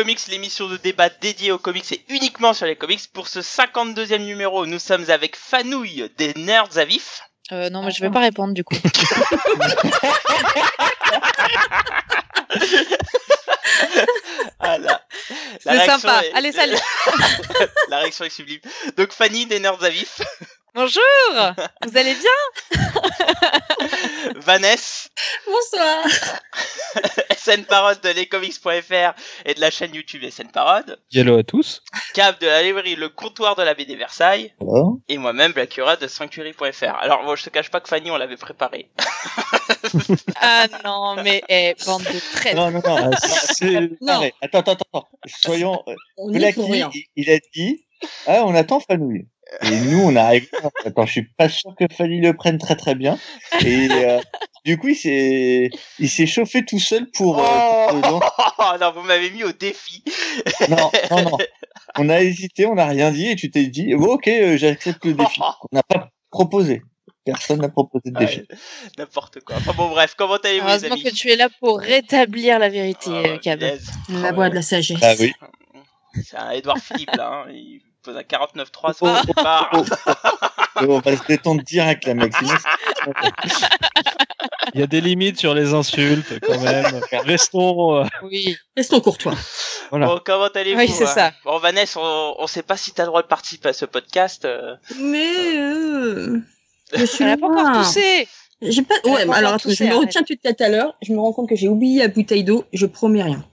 Comics, l'émission de débat dédiée aux comics et uniquement sur les comics. Pour ce 52e numéro, nous sommes avec Fanouille des Nerds à vif. Euh, non, mais je vais pas répondre du coup. Ah, la, la C'est sympa. est- Allez, salut. la réaction est sublime. Donc Fanny des Nerds à vif, Bonjour. Vous allez bien? Vanessa, Bonsoir. SN Parode de lescomics.fr et de la chaîne YouTube SN Parode, Hello à tous. Cave de la librairie Le Comptoir de la BD Versailles, et moi-même Blackura de Sanctuary.fr. Alors moi je te cache pas que Fanny on l'avait préparé. Ah non, mais eh, bande de traîtres. Non, non, non. C'est- Non. Arrête. Attends, attends, attends. Soyons. euh, On il, il a dit Ah, on attend Fanouille. Et nous, on arrive. Attends, je suis pas sûr que Fanny le prenne très très bien. Et euh, du coup, il s'est, il s'est chauffé tout seul pour. euh, pour. Oh non, vous m'avez mis au défi. Non, non, non. On a hésité, on n'a rien dit, et tu t'es dit oh, Ok, euh, j'accepte le défi. On n'a pas proposé. Personne n'a proposé de défi. Ouais, N'importe quoi. Enfin bon bref, comment allez-vous les Heureusement amis que tu es là pour rétablir la vérité, Oh, euh, Cab. La voix de la sagesse. Ah oui. C'est un Edouard Philippe là, hein. il 49-3 Oh, oh, départ. oh, oh. On va se détendre direct, la mec. Il y a des limites sur les insultes quand même. Restons. euh, Oui. Restons courtois. Voilà. Bon, comment allez-vous Oui, c'est hein ça. Bon, Vanessa, on, on sait pas si t'as le droit de participer à ce podcast. euh. Mais euh, je suis Elle a pas encore loin. toussé. J'ai pas. Ouais, pas alors je me retiens depuis tout à l'heure. Je me rends compte que j'ai oublié la bouteille d'eau. Je promets rien.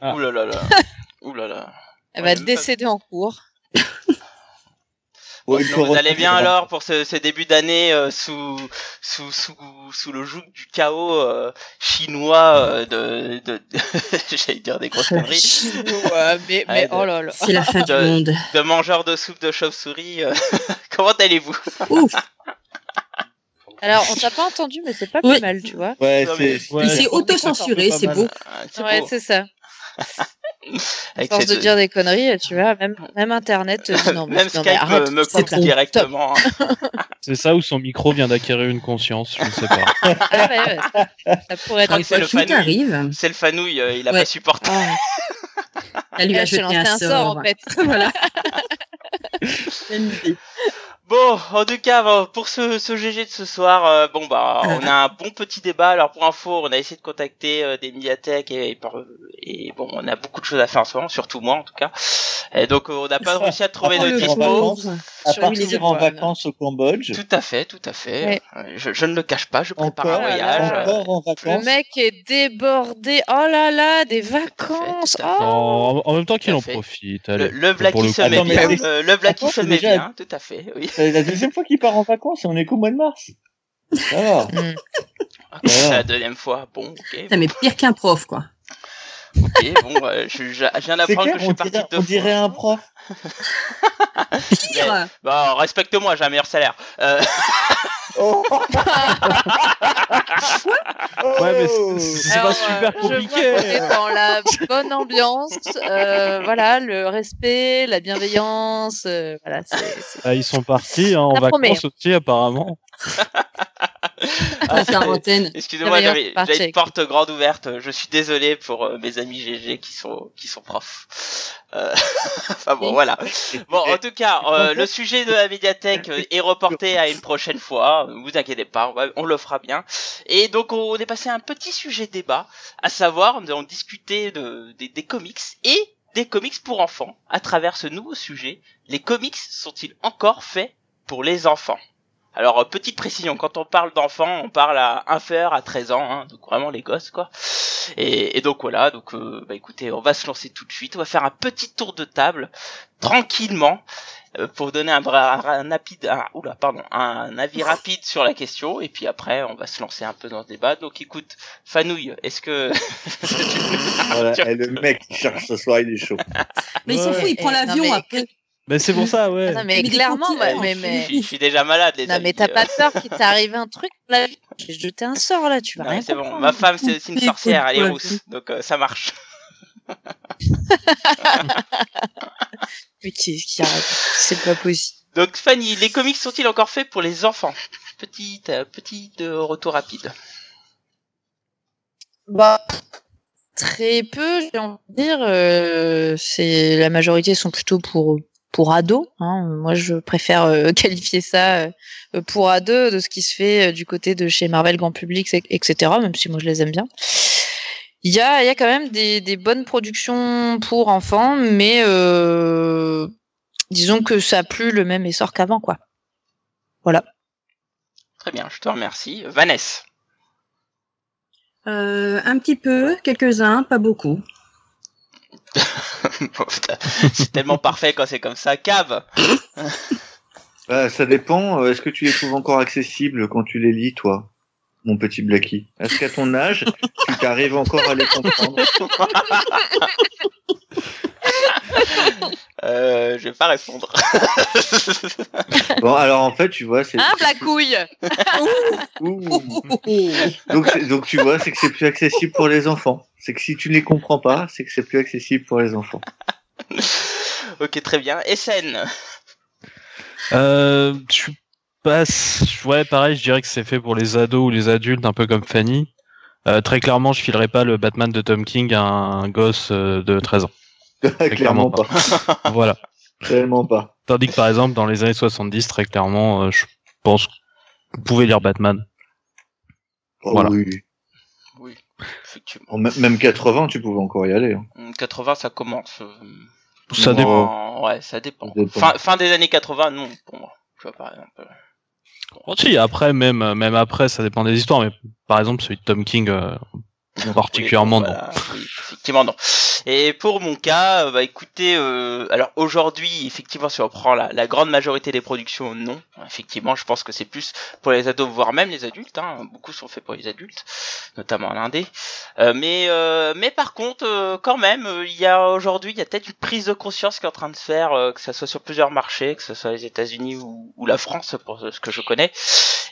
Ah. Ouh là là là. Ouh là là. Elle Ouais, va pas- décéder en cours. ouais, vous allez bien reprendre. alors pour ce, ce début d'année euh, sous, sous, sous, sous le joug du chaos euh, chinois euh, de, de, j'allais dire des grosses conneries, Chinois, mais, mais Ouais, oh là là. C'est la fin du De- monde. de mangeurs de soupe de chauve-souris. euh. comment allez-vous? Ouf. Alors, on t'a pas entendu, mais c'est pas plus mal, tu vois. Ouais, c'est. Ouais, Il s'est auto-censuré, c'est beau. Ah, Ouais, c'est ça. À Avec force de dire des conneries, tu vois, même, même Internet te dit non, mais, Même non, mais Skype arrête, euh, me coupe directement. hein. C'est ça où son micro vient d'acquérir une conscience, je ne sais pas. Ah ouais, ouais, ça, ça pourrait être que c'est le fanouille. arrive. C'est le fanouille, euh, il a Ouais. pas supporté. Elle lui a jeté un sort, en fait. voilà. Idée. Bon, en tout cas, bon, pour ce, ce GG de ce soir, euh, bon bah, on a un bon petit débat. Alors pour info, on a essayé de contacter euh, des médiathèques et, par- et bon, on a beaucoup de choses à faire en ce moment, surtout moi en tout cas. Et donc euh, on n'a pas réussi à trouver de dispo. À partir en vacances au Cambodge. Tout à fait, tout à fait. Ouais. Je, je ne le cache pas, je prépare Encore, un voyage. euh, encore en Le mec est débordé. Oh là là, des vacances. tout à Oh. En, en même temps qu'il en fait. profite. Le, Allez. le se met bien. Euh, le Blacky Attends, se met bien, tout à fait. Oui. C'est la deuxième fois qu'il part en vacances et on est qu'au mois de mars. Ça. Hmm. C'est la deuxième fois. Bon, ok. Putain, mais pire qu'un prof, quoi. Ok, bon, euh, je, je, je viens d'apprendre que je on suis parti deux on fois. dirait un prof. Pire. Bah, respecte-moi, j'ai un meilleur salaire. Euh, Oh. Ouais, mais c'est- pas Alors, super euh, Je vois compliqué. qu'on est dans la bonne ambiance, euh, voilà, le respect, la bienveillance, euh, voilà, Ah, ils sont partis hein, en vacances aussi apparemment. Quarantaine. Excusez-moi, j'avais une porte grande ouverte. Je suis désolé pour euh, mes amis GG qui sont qui sont profs. Euh, enfin bon, voilà. Bon, en tout cas, euh, le sujet de la médiathèque euh, est reporté à une prochaine fois. Ne vous inquiétez pas, on, va- on le fera bien. Et donc, on est passé à un petit sujet débat, à savoir, nous allons discuter de, des, des comics et des comics pour enfants. À travers ce nouveau sujet, les comics sont-ils encore faits pour les enfants? Alors, euh, petite précision, quand on parle d'enfants, on parle à inférieur à 13 ans, hein, donc vraiment les gosses, quoi. Et, et donc voilà, donc euh, bah écoutez, on va se lancer tout de suite, on va faire un petit tour de table, tranquillement, euh, pour donner un, un, rapide, un, oula, pardon, un avis rapide sur la question, et puis après, on va se lancer un peu dans ce débat. Donc écoute, Fanouille, est-ce que... Voilà, et le mec qui cherche ce soir, il est chaud. Mais il s'en Ouais. fout, il prend Eh, non, l'avion mais- après. Mais c'est pour ça, ouais. Ah non, mais clairement, moi, mais, je, mais, suis- je suis déjà malade, les non, amis. mais t'as euh. pas peur qu'il t'est arrivé un truc, là, j'ai jeté un sort, là, tu vas Non, rien c'est bon, ma femme c'est une sorcière, elle est rousse, donc euh, ça marche. Mais qui, qui arrête, c'est pas possible. Donc Fanny, les comics sont-ils encore faits pour les enfants? Petite, euh, petite euh, retour rapide. Bah, très peu, j'ai envie de dire. Euh, c'est la majorité sont plutôt pour pour ados. Hein. Moi, je préfère euh, qualifier ça euh, pour ados de ce qui se fait euh, du côté de chez Marvel grand public, etc. Même si moi je les aime bien. Il y a, il y a quand même des, des bonnes productions pour enfants, mais euh, disons que ça a plus le même essor qu'avant, quoi. Voilà. Très bien, je te remercie. Vanessa. Euh, un petit peu, quelques-uns, pas beaucoup. c'est tellement parfait quand c'est comme ça. Cave. Bah, ça dépend. euh, Est-ce que tu les trouves encore accessibles quand tu les lis, toi, mon petit Blacky Est-ce qu'à ton âge, tu t'arrives encore à les comprendre Euh, je vais pas répondre. Bon, alors en fait, tu vois, c'est. Hein, la couille Ouh. donc, donc tu vois, c'est que c'est plus accessible pour les enfants. C'est que si tu ne les comprends pas, c'est que c'est plus accessible pour les enfants. ok, très bien. SN. Euh, je suis pas. Ouais, pareil, je dirais que c'est fait pour les ados ou les adultes, un peu comme Fanny. Euh, très clairement, je filerai pas le Batman de Tom King à un gosse euh, de 13 ans. Clairement pas. voilà. Réellement pas. Tandis que par exemple, dans les années 70, très clairement, euh, je pense que vous pouvez lire Batman. Oh, Voilà. oui. Oui, effectivement. Même 80, tu pouvais encore y aller. hein. Hum, 80, ça commence. euh, Ça dépend. Ouais, ça dépend. Ça dépend. Fin, fin des années 80, non, pour moi. Tu vois, par exemple. Bon, si, après, même, euh, même après, ça dépend des histoires, mais par exemple, celui de Tom King, euh, particulièrement non. voilà, oui, effectivement, non. Et pour mon cas, euh, bah écoutez, euh, alors aujourd'hui, effectivement, si on prend la, la grande majorité des productions, non. Effectivement, je pense que c'est plus pour les ados, voire même les adultes. Hein. Beaucoup sont faits pour les adultes, notamment en indé. Euh, mais, euh, mais par contre, euh, quand même, euh, il y a aujourd'hui, il y a peut-être une prise de conscience qui est en train de se faire, euh, que ça soit sur plusieurs marchés, que ce soit les États-Unis ou, ou la France, pour ce que je connais.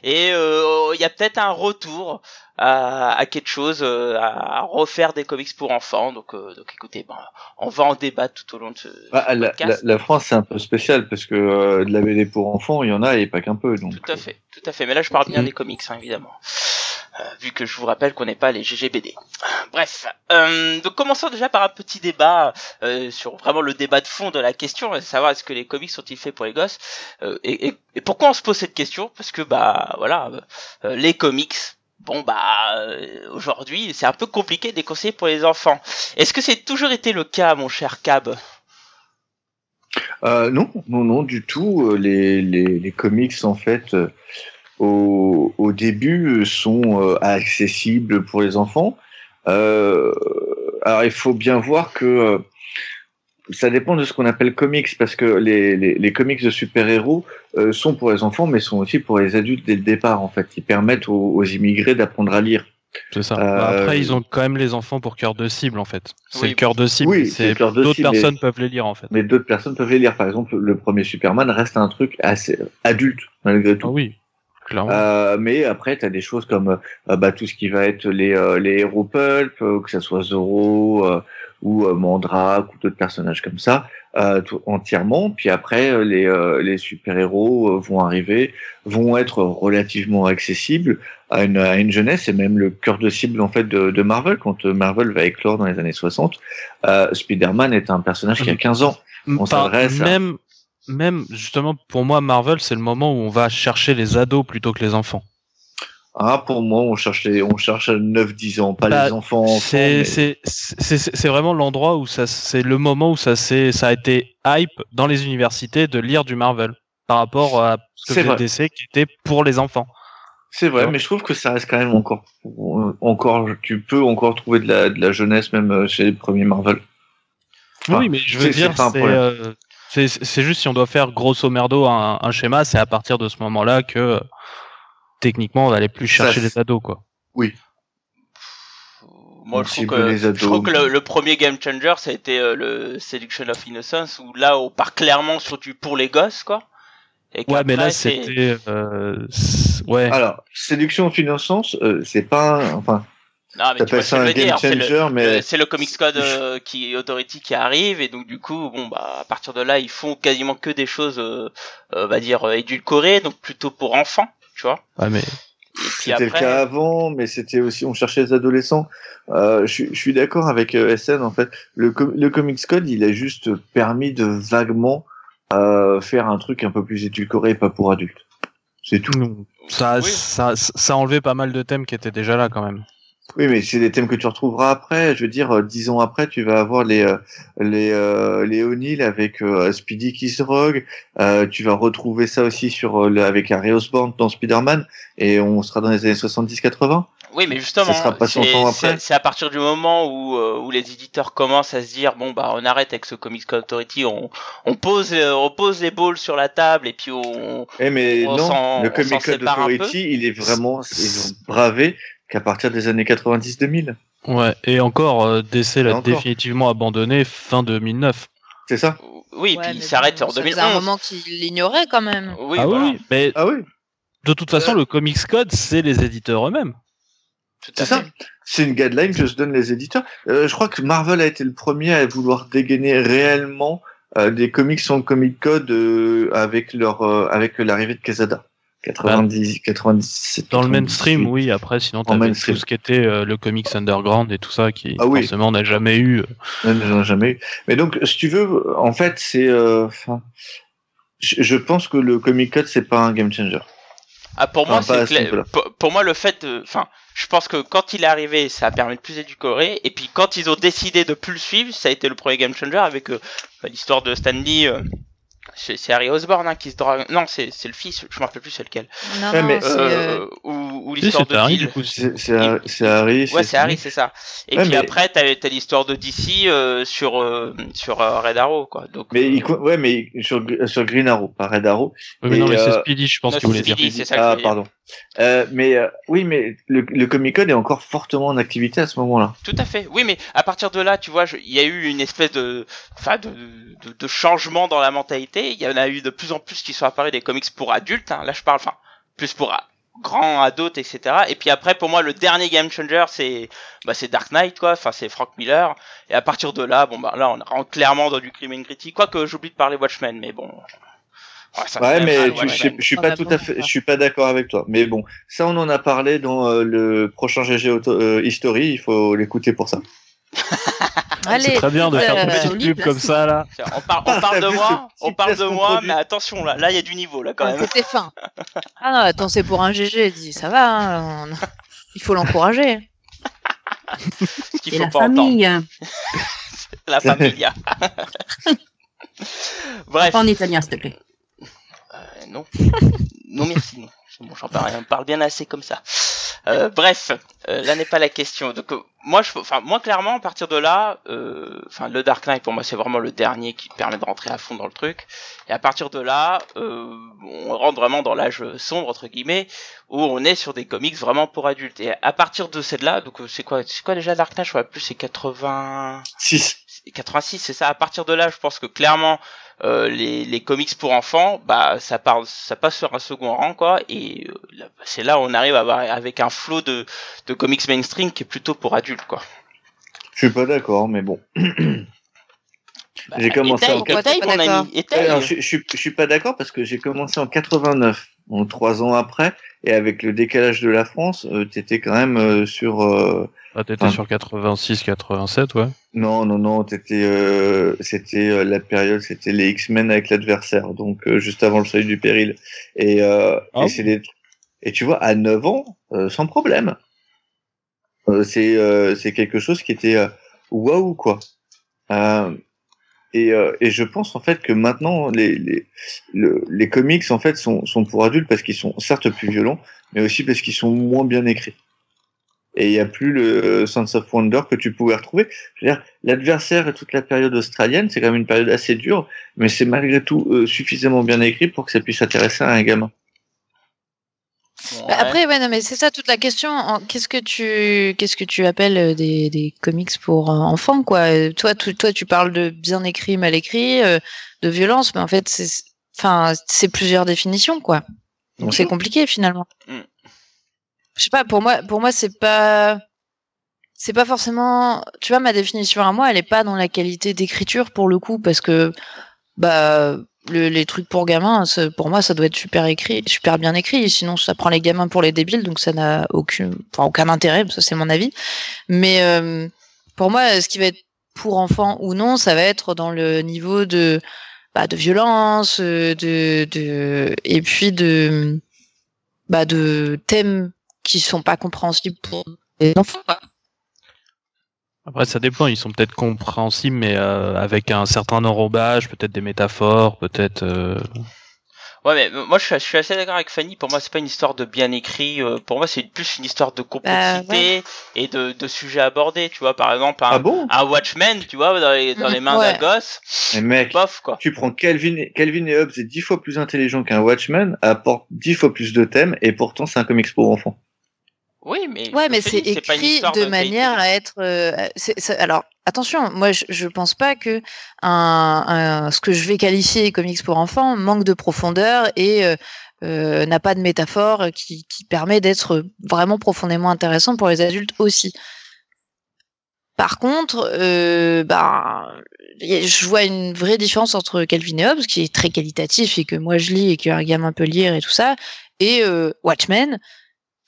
Et euh, il y a peut-être un retour à, à quelque chose, euh, à refaire des comics pour enfants. Donc, euh, donc écoutez, ben, on va en débattre tout au long de ce, Ah, ce la, la, podcast. la France, c'est un peu spécial parce que euh, de la BD pour enfants, il y en a et pas qu'un peu. Donc, Tout à fait, tout à fait. Mais là, je parle bien des comics, hein, évidemment. Euh, vu que je vous rappelle qu'on n'est pas les GGBD. Bref, euh, donc commençons déjà par un petit débat euh, sur vraiment le débat de fond de la question, à savoir est-ce que les comics sont-ils faits pour les gosses Euh, et, et, et pourquoi on se pose cette question Parce que bah voilà, euh, les comics, bon bah euh, aujourd'hui c'est un peu compliqué de les conseiller pour les enfants. Est-ce que c'est toujours été le cas, mon cher Cab? Euh, non, non, non, du tout. Euh, Les, les, les comics, en fait, euh, au, au début, sont accessibles pour les enfants. Alors, il faut bien voir que ça dépend de ce qu'on appelle comics, parce que les, les, les comics de super-héros euh, sont pour les enfants, mais sont aussi pour les adultes dès le départ, en fait. Ils permettent aux, aux immigrés d'apprendre à lire. C'est ça. Euh, Bah, Après, ils ont quand même les enfants pour cœur de cible, en fait. C'est Oui. le cœur de cible. Oui, c'est c'est le cœur de d'autres mais- personnes peuvent les lire, en fait. Mais d'autres personnes peuvent les lire. Par exemple, le premier Superman reste un truc assez adulte, malgré tout. Ah oui, clairement. Euh, mais après, tu as des choses comme euh, bah, tout ce qui va être les, euh, les héros pulp, euh, que ça soit Zoro euh, ou euh, Mandrake ou d'autres personnages comme ça, euh, tout- entièrement. Puis après, euh, les, euh, les super-héros vont arriver, vont être relativement accessibles à une, à une jeunesse et même le cœur de cible en fait de, de Marvel. Quand Marvel va éclore dans les années 60, euh, Spider-Man est un personnage qui a 15 ans. on s'adresse à- même, même, justement, pour moi, Marvel, c'est le moment où on va chercher les ados plutôt que les enfants. Ah, pour moi, on cherche les, on cherche 9-10 ans, pas Bah, les enfants. C'est mais- vraiment l'endroit où ça, c'est le moment où ça, ça a été hype dans les universités de lire du Marvel par rapport à ce que DC qui était pour les enfants. C'est vrai, mais je trouve que ça reste quand même encore, encore, tu peux encore trouver de la, de la jeunesse même euh, chez les premiers Marvel. Enfin, oui, mais je veux dire, c'est euh, juste si on doit faire grosso merdo un, un schéma, c'est à partir de ce moment-là que techniquement on aller plus chercher les ados, quoi. Moi, On je trouve que, les ados. je trouve que le, le premier game changer, ça a été euh, le Seduction of Innocence, où là, on part clairement sur du pour les gosses, quoi. Et Ouais, mais là c'est- c'était, euh, ouais. Alors, séduction financance, euh, c'est pas, un- enfin, Non, mais tu vois ça un game dire, c'est le- changer, mais c'est le Comics Code euh, qui Authority qui arrive et donc du coup bon bah à partir de là ils font quasiment que des choses euh, euh, on va dire édulcorées donc plutôt pour enfants tu vois Ouais, mais C'était le cas avant, mais c'était aussi, on cherchait les adolescents. Euh, je, suis- je suis d'accord avec euh, SN, en fait. Le, com- le Comics Code, il a juste permis de vaguement euh, faire un truc un peu plus édulcoré et pas pour adultes. C'est tout. Ça, Oui. ça, ça a enlevé pas mal de thèmes qui étaient déjà là quand même. Oui, mais c'est des thèmes que tu retrouveras après. Je veux dire, euh, dix ans après, tu vas avoir les euh, les euh, les O'Neill avec euh, Speedy qui se drogue. Euh, tu vas retrouver ça aussi sur euh, avec Harry Osborn dans Spider-Man, et on sera dans les années 70-80. Oui, mais justement, Ça sera pas c'est- longtemps après. c'est à partir du moment où, euh, où les éditeurs commencent à se dire bon bah on arrête avec ce Comics Code Authority, on, on pose on pose les balls sur la table et puis on Eh mais On non, le on Comic s'en Code sépare un Authority, il est vraiment bravé qu'à partir des années 90-2000. Ouais, et encore, euh, DC l'a définitivement abandonné fin 2009. C'est ça oui, Ouais, puis il s'arrête en ça faisait 2011. un moment qu'il l'ignorait quand même. Oui, ah voilà, oui, mais Ah oui, de toute façon, le Comics Code, c'est les éditeurs eux-mêmes. c'est ça. C'est une guideline que se donnent les éditeurs. Euh, je crois que Marvel a été le premier à vouloir dégainer réellement euh, des comics sans Comic Code euh, avec leur euh, avec l'arrivée de Quesada. 90, 97. Dans le 98. mainstream, oui, après, sinon, t'avais tout ce qui était euh, le comics underground et tout ça, qui Ah oui. forcément n'a jamais eu. euh, ai jamais eu. Mais donc, si tu veux, en fait, c'est. euh, je, je pense que le Comic Code, c'est pas un game changer. Ah, pour moi, Enfin, c'est. Pour, pour moi, le fait de, enfin, je pense que quand il est arrivé, ça a permis de plus éduquer. Et puis quand ils ont décidé de plus le suivre, ça a été le premier game changer avec euh, bah, l'histoire de Stanley. C'est Harry Osborn hein, qui se drogue. Non, c'est c'est le fils. Je me rappelle plus c'est lequel. Non, Ouais, non, mais, c'est, euh, Euh, ou ou l'histoire de Harry, Bill. du coup. C'est Harry-. Ouais, c'est Harry, c'est ça. Et Ouais, puis mais- après, t'as as, l'histoire de DC euh, sur euh, sur euh, Red Arrow, quoi. Donc, Mais il, ouais, mais sur, sur Green Arrow, pas Red Arrow. Oui, mais Et, non, mais c'est Speedy, je pense non, qu'il voulait c'est dire. Speedy, c'est ça que je ah, voulais dire. pardon. Euh, mais euh, oui, mais le, le Comic Code est encore fortement en activité à ce moment-là. Tout à fait. Oui, mais à partir de là, tu vois, il y a eu une espèce de, enfin, de, de, de changement dans la mentalité. Il y en a eu de plus en plus qui sont apparus des comics pour adultes. hein. Là, je parle, enfin, plus pour grands adultes, etc. Et puis après, pour moi, le dernier game changer, c'est, bah, c'est Dark Knight, quoi. Enfin, c'est Frank Miller. Et à partir de là, bon, bah, là, on rentre clairement dans du crime and critique. Quoique, j'oublie de parler Watchmen, mais bon. Ouais, mais je, suis On pas tout à fait, je suis pas d'accord avec toi. Mais bon, ça, on en a parlé dans euh, le prochain GG auto, euh, History. Il faut l'écouter pour ça. C'est très bien de euh, faire une joli, petite pub place. comme ça, là. On, par- on parle de moi, on parle de moi, mais attention, là, là, il y a du niveau, là, quand même. C'était fin. Ah non, attends, c'est pour un GG. Dis, ça va. hein, on- Il faut l'encourager. Ce qu'il Et faut la pas entendre. famille, La familia. Bref. pas en italien, s'il te plaît. Euh, non. non, merci. Non. Bon, j'en parle, on parle bien assez comme ça. Euh, bref, euh, là n'est pas la question. Donc, euh, moi, je, enfin, moi, clairement, à partir de là, euh, enfin, le Dark Knight, pour moi, c'est vraiment le dernier qui permet de rentrer à fond dans le truc. Et à partir de là, euh, on rentre vraiment dans l'âge sombre, entre guillemets, où on est sur des comics vraiment pour adultes. Et à partir de celle-là, donc, euh, c'est quoi, c'est quoi déjà Dark Knight? Je vois plus, c'est 80, 6. 86, c'est ça. À partir de là, je pense que clairement, euh, les, les comics pour enfants, bah ça part, ça passe sur un second rang quoi. Et euh, c'est là où on arrive à avoir avec un flot de, de comics mainstream qui est plutôt pour adultes quoi. Je suis pas d'accord, mais bon. Bah, J'ai commencé en je, je, suis- je suis pas d'accord parce que j'ai commencé en 89, donc trois ans après, et avec le décalage de la France, euh, t'étais quand même euh, sur. euh, Ah, t'étais sur 86, 87, ouais. Non, non, non, t'étais, euh, c'était euh, la période, c'était les X-Men avec l'adversaire, donc euh, juste avant le seuil du péril. Et, euh, Ah et c'est des, et tu vois, à 9 ans, euh, sans problème. Euh, c'est, euh, c'est quelque chose qui était euh, waouh quoi. Euh, et, euh, et je pense en fait que maintenant les les, le- les comics en fait sont, sont pour adultes parce qu'ils sont certes plus violents, mais aussi parce qu'ils sont moins bien écrits. Et il n'y a plus le Sense of Wonder que tu pouvais retrouver. Je veux dire, l'adversaire et toute la période australienne, c'est quand même une période assez dure, mais c'est malgré tout euh, suffisamment bien écrit pour que ça puisse intéresser un gamin. Bah, ouais. Après, ouais, non, mais c'est ça toute la question. Qu'est-ce que tu, qu'est-ce que tu appelles euh, des, des comics pour euh, enfants, quoi? Euh, Toi, tu, toi, tu parles de bien écrit, mal écrit, euh, de violence, mais en fait, c'est, enfin, c'est plusieurs définitions, quoi. Donc c'est compliqué finalement. Je sais pas. Pour moi, pour moi, c'est pas, c'est pas forcément. Tu vois, ma définition à moi, elle est pas dans la qualité d'écriture pour le coup, parce que, bah, le- les trucs pour gamins, pour moi, ça doit être super écrit, super bien écrit. Sinon, ça prend les gamins pour les débiles, donc ça n'a aucun, enfin, aucun intérêt. Ça, c'est mon avis. Mais euh, pour moi, ce qui va être pour enfants ou non, ça va être dans le niveau de, bah, de violence, de, de, et puis de, bah, de thèmes qui sont pas compréhensibles pour les enfants. quoi. Après, ça dépend. Ils sont peut-être compréhensibles, mais euh, avec un certain enrobage, peut-être des métaphores, peut-être. euh, Ouais, mais moi je suis, je suis assez d'accord avec Fanny. Pour moi, c'est pas une histoire de bien écrit. euh, Pour moi, c'est plus une histoire de complexité et de, de sujets abordés. Tu vois, par exemple, un, Ah bon? un Watchmen, tu vois, dans les, dans les mains Ouais. d'un gosse, Mais mec, bof quoi. tu prends Calvin, et- Calvin et Hobbes est dix fois plus intelligent qu'un Watchman, apporte dix fois plus de thèmes, et pourtant c'est un comics pour enfants. Oui, mais Ouais, c'est écrit de manière à être. euh, alors, attention, moi, je, je pense pas que un, un- ce que je vais qualifier comics pour enfants manque de profondeur et euh, euh, n'a pas de métaphore qui, qui permet d'être vraiment profondément intéressant pour les adultes aussi. Par contre, euh, bah, a- je vois une vraie différence entre Calvin et Hobbes, qui est très qualitatif et que moi je lis et qu'un gamin peut lire et tout ça, et Watchmen,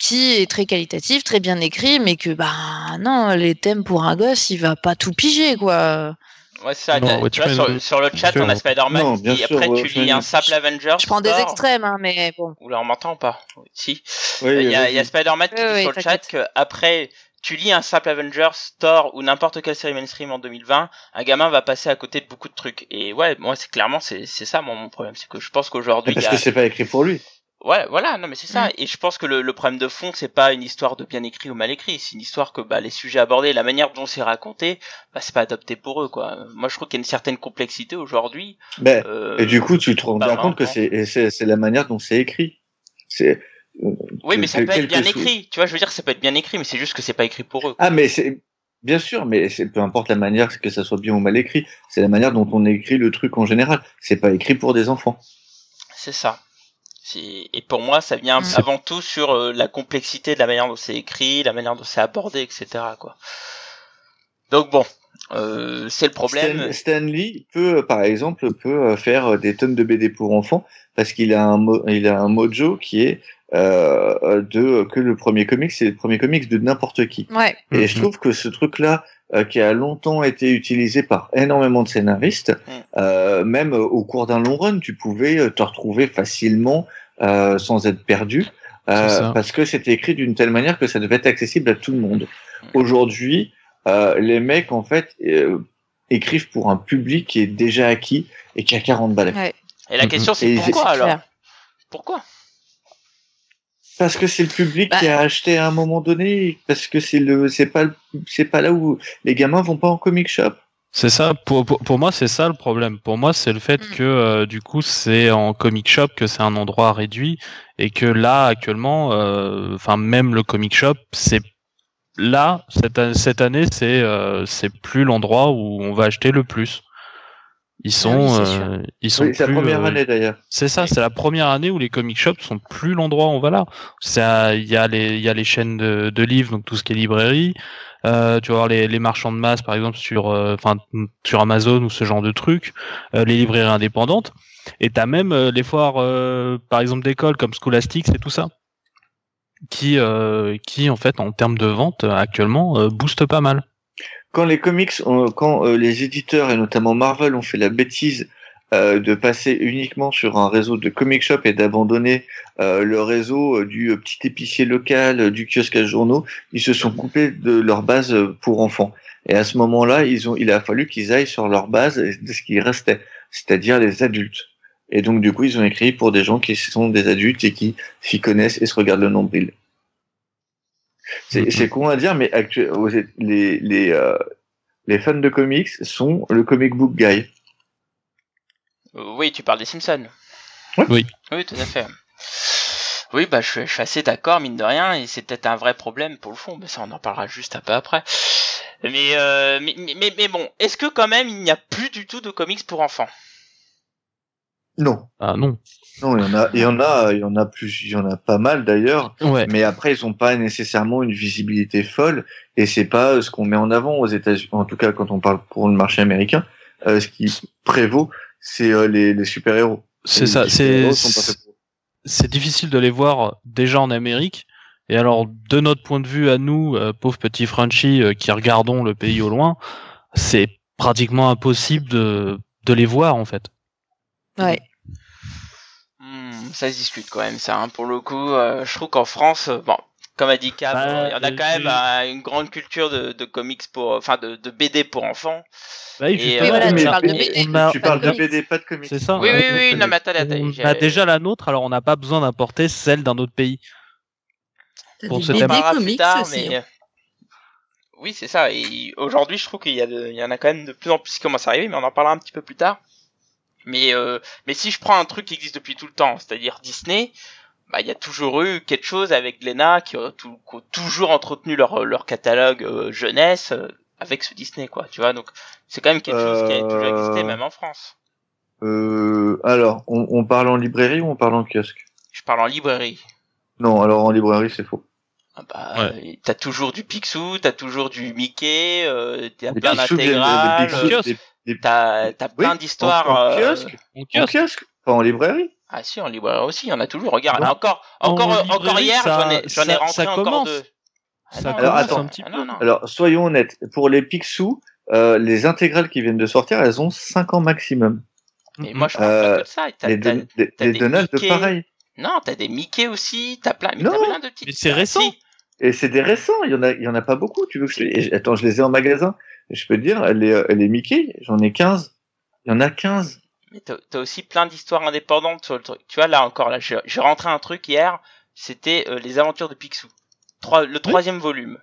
qui est très qualitatif, très bien écrit, mais que bah non, les thèmes pour un gosse, il va pas tout piger quoi. Ouais, c'est ça. Non, tu vois, sur, euh, sur le chat, on a Spider-Man qui sûr, après tu lis un simple Avengers. Je prends des extrêmes, hein, mais bon. Ou là, on m'entend pas Si. Oui, Il y a, vas-y. il y a Spider-Man qui Oui, dit oui, sur le chat que après tu lis un simple Avengers, Thor ou n'importe quelle série mainstream en 2020, un gamin va passer à côté de beaucoup de trucs. Et ouais, moi c'est clairement c'est c'est ça mon, mon problème, c'est que je pense qu'aujourd'hui Parce a... que c'est pas écrit pour lui. Ouais, voilà, non mais c'est ça. Mm. Et je pense que le, le problème de fond, c'est pas une histoire de bien écrit ou mal écrit, c'est une histoire que bah, les sujets abordés, la manière dont c'est raconté, bah, c'est pas adopté pour eux quoi. Moi je trouve qu'il y a une certaine complexité aujourd'hui. Ben, Euh, et du coup, tu te rends bien compte que c'est la manière dont c'est écrit. C'est euh, oui, mais ça peut être bien écrit. Tu vois, je veux dire, ça peut être bien écrit, mais c'est juste que c'est pas écrit pour eux. Ah, mais c'est bien sûr, mais c'est peu importe la manière que ça soit bien ou mal écrit. C'est la manière dont on écrit le truc en général. C'est pas écrit pour des enfants. C'est ça. Et pour moi, ça vient Mm. avant tout sur euh, la complexité de la manière dont c'est écrit, la manière dont c'est abordé, etc. Quoi. Donc bon, euh, c'est le problème. Stan, Stan Lee peut, par exemple, peut euh, faire des tonnes de BD pour enfants parce qu'il a un mo- il a un mojo qui est euh, de que le premier comics, c'est le premier comics de n'importe qui. Ouais. Et je trouve que ce truc-là, euh, qui a longtemps été utilisé par énormément de scénaristes, Mm. euh, même euh, au cours d'un long run, tu pouvais euh, te retrouver facilement euh, sans être perdu, euh, parce que c'était écrit d'une telle manière que ça devait être accessible à tout le monde. Mm. Aujourd'hui, euh, les mecs, en fait, euh, écrivent pour un public qui est déjà acquis et qui a 40 balais. Ouais. Et la Mhm. question, c'est pourquoi alors? Pourquoi? Parce que c'est le public Bah. qui a acheté à un moment donné, parce que c'est le, c'est pas, le- c'est pas là où les gamins vont pas en comic shop. C'est ça, pour, pour, pour moi, c'est ça le problème. Pour moi, c'est le fait Mm. que euh, du coup, c'est en comic shop que c'est un endroit réduit et que là, actuellement, euh, enfin, même le comic shop, c'est là, cette, an- cette année, c'est euh, c'est plus l'endroit où on va acheter le plus. Ils sont, Ah oui, sûr. euh, ils sont Oui, c'est la plus, première euh, année d'ailleurs. C'est ça, c'est la première année où les comic shops sont plus l'endroit où on va là. Ça, il y a les, il y a les chaînes de, de livres, donc tout ce qui est librairie. Euh, tu vas voir les, les marchands de masse, par exemple sur, euh, enfin, sur Amazon ou ce genre de trucs. Euh, les librairies indépendantes. Et t'as même euh, les foires, euh, par exemple d'école comme Scholastics et tout ça, qui, euh, qui en fait en termes de vente actuellement euh, boostent pas mal. Quand les comics, quand euh, les éditeurs et notamment Marvel ont fait la bêtise euh, de passer uniquement sur un réseau de comic shop et d'abandonner euh, le réseau euh, du petit épicier local, du kiosque à journaux, ils se sont coupés de leur base pour enfants. Et à ce moment-là, ils ont, il a fallu qu'ils aillent sur leur base de ce qui restait, c'est-à-dire les adultes. Et donc du coup, ils ont écrit pour des gens qui sont des adultes et qui s'y connaissent et se regardent le nombril. C'est Mhm. c'est con à dire, mais les les euh, les fans de comics sont le comic book guy. Oui, tu parles des Simpsons. Ouais. Oui. Oui, tout à fait. Oui, bah, je, suis- je suis assez d'accord, mine de rien, et c'est peut-être un vrai problème pour le fond, mais ça, on en parlera juste un peu après. Mais, euh, mais, mais, mais, mais bon, est-ce que quand même, il n'y a plus du tout de comics pour enfants? Non, Ah non. Non, il y en a, il y en a, il y en a plus, il y en a pas mal d'ailleurs. Ouais. Mais après, ils ont pas nécessairement une visibilité folle, et c'est pas euh, ce qu'on met en avant aux États-Unis. En tout cas, quand on parle pour le marché américain, euh, ce qui prévaut, c'est euh, les, les super héros. C'est ça, c'est c'est difficile de les voir déjà en Amérique. Et alors, de notre point de vue à nous, euh, pauvres petits Frenchies euh, qui regardons le pays au loin, c'est pratiquement impossible de, de les voir en fait. Ouais. Ça se discute quand même, ça. hein. Pour le coup, euh, je trouve qu'en France, euh, bon, comme a dit Cap, Bah, il y en a quand même euh, une grande culture de, de comics pour, enfin, de, de BD pour enfants. Bah oui, Et, justement, euh, voilà, tu mais- parles de mais- BD. on a- Tu pas parles de. BD, pas de comics. c'est ça. Oui, oui, oui, non, mais attendez, attendez. On a déjà la nôtre, alors on n'a pas besoin d'importer celle d'un autre pays. Pour ce on en BD thème. plus tard, aussi. mais hein. oui, c'est ça. Et aujourd'hui, je trouve qu'il y a, de- il y en a quand même de plus en plus qui commencent à arriver, mais on en parlera un petit peu plus tard. Mais euh, mais si je prends un truc qui existe depuis tout le temps, c'est-à-dire Disney, bah il y a toujours eu quelque chose avec Glénat qui ont, tout- qui ont toujours entretenu leur leur catalogue euh, jeunesse euh, avec ce Disney, quoi. Tu vois, donc c'est quand même quelque chose qui a toujours existé Euh, même en France. Euh, alors, on, on parle en librairie ou on parle en kiosque? Je parle en librairie. Non, alors en librairie, c'est faux. Ah bah, Ouais. euh, t'as toujours du Picsou, t'as toujours du Mickey, euh, t'as plein d'intégrales, t'as plein en- d'histoires. En, euh, kiosque En En kiosque. kiosque Pas en librairie Ah si, en librairie aussi, il y en a toujours. Regarde, Non. encore, En encore, euh, encore hier, ça- j'en ai, j'en ai rentré ça encore commence. deux. Ah Ça non, Alors, attends. un petit ah peu. non, non. Alors, soyons honnêtes. Pour les Picsou, euh, les intégrales qui viennent de sortir, elles ont 5 ans maximum. Et moi, je parle Euh, pas que de ça. T'as- Les, t'as- des- t'as les des Donald, Mickey. pareil. Non, t'as des Mickey aussi, t'as plein, mais Non, t'as plein de petites. mais c'est Ah, récent. si. Et c'est des récents, il y en a, il y en a pas beaucoup. Tu veux que je... Attends, je les ai en magasin. Et je peux te dire, les, euh, les Mickey, j'en ai 15. Il y en a 15. Mais t'as aussi plein d'histoires indépendantes sur le truc. Tu vois, là encore, là, j'ai rentré un truc hier, c'était euh, les aventures de Picsou. Trois, le troisième volume.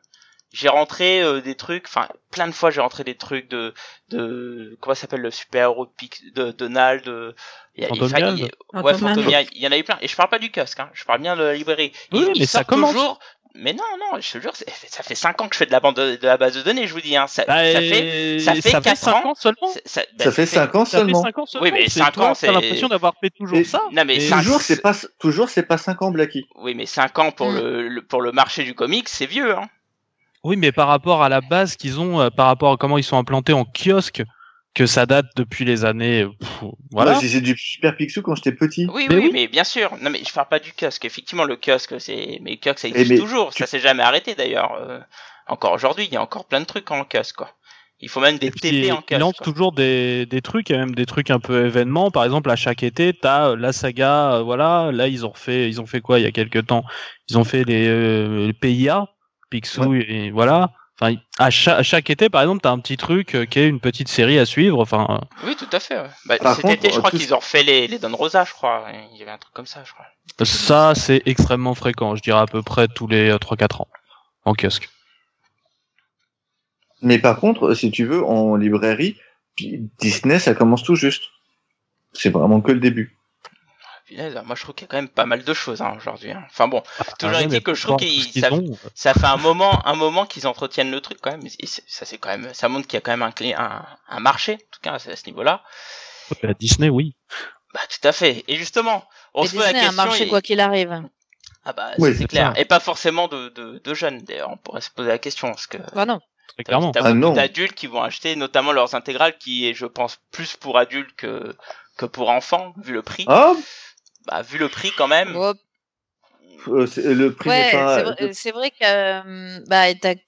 J'ai rentré euh, des trucs, enfin, plein de fois j'ai rentré des trucs de, de, comment ça s'appelle le super-héros de, Pix, de Donald, euh, il y a- il- Fantomial. il y a- ouais. Fantomia, il y en a eu plein. Et je parle pas du kiosque, hein, je parle bien de la librairie. Oui, mais ça commence. toujours, mais non, non, je te jure, ça fait 5 ans que je fais de la bande de, de la base de données, je vous dis, hein, ça, Bah, ça fait, ça et fait quatre cinq ans. ans seulement. ça, bah, ça fait 5 ans Ça fait seulement. 5 ans seulement. Oui, mais C'est- cinq toi, ans, t'as c'est- l'impression d'avoir fait toujours Et- ça. Non, mais Toujours, c'est pas, toujours, c'est pas 5 ans, Blacky. Oui, mais 5 ans pour, Mm. le, le- pour le marché du comics, c'est vieux, hein. Oui, mais par rapport à la base qu'ils ont, euh, par rapport à comment ils sont implantés en kiosque, que ça date depuis les années. pff, voilà. Moi, j'ai du Super Picsou quand j'étais petit. Oui, Mais oui, oui. mais bien sûr. Non, mais je parle pas du kiosque. Effectivement, le kiosque, c'est, mais le kiosque, ça Eh, existe mais toujours. tu- Ça s'est jamais arrêté, d'ailleurs. Euh, encore aujourd'hui, il y a encore plein de trucs en kiosque, quoi. Il faut même des TP en lancent quoi. toujours des, des trucs, et même des trucs un peu événements. Par exemple, à chaque été, t'as euh, la saga, euh, voilà. Là, ils ont fait, ils ont fait quoi il y a quelques temps? Ils ont fait les, euh, les PIA, Picsou, et voilà. Enfin, à chaque, à chaque été, par exemple, t'as un petit truc euh, qui est une petite série à suivre. Enfin, euh, Oui, tout à fait. ouais. Bah, cet contre, été, je euh, crois qu'ils ont refait les, les Don Rosa, je crois. Il y avait un truc comme ça, je crois. ça, c'est extrêmement fréquent. Je dirais à peu près tous les euh, 3-4 ans en kiosque. Mais par contre, si tu veux, en librairie, Disney, ça commence tout juste. C'est vraiment que le début. Punaise, moi, je trouve qu'il y a quand même pas mal de choses hein, aujourd'hui. hein. Enfin bon, toujours Ah ouais, est-il mais que je trouve savent- ont, ça fait un moment, un moment qu'ils entretiennent le truc quand même. Et ça c'est quand même, ça montre qu'il y a quand même un, clé- un, un marché, en tout cas à ce niveau-là. Disney, oui. Bah tout à fait. Et justement, on Et se pose la Disney a un question. marché et- quoi qu'il arrive. Ah bah Oui, c'est clair. ça. Et pas forcément de, de, de jeunes. D'ailleurs, on pourrait se poser la question parce que Bah non. Très clairement. t'as Ah, beaucoup d'adultes qui vont acheter notamment leurs intégrales, qui est, je pense, plus pour adultes que que pour enfants, vu le prix. Ah, Bah vu le prix quand même. Oh, euh, c'est- le prix ouais, c'est vrai, c'est vrai que euh, bah,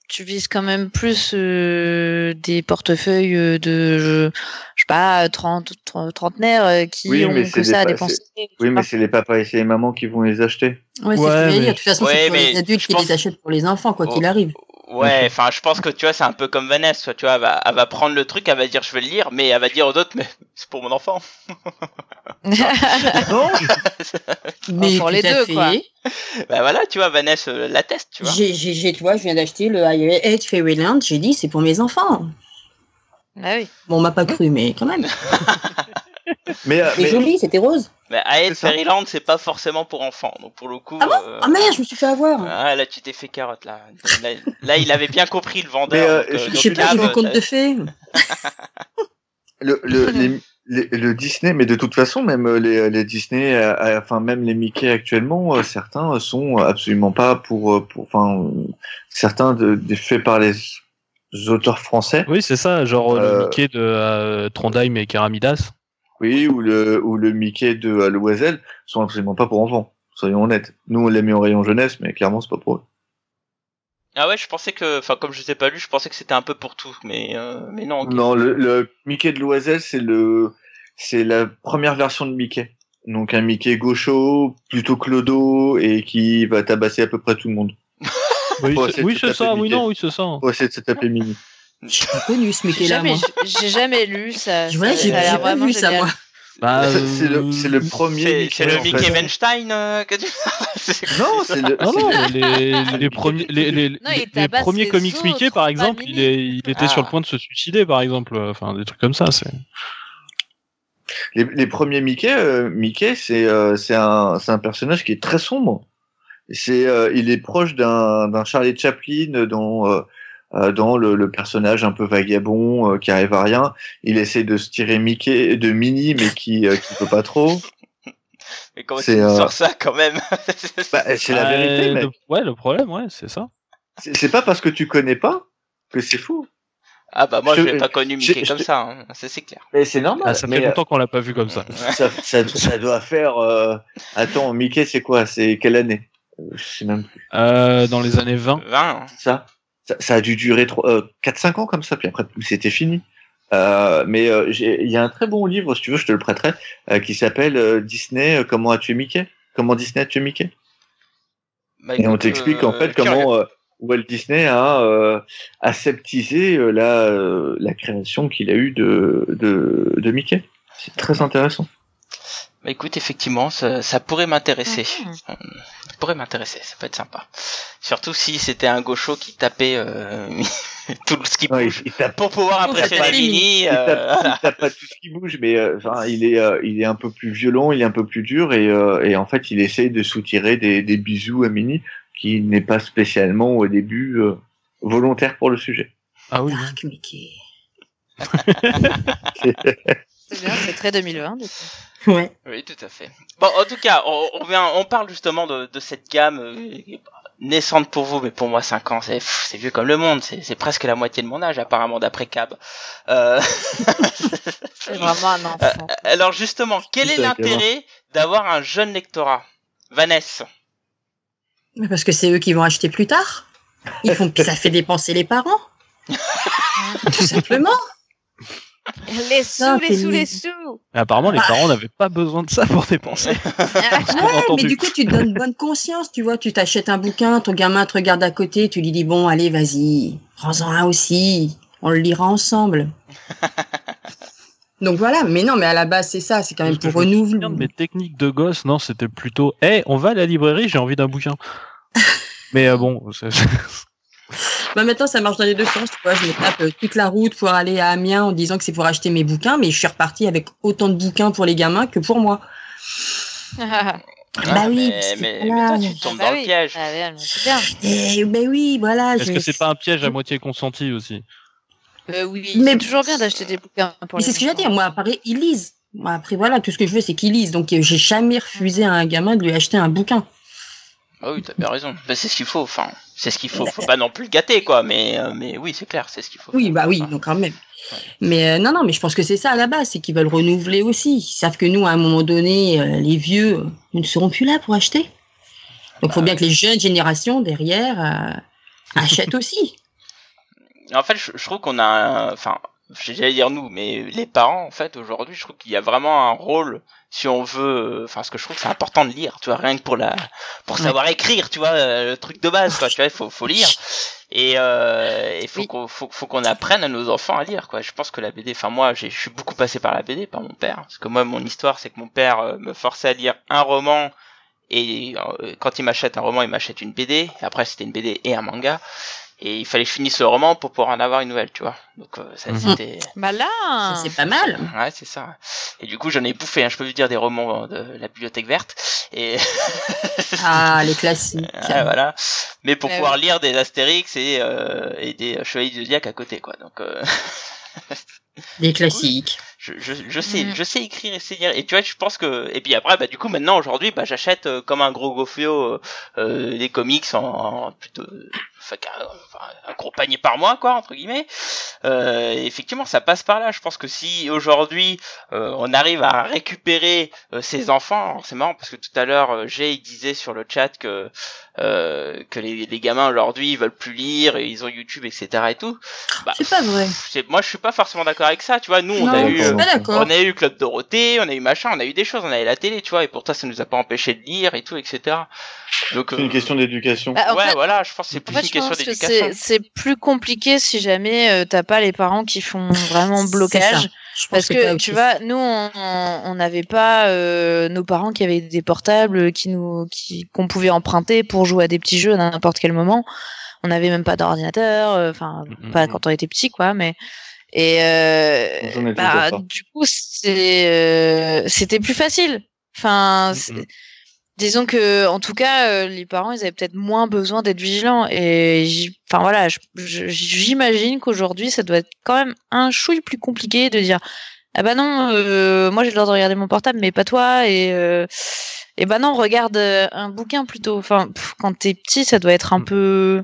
tu vises quand même plus euh, des portefeuilles de, je, je sais pas, 30, 30 trentenaires qui Oui, ont que c'est ça à dépenser. Oui, mais c'est les papas et c'est les mamans qui vont les acheter. Ouais, c'est Ouais, ce que j'allais mais- dire. De toute façon, Ouais, c'est pour mais les adultes je qui pense- les achètent pour les enfants, quoi Oh. qu'il arrive. Ouais, enfin, je pense que tu vois, c'est un peu comme Vanessa, tu vois, elle va, elle va prendre le truc, elle va dire je vais le lire, mais elle va dire aux autres, mais c'est pour mon enfant. Non Mais pour les deux, quoi. bah voilà, tu vois, Vanessa euh, l'atteste, tu vois. J'ai, tu vois, je viens d'acheter le Edge Fairyland. J'ai dit, c'est pour mes enfants. ah oui. Bon, on m'a pas cru, mais quand même. Mais, euh, mais- joli, c'était rose. Mais C'est ça. Fairyland, c'est pas forcément pour enfants, donc pour le coup. Ah bon euh, Ah merde, je me suis fait avoir. ah, là, tu t'es fait carotte, là. Là, là, il avait bien compris le vendeur. Mais, euh, donc, je- sais pas, j'ai vu conte de fées. le, le, les- les- le Disney, mais de toute façon, même euh, les, les Disney, euh, enfin même les Mickey actuellement, euh, certains sont absolument pas pour, pour enfin, euh, certains de, des faits par les auteurs français. Oui, c'est ça, genre le Mickey de euh, Trondheim et Keramidas. Oui, ou le, ou le Mickey de Loisel sont absolument pas pour enfants. Soyons honnêtes. Nous, on l'a mis en rayon jeunesse, mais clairement, c'est pas pour eux. Ah ouais, je pensais que, enfin, comme je les ai pas lu, je pensais que c'était un peu pour tout, mais, euh, mais non. Non, le, le Mickey de Loisel, c'est le, c'est la première version de Mickey. Donc un Mickey gaucho, plutôt clodo, et qui va tabasser à peu près tout le monde. Oui, c'est- c'est oui, c'est fait oui, Mickey. non, oui, c'est ça. On va essayer de se taper Mini. J'ai pas connu ce J'ai Mickey-là, jamais, moi. j'ai jamais lu ça. Ouais, j'ai pas vu ça, moi. Bah, c'est le, euh, c'est le premier. C'est Mickey, c'est le en Mickey fait. Weinstein euh, que tu. Non, c'est le. Non, non, le- les, les, premiers, les, les, Non, les premiers comics Mickey, par exemple, il, est, il était Ah. sur le point de se suicider, par exemple. Enfin, des trucs comme ça. C'est. Les, les premiers Mickey, euh, Mickey, c'est euh, c'est un, c'est un personnage qui est très sombre. C'est, euh, il est proche d'un d'un Charlie Chaplin euh, dans le, le personnage un peu vagabond euh, qui arrive à rien. Il essaie de se tirer Mickey de Minnie, mais qui euh, qui peut pas trop. Mais comment tu euh, sors ça quand même Bah, c'est la vérité, le- mec. Ouais, le problème, ouais, c'est ça. C'est c'est pas parce que tu connais pas que c'est fou. Ah bah moi Je- l'ai pas connu Mickey je- comme je- ça, hein. ça c'est clair. Mais c'est normal. Ah, ça mais, fait longtemps qu'on l'a pas vu comme ça. euh, ça, ça, ça doit faire. euh, Attends, Mickey, c'est quoi? C'est quelle année? Euh, Je sais même plus. Euh, dans les années 20. 20. ça. Ça, ça a dû durer trois- euh, 4-5 ans comme ça, puis après c'était fini. Euh, mais euh, il y a un très bon livre, si tu veux, je te le prêterai, euh, qui s'appelle Disney, comment a tué Mickey? Comment Disney a tué Mickey? Bah, Et on t'explique en fait comment Walt Disney a aseptisé la, la création qu'il a eue de, de, de Mickey. C'est très intéressant. Bah écoute, effectivement, ça, ça pourrait m'intéresser. Mhm. Ça pourrait m'intéresser, ça peut être sympa. Surtout si c'était un gaucho qui tapait euh, tout ce qui Ouais, bouge il, il tape, pour pouvoir impressionner Mini. il, euh, tape, il tape pas tout ce qui bouge, mais euh, il est, euh, il est un peu plus violent, il est un peu plus dur, et, euh, et en fait, il essaye de soutirer des, des bisous à Mini, qui n'est pas spécialement au début euh, volontaire pour le sujet. Ah oui. Dark Mickey. C'est bien, c'est très 2020. du coup. Ouais. Oui, tout à fait. Bon, en tout cas, on, on, vient, on parle justement de, de cette gamme euh, naissante pour vous, mais pour moi, 5 ans, c'est vieux comme le monde. C'est c'est presque la moitié de mon âge, apparemment, d'après Cab. Euh, C'est vraiment un enfant. alors justement, quel est l'intérêt d'avoir un jeune lectorat? Vanessa Mais Parce que c'est eux qui vont acheter plus tard. Ils font, ça fait dépenser les parents. Tout simplement. Les sous, Non, les sous, les sous. Mais apparemment, les Bah. parents n'avaient pas besoin de ça pour dépenser. Ouais, mais du coup, tu te donnes bonne conscience, tu vois. Tu t'achètes un bouquin, ton gamin te regarde à côté, tu lui dis bon, allez, vas-y, prends-en un aussi. On le lira ensemble. Donc voilà, mais non, mais à la base, c'est ça, c'est quand même Parce pour renouveler. mes techniques de gosse, non, c'était plutôt, eh, on va à la librairie, j'ai envie d'un bouquin. Mais euh, bon, c'est- Bah, maintenant, ça marche dans les deux sens. Tu vois, je me tape euh, toute la route pour aller à Amiens en disant que c'est pour acheter mes bouquins, mais je suis repartie avec autant de bouquins pour les gamins que pour moi. Ah, Bah oui, mais, parce que mais, mais voilà. toi, tu tombes bah dans oui. le piège. Ah, bien. Et ben oui, voilà. est-ce je- que c'est pas un piège à moitié consenti aussi? Euh, oui, Mais- c'est toujours bien d'acheter des bouquins pour Mais les c'est ce que j'ai dire. Moi, après, ils lisent. Moi, après, voilà, tout ce que je veux, c'est qu'ils lisent. Donc, euh, j'ai jamais refusé à un gamin de lui acheter un bouquin. Ah oui, t'as bien raison. Bah, c'est ce qu'il faut. Enfin, c'est ce qu'il faut. Faut pas non plus le gâter, quoi. Mais, euh, mais oui, c'est clair, c'est ce qu'il faut. Oui, faire. bah oui, donc quand même. Mais euh, non, non, mais je pense que c'est ça à la base, c'est qu'ils veulent renouveler aussi. Ils savent que nous, à un moment donné, euh, les vieux, ils ne seront plus là pour acheter. Donc, il faut bien que les jeunes générations derrière achètent aussi. En fait, je, je trouve qu'on a, un- enfin, j'allais dire nous, mais les parents, en fait, aujourd'hui, je trouve qu'il y a vraiment un rôle, si on veut, enfin, parce que je trouve c'est important de lire, tu vois, rien que pour la, pour Ouais. savoir écrire, tu vois, euh, le truc de base, quoi, tu vois, il faut, faut lire. Et euh, il faut Oui. qu'on faut, faut qu'on apprenne à nos enfants à lire, quoi. Je pense que la BD, enfin moi, j'ai- je suis beaucoup passé par la BD, par mon père, parce que moi, mon histoire, c'est que mon père euh, me forçait à lire un roman. Et euh, quand il m'achète un roman, il m'achète une BD. Après, c'était une BD et un manga. Et il fallait que je finisse le roman pour pouvoir en avoir une nouvelle, tu vois. Donc euh, ça, Mhm. c'était... Malin Ça, c'est pas mal. Ouais, c'est ça. Et du coup, j'en ai bouffé, hein, je peux vous dire, des romans de la bibliothèque verte. Et Ah, les classiques. Ouais, voilà. Mais pour Ouais, pouvoir lire des Astérix et, euh, et des Chevaliers du Zodiac à côté, quoi. Donc, euh, Les classiques. je, je, je sais, Mhm. je sais écrire et sais lire. Et tu vois, je pense que, et puis après, bah, du coup, maintenant, aujourd'hui, bah, j'achète euh, comme un gros gofio euh, euh, des comics en, en plutôt, un gros panier par mois, quoi, entre guillemets. Euh, effectivement, ça passe par là. Je pense que si aujourd'hui euh, on arrive à récupérer euh, ces enfants, c'est marrant parce que tout à l'heure, Jay il disait sur le chat que que les, les gamins aujourd'hui ils veulent plus lire et ils ont YouTube, etc. et tout. Bah, c'est pas vrai. Moi, je suis pas forcément d'accord avec ça. Tu vois, nous, on a eu, on a eu Club Dorothée, on a eu machin, on a eu des choses, on a eu la télé, tu vois, et pourtant ça nous a pas empêché de lire et tout, etc. Donc c'est une question d'éducation. Bah, ouais, voilà, je pense que c'est plus une question d'éducation c'est plus compliqué si jamais euh, t'as pas les parents qui font vraiment blocage. Parce que, tu vois, nous on n'avait pas euh, nos parents qui avaient des portables qui nous qui qu'on pouvait emprunter pour jouer à des petits jeux à n'importe quel moment. On n'avait même pas d'ordinateur, euh, enfin pas quand on était petit quoi, mais et bah, du coup c'était plus facile. Enfin, disons que en tout cas euh, les parents ils avaient peut-être moins besoin d'être vigilants. Et enfin voilà j'imagine qu'aujourd'hui ça doit être quand même un chouille plus compliqué de dire ah bah non euh, moi j'ai le droit de regarder mon portable mais pas toi et euh, et bah non regarde un bouquin plutôt. Enfin quand t'es petit ça doit être un mm. peu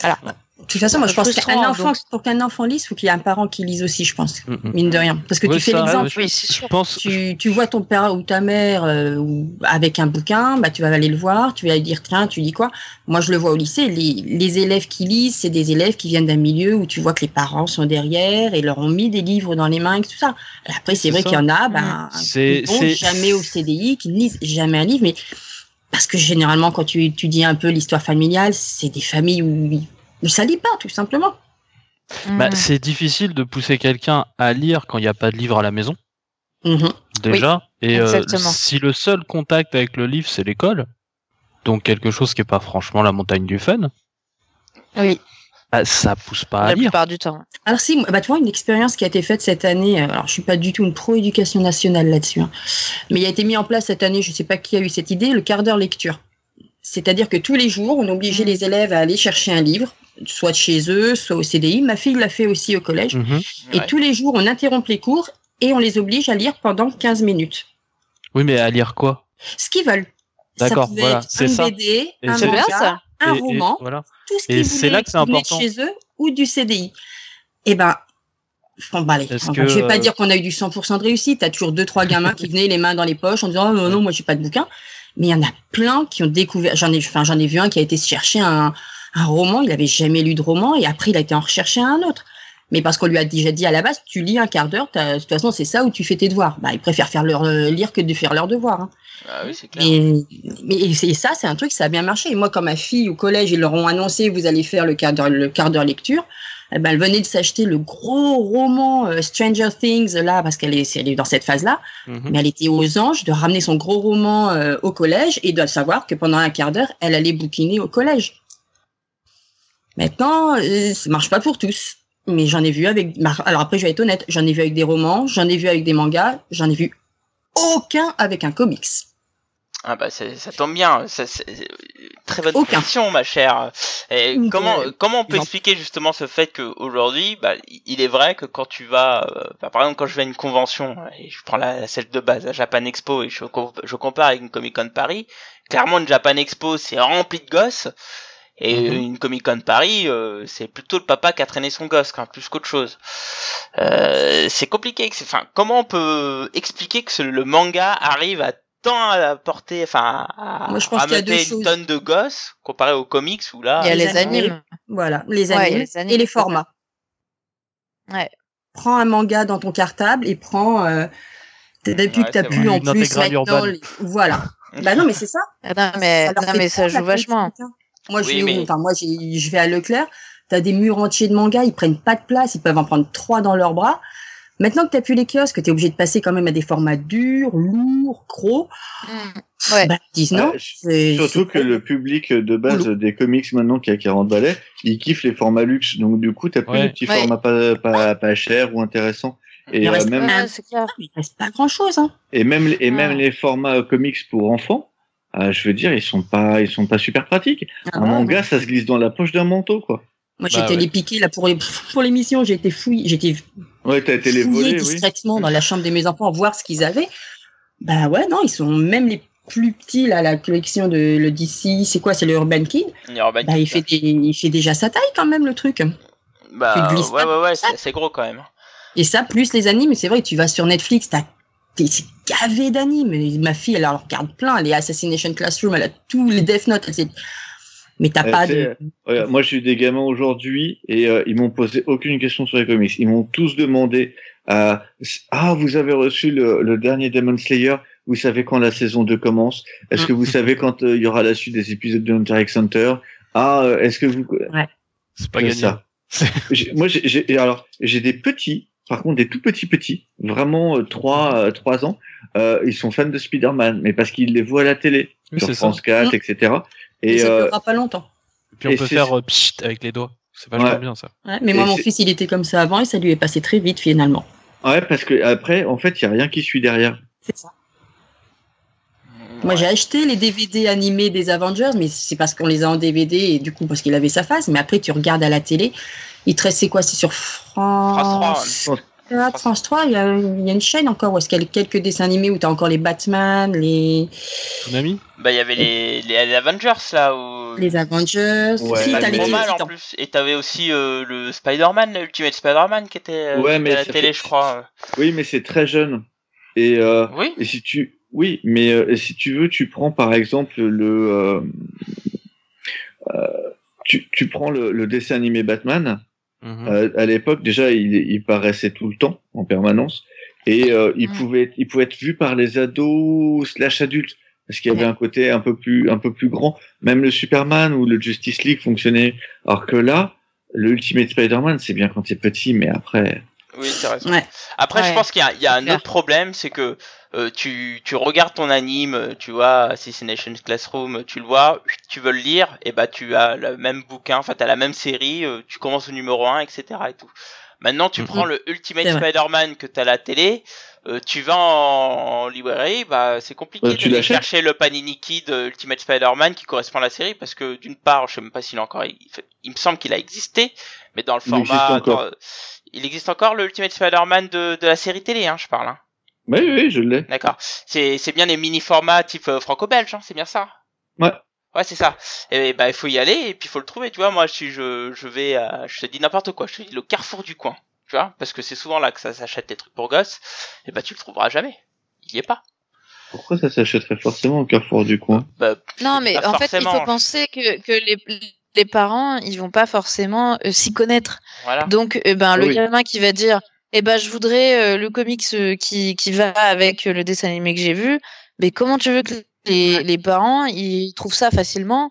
voilà de toute façon, moi, je pense qu'un enfant, pour qu'un enfant lise, il faut qu'il y ait un parent qui lise aussi, je pense, mm, mm. mine de rien. Parce que tu fais l'exemple, oui, je pense... tu, tu vois ton père ou ta mère euh, avec un bouquin, bah, tu vas aller le voir, tu vas lui dire, tiens, tu dis quoi? Moi, je le vois au lycée, les, les élèves qui lisent, c'est des élèves qui viennent d'un milieu où tu vois que les parents sont derrière et leur ont mis des livres dans les mains et tout ça. Après, c'est vrai qu'il y en a, bah, qui vont jamais au CDI, qui ne lisent jamais un livre, mais parce que généralement, quand tu étudies un peu l'histoire familiale, c'est des familles où ne ça lit pas, tout simplement. Bah, mm. C'est difficile de pousser quelqu'un à lire quand il n'y a pas de livre à la maison. Mm-hmm. Déjà. et euh, si le seul contact avec le livre, c'est l'école, donc quelque chose qui n'est pas franchement la montagne du fun. Oui. Bah, ça pousse pas à la lire. plupart du temps. Alors si, bah, tu vois, une expérience qui a été faite cette année, euh, alors je suis pas du tout une pro-éducation nationale là-dessus, hein, mais il a été mis en place cette année, je sais pas qui a eu cette idée, le quart d'heure lecture. C'est-à-dire que tous les jours, on obligeait mm. les élèves à aller chercher un livre, soit chez eux, soit au CDI. Ma fille l'a fait aussi au collège. Mhm. Et tous les jours, on interrompt les cours et on les oblige à lire pendant 15 minutes. Oui, mais à lire quoi? Ce qu'ils veulent. D'accord, voilà, c'est ça. Un BD, un manga, un roman, voilà. tout ce qu'ils voulaient là que c'est important. chez eux ou du CDI. Eh ben, Bon, bah, allez, je vais pas dire qu'on a eu du 100% de réussite. T'as toujours deux, trois gamins qui venaient les mains dans les poches en disant, oh, non, non, moi, j'ai pas de bouquin. Mais il y en a plein qui ont découvert, j'en ai, enfin, j'en ai vu un qui a été chercher un, un roman, il avait jamais lu de roman et après il a été en rechercher un autre. Mais parce qu'on lui a déjà dit à la base, tu lis un quart d'heure, de toute façon c'est ça où tu fais tes devoirs. Bah, ils préfèrent faire leur euh, lire que de faire leurs devoirs. Hein. Ah oui, c'est clair. Et, mais ça, c'est un truc, ça a bien marché. Et moi, quand ma fille au collège, ils leur ont annoncé, vous allez faire le quart d'heure, le quart d'heure lecture. Eh ben, elle venait de s'acheter le gros roman euh, Stranger Things là parce qu'elle est, elle est dans cette phase-là. Mhm. Mais elle était aux anges de ramener son gros roman euh, au collège et de savoir que pendant un quart d'heure, elle allait bouquiner au collège. Maintenant, euh, ça marche pas pour tous. Mais j'en ai vu avec. Alors après, je vais être honnête, j'en ai vu avec des romans, j'en ai vu avec des mangas, j'en ai vu aucun avec un comics. Ah bah ça tombe bien, ça, très bonne question ma chère. Et comment comment on peut expliquer justement ce fait qu'aujourd'hui, bah, il est vrai que quand tu vas, euh, bah, par exemple quand je vais à une convention, et je prends la, celle de base, à Japan Expo, et je, je compare avec une Comic Con Paris, clairement une Japan Expo c'est rempli de gosses, et mhm. une Comic Con Paris, euh, c'est plutôt le papa qui a traîné son gosse, quand plus qu'autre chose. Euh, c'est compliqué. Enfin, comment on peut expliquer que le manga arrive à tant à porter, enfin, à, Moi, une tonne de gosses comparé aux comics où là. Il y a les, animes. Voilà, les animes, et les formats. Ouais. Prends un manga dans ton cartable et prends. Euh, depuis que t'as pu en plus maintenant, voilà. bah non, mais c'est ça. Ah non, mais, non, mais ça joue vachement. Moi, je, enfin, moi je vais à Leclerc, tu as des murs entiers de mangas, ils prennent pas de place, ils peuvent en prendre trois dans leurs bras. Maintenant que tu plus les kiosques, tu es obligé de passer quand même à des formats durs, lourds, gros. Mmh. Ouais. Bah, non. surtout que le public de base des comics maintenant qui a 40 balais, il kiffe les formats luxe. Donc du coup, tu plus des petits formats pas, pas, pas chers ou intéressants. Et il reste, même, pas, il reste pas grand chose. Hein. Et même, et même les formats comics pour enfants, euh, je veux dire, ils sont pas, ils sont pas super pratiques. Ah un manga, ça se glisse dans la poche d'un manteau, quoi. Moi, j'étais bah, les piquer là pour les, pour l'émission. J'ai été fouillé, j'étais ouais, t'as été les voler, discrètement dans la chambre de mes enfants voir ce qu'ils avaient. Bah ouais, non, ils sont même les plus petit, là, la collection de le DC, c'est quoi C'est le Urban Kid? Urban bah, Kid, il, fait des- il fait déjà sa taille quand même, le truc. Bah, ouais, ouais, ouais, c'est gros quand même. Et ça, plus les animes, c'est vrai, tu vas sur Netflix, t'as t'es c'est gavé d'animes. Ma fille, elle en regarde plein. Elle est Assassination Classroom, elle a tous les Death Note. elle Mais t'as Euh, pas de. Regarde, moi, j'ai eu des gamins aujourd'hui et euh, ils m'ont posé aucune question sur les comics. Ils m'ont tous demandé euh, Ah, vous avez reçu le, le dernier Demon Slayer Vous savez quand la saison 2 commence Est-ce que vous savez quand euh, il y aura la suite des épisodes de Hunter x Hunter? Ah, euh, est-ce que vous. C'est pas C'est gagné. ça. Moi, j'ai- alors j'ai des petits, par contre des tout petits petits, vraiment euh, trois euh, trois ans. Euh, ils sont fans de Spider-Man, mais parce qu'ils les voient à la télé Oui, sur ça. France 4, Mm. etc. Et Et ça euh, durera pas longtemps. Puis on Et peut faire euh, pchit avec les doigts. C'est vachement Ouais. bien ça. Ouais, mais Et moi, mon c'est- fils, il était comme ça avant et ça lui est passé très vite finalement. ouais, parce que après, en fait, il y a rien qui suit derrière. C'est ça. Moi, j'ai acheté les DVD animés des Avengers, mais c'est parce qu'on les a en DVD et du coup parce qu'il avait sa face. Mais après, tu regardes à la télé, il te reste c'est quoi C'est sur France. France France 3, il y, a, il y a une chaîne encore où est-ce qu'il y a quelques dessins animés où tu as encore les Batman, les, Tsunami Bah, il y avait les, les, les Avengers là où. les Avengers. Ouais, si, pas t'as les mal en plus. Et t'avais aussi euh, le Spider-Man, l'Ultimate Spider-Man qui était euh, Ouais, mais était à la télé, fait- je crois. Oui, mais c'est très jeune. Et, euh, Oui. et si tu, oui, mais euh, si tu veux, tu prends par exemple le, euh, euh, tu, tu prends le, le dessin animé Batman. Mhm. Euh, à l'époque, déjà, il, il paraissait tout le temps, en permanence, et euh, il pouvait, il pouvait être vu par les ados slash adultes, parce qu'il y avait un côté un peu plus, un peu plus grand. Même le Superman ou le Justice League fonctionnait. Alors que là, le Ultimate Spider-Man, c'est bien quand t'es petit, mais après, Oui, c'est raison. Ouais. Après, je pense qu'il y a, il y a un clair. autre problème, c'est que euh, tu, tu regardes ton anime, euh, tu vois, Assassination Classroom, tu le vois, tu veux le lire, et bah tu as le même bouquin, enfin t'as la même série, euh, tu commences au numéro 1, etc. et tout. Maintenant, tu Mhm. prends le Ultimate. Spider-Man que t'as à la télé, euh, tu vas en, en librairie, bah c'est compliqué tu l'achètes chercher le Panini Kid Ultimate Spider-Man qui correspond à la série, parce que d'une part, je sais même pas s'il a encore, il, me semble qu'il a existé, mais dans le Il existe format, encore. dans- il existe encore le Ultimate Spider-Man de, de la série télé, hein, je parle. Hein. Oui, oui, je l'ai. D'accord. C'est c'est bien les mini formats type euh, franco-belge, hein, c'est bien ça? Ouais. Ouais, c'est ça. Et bah il faut y aller et puis il faut le trouver. Tu vois, moi si je je vais, à, je te dis n'importe quoi, je te dis le Carrefour du coin. Tu vois, parce que c'est souvent là que ça s'achète des trucs pour gosses. Et bah tu le trouveras jamais. Il y est pas. Pourquoi ça s'achèterait forcément au Carrefour du coin? Bah, Non, mais en fait, il faut penser que, que les, les parents, ils vont pas forcément euh, s'y connaître. Voilà. Donc, eh ben, le Oui. gamin qui va dire, eh ben, je voudrais euh, le comics euh, qui, qui va avec euh, le dessin animé que j'ai vu, mais comment tu veux que les, les parents, ils trouvent ça facilement?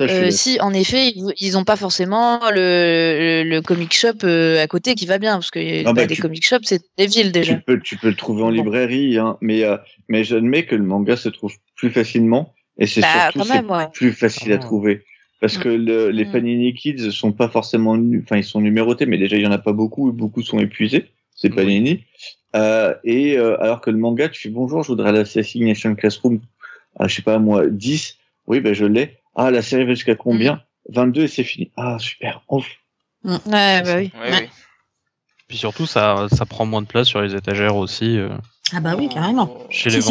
Euh, si, en effet, ils, ils ont pas forcément le, le, le comic shop euh, à côté qui va bien, parce que Ah bah, des tu- comic shops, c'est des villes déjà. Tu peux, tu peux le trouver en librairie, hein, mais, euh, mais j'admets que le manga se trouve plus facilement et c'est Bah, surtout même, ouais. plus facile à trouver. Parce Mm. que le, les Mm. Panini Kids sont pas forcément, enfin ils sont numérotés, mais déjà il y en a pas beaucoup et beaucoup sont épuisés. C'est Oui. Panini. Euh, et euh, alors que le manga, tu fais bonjour, je voudrais l'Assassination Classroom, à, je sais pas moi, 10. Oui, ben je l'ai. Ah, la série va jusqu'à combien? 22 et c'est fini. Ah, super. Ouf. Ouais, bah oui. Oui, Ouais. Puis surtout, ça, ça prend moins de place sur les étagères aussi, euh, Ah bah oui, carrément. chez Si, les si.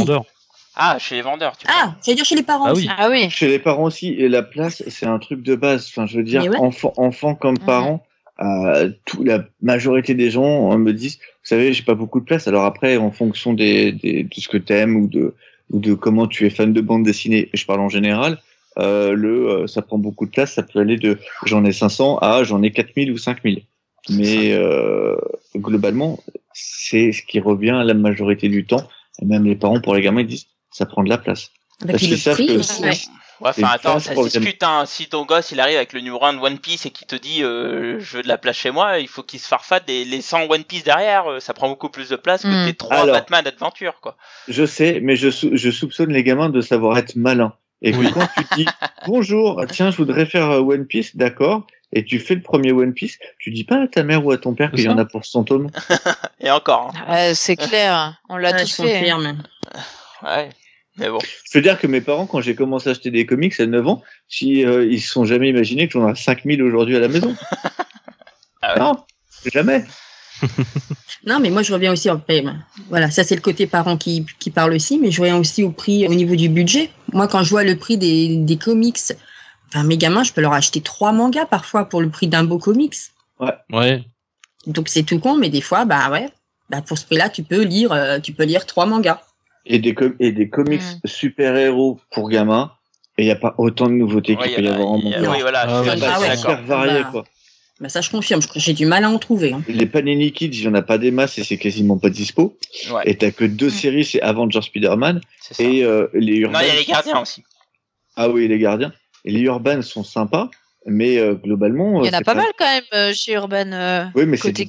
Ah, chez les vendeurs. Tu Ah, j'allais dire chez les parents Ah aussi. oui. Ah oui. Chez les parents aussi, et la place, c'est un truc de base. Enfin, je veux dire, ouais. enfant, enfant comme Mhm. parents, euh, tout, la majorité des gens euh, me disent, vous savez, j'ai pas beaucoup de place. Alors après, en fonction des, des, de ce que t'aimes ou de, ou de comment tu es fan de bande dessinée, je parle en général, euh, le, euh, ça prend beaucoup de place. Ça peut aller de j'en ai 500 à j'en ai 4000 ou 5000. Mais euh, globalement, c'est ce qui revient à la majorité du temps. Et même les parents, pour les gamins, ils disent, ça prend de la place. Bah, Parce qu'ils savent prix que-. Ouais. Enfin attends, ça se discute. Hein. Si ton gosse il arrive avec le numéro 1 de One Piece et qu'il te dit euh, je veux de la place chez moi, il faut qu'il se farfade des les 100 One Piece derrière. euh, Ça prend beaucoup plus de place que Mm. tes 3 Alors. Batman Adventure quoi. Je sais, mais je, sou- je soupçonne les gamins de savoir être malins. Et quand tu dis bonjour, tiens, je voudrais faire euh, One Piece, d'accord, et tu fais le premier One Piece, tu dis pas à ta mère ou à ton père qu'il y en a pour 100 tomes. Et encore. Hein. Ouais, c'est clair. On l'a Ouais, tous fait. hein. Ouais. Mais bon. Je veux dire que mes parents, quand j'ai commencé à acheter des comics à 9 ans, si euh, ils se sont jamais imaginé que j'en ai 5000 aujourd'hui à la maison. Ah ouais. Non, jamais. Non, mais moi, je reviens aussi en Voilà, ça, c'est le côté parent qui, qui parle aussi, mais je reviens aussi au prix au niveau du budget. Moi, quand je vois le prix des, des comics, enfin, mes gamins, je peux leur acheter trois mangas parfois pour le prix d'un beau comics. Ouais. Donc, c'est tout con, mais des fois, bah ouais, bah, pour ce prix-là, tu peux lire, euh, tu peux lire trois mangas. Et des, com- et des comics Mm. super-héros pour gamins. Et il n'y a pas autant de nouveautés Ouais, qu'il y peut y en a- avoir en a- manga. oui, voilà, Ah ouais. assez Ah ouais. d'accord. super varié, Bah, quoi. Bah, ça, je confirme. Je- J'ai du mal à en trouver. hein. Les Panini Kids, il n'y en a pas des masses et c'est quasiment pas dispo. Ouais, Et t'as que deux Mm. séries, c'est Avengers Spider-Man c'est et euh, les Non, Urban. il y a les gardiens aussi. Ah oui, les gardiens. Et les Urban sont sympas, mais euh, globalement. Il y euh, en a c'est pas mal quand même euh, chez Urban. euh. Oui, mais c'est du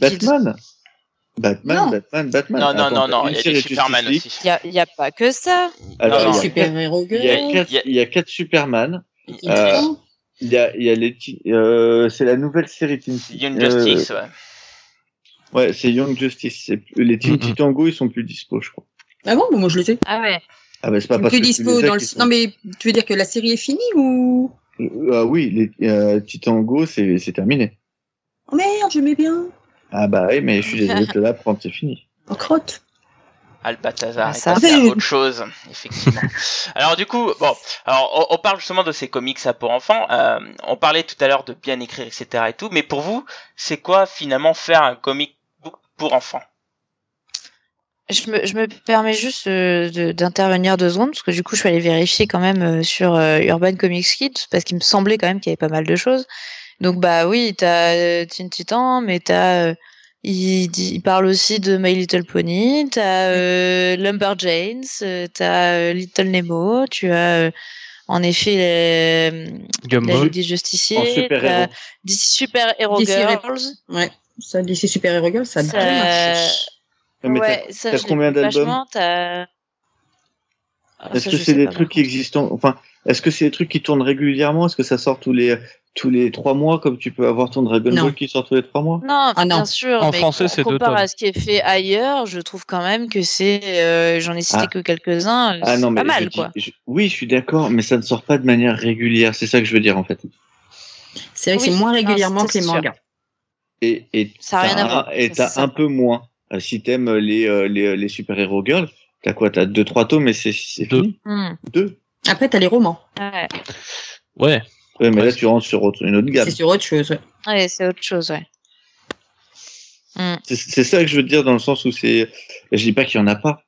Batman. Batman, Non. Batman, Batman. Non, non, non, non, une il y a série des de Superman aussi. Il y a, pas que ça. Alors, Non, il y a Il y a quatre, Il y a- il y a quatre Superman. Euh. Il y a, il y a les, euh, c'est la nouvelle série Teen Young euh, Justice, ouais. Ouais, c'est Young Justice. C'est plus- les Teen. Titans Go, ils sont plus dispo, je crois. Ah bon, bon, moi je les ai. Ah ouais. Ah bah c'est pas Plus parce que tu dispo dans le. sont- Non mais tu veux dire que la série est finie ou? Euh, Ah oui, les euh, Titans Go, c'est c'est terminé. Oh merde, j'aimais bien. Ah bah oui, mais je suis désolé de te l'apprendre, c'est fini. En crotte. Albatazar Ah, est ça. à autre chose, effectivement. alors du coup, bon, alors on, on parle justement de ces comics à pour enfants. Euh, on parlait tout à l'heure de bien écrire, etc. et tout. Mais pour vous, c'est quoi finalement faire un comic book pour enfants? Je me, je me permets juste euh, de- d'intervenir deux secondes parce que du coup je suis allée vérifier quand même euh, sur euh, Urban Comics Kids parce qu'il me semblait quand même qu'il y avait pas mal de choses. Donc bah oui, t'as euh, Teen Titan, mais t'as euh, il, dit- il parle aussi de My Little Pony, t'as euh, Lumberjanes, euh, t'as euh, Little Nemo, tu as euh, en effet les, la. Ligue des Justiciers, super t'as. DC Super Hero DC Hero- Girls. Ouais. Ça, DC Super-héros girl, ça a Ça- bien marché. mais t'as- ouais, ça, combien d'albums Ah, Est-ce que c'est des trucs qui existent Enfin, est-ce que c'est des trucs qui tournent régulièrement? Est-ce que ça sort tous les tous les trois mois, comme tu peux avoir ton Dragon Non. Ball qui sort tous les trois mois? Non, Ah non. bien sûr. En mais français, c'est deux comparé tomes. à ce qui est fait ailleurs, je trouve quand même que c'est. euh, J'en ai cité Ah. que quelques-uns. Ah non, mais pas mal, je dis- quoi. je- oui, je suis d'accord, mais ça ne sort pas de manière régulière. C'est ça que je veux dire en fait. C'est vrai que Oui, c'est moins régulièrement que les sûr. mangas. Et, et Ça a rien t'as à un- voir, Et ça, t'as c'est ça. un peu moins. Euh, Si t'aimes les, euh, les, les super-héros girls, t'as quoi? T'as deux, trois tomes, mais c'est Deux. fini Hmm, Deux Après, t'as les romans. ouais. Ouais. Ouais, mais là, tu rentres sur autre- une autre gamme. C'est sur autre chose. ouais. Ouais, c'est autre chose, ouais. Hmm. C'est ça que je veux dire dans le sens où c'est. Je dis pas qu'il y en a pas.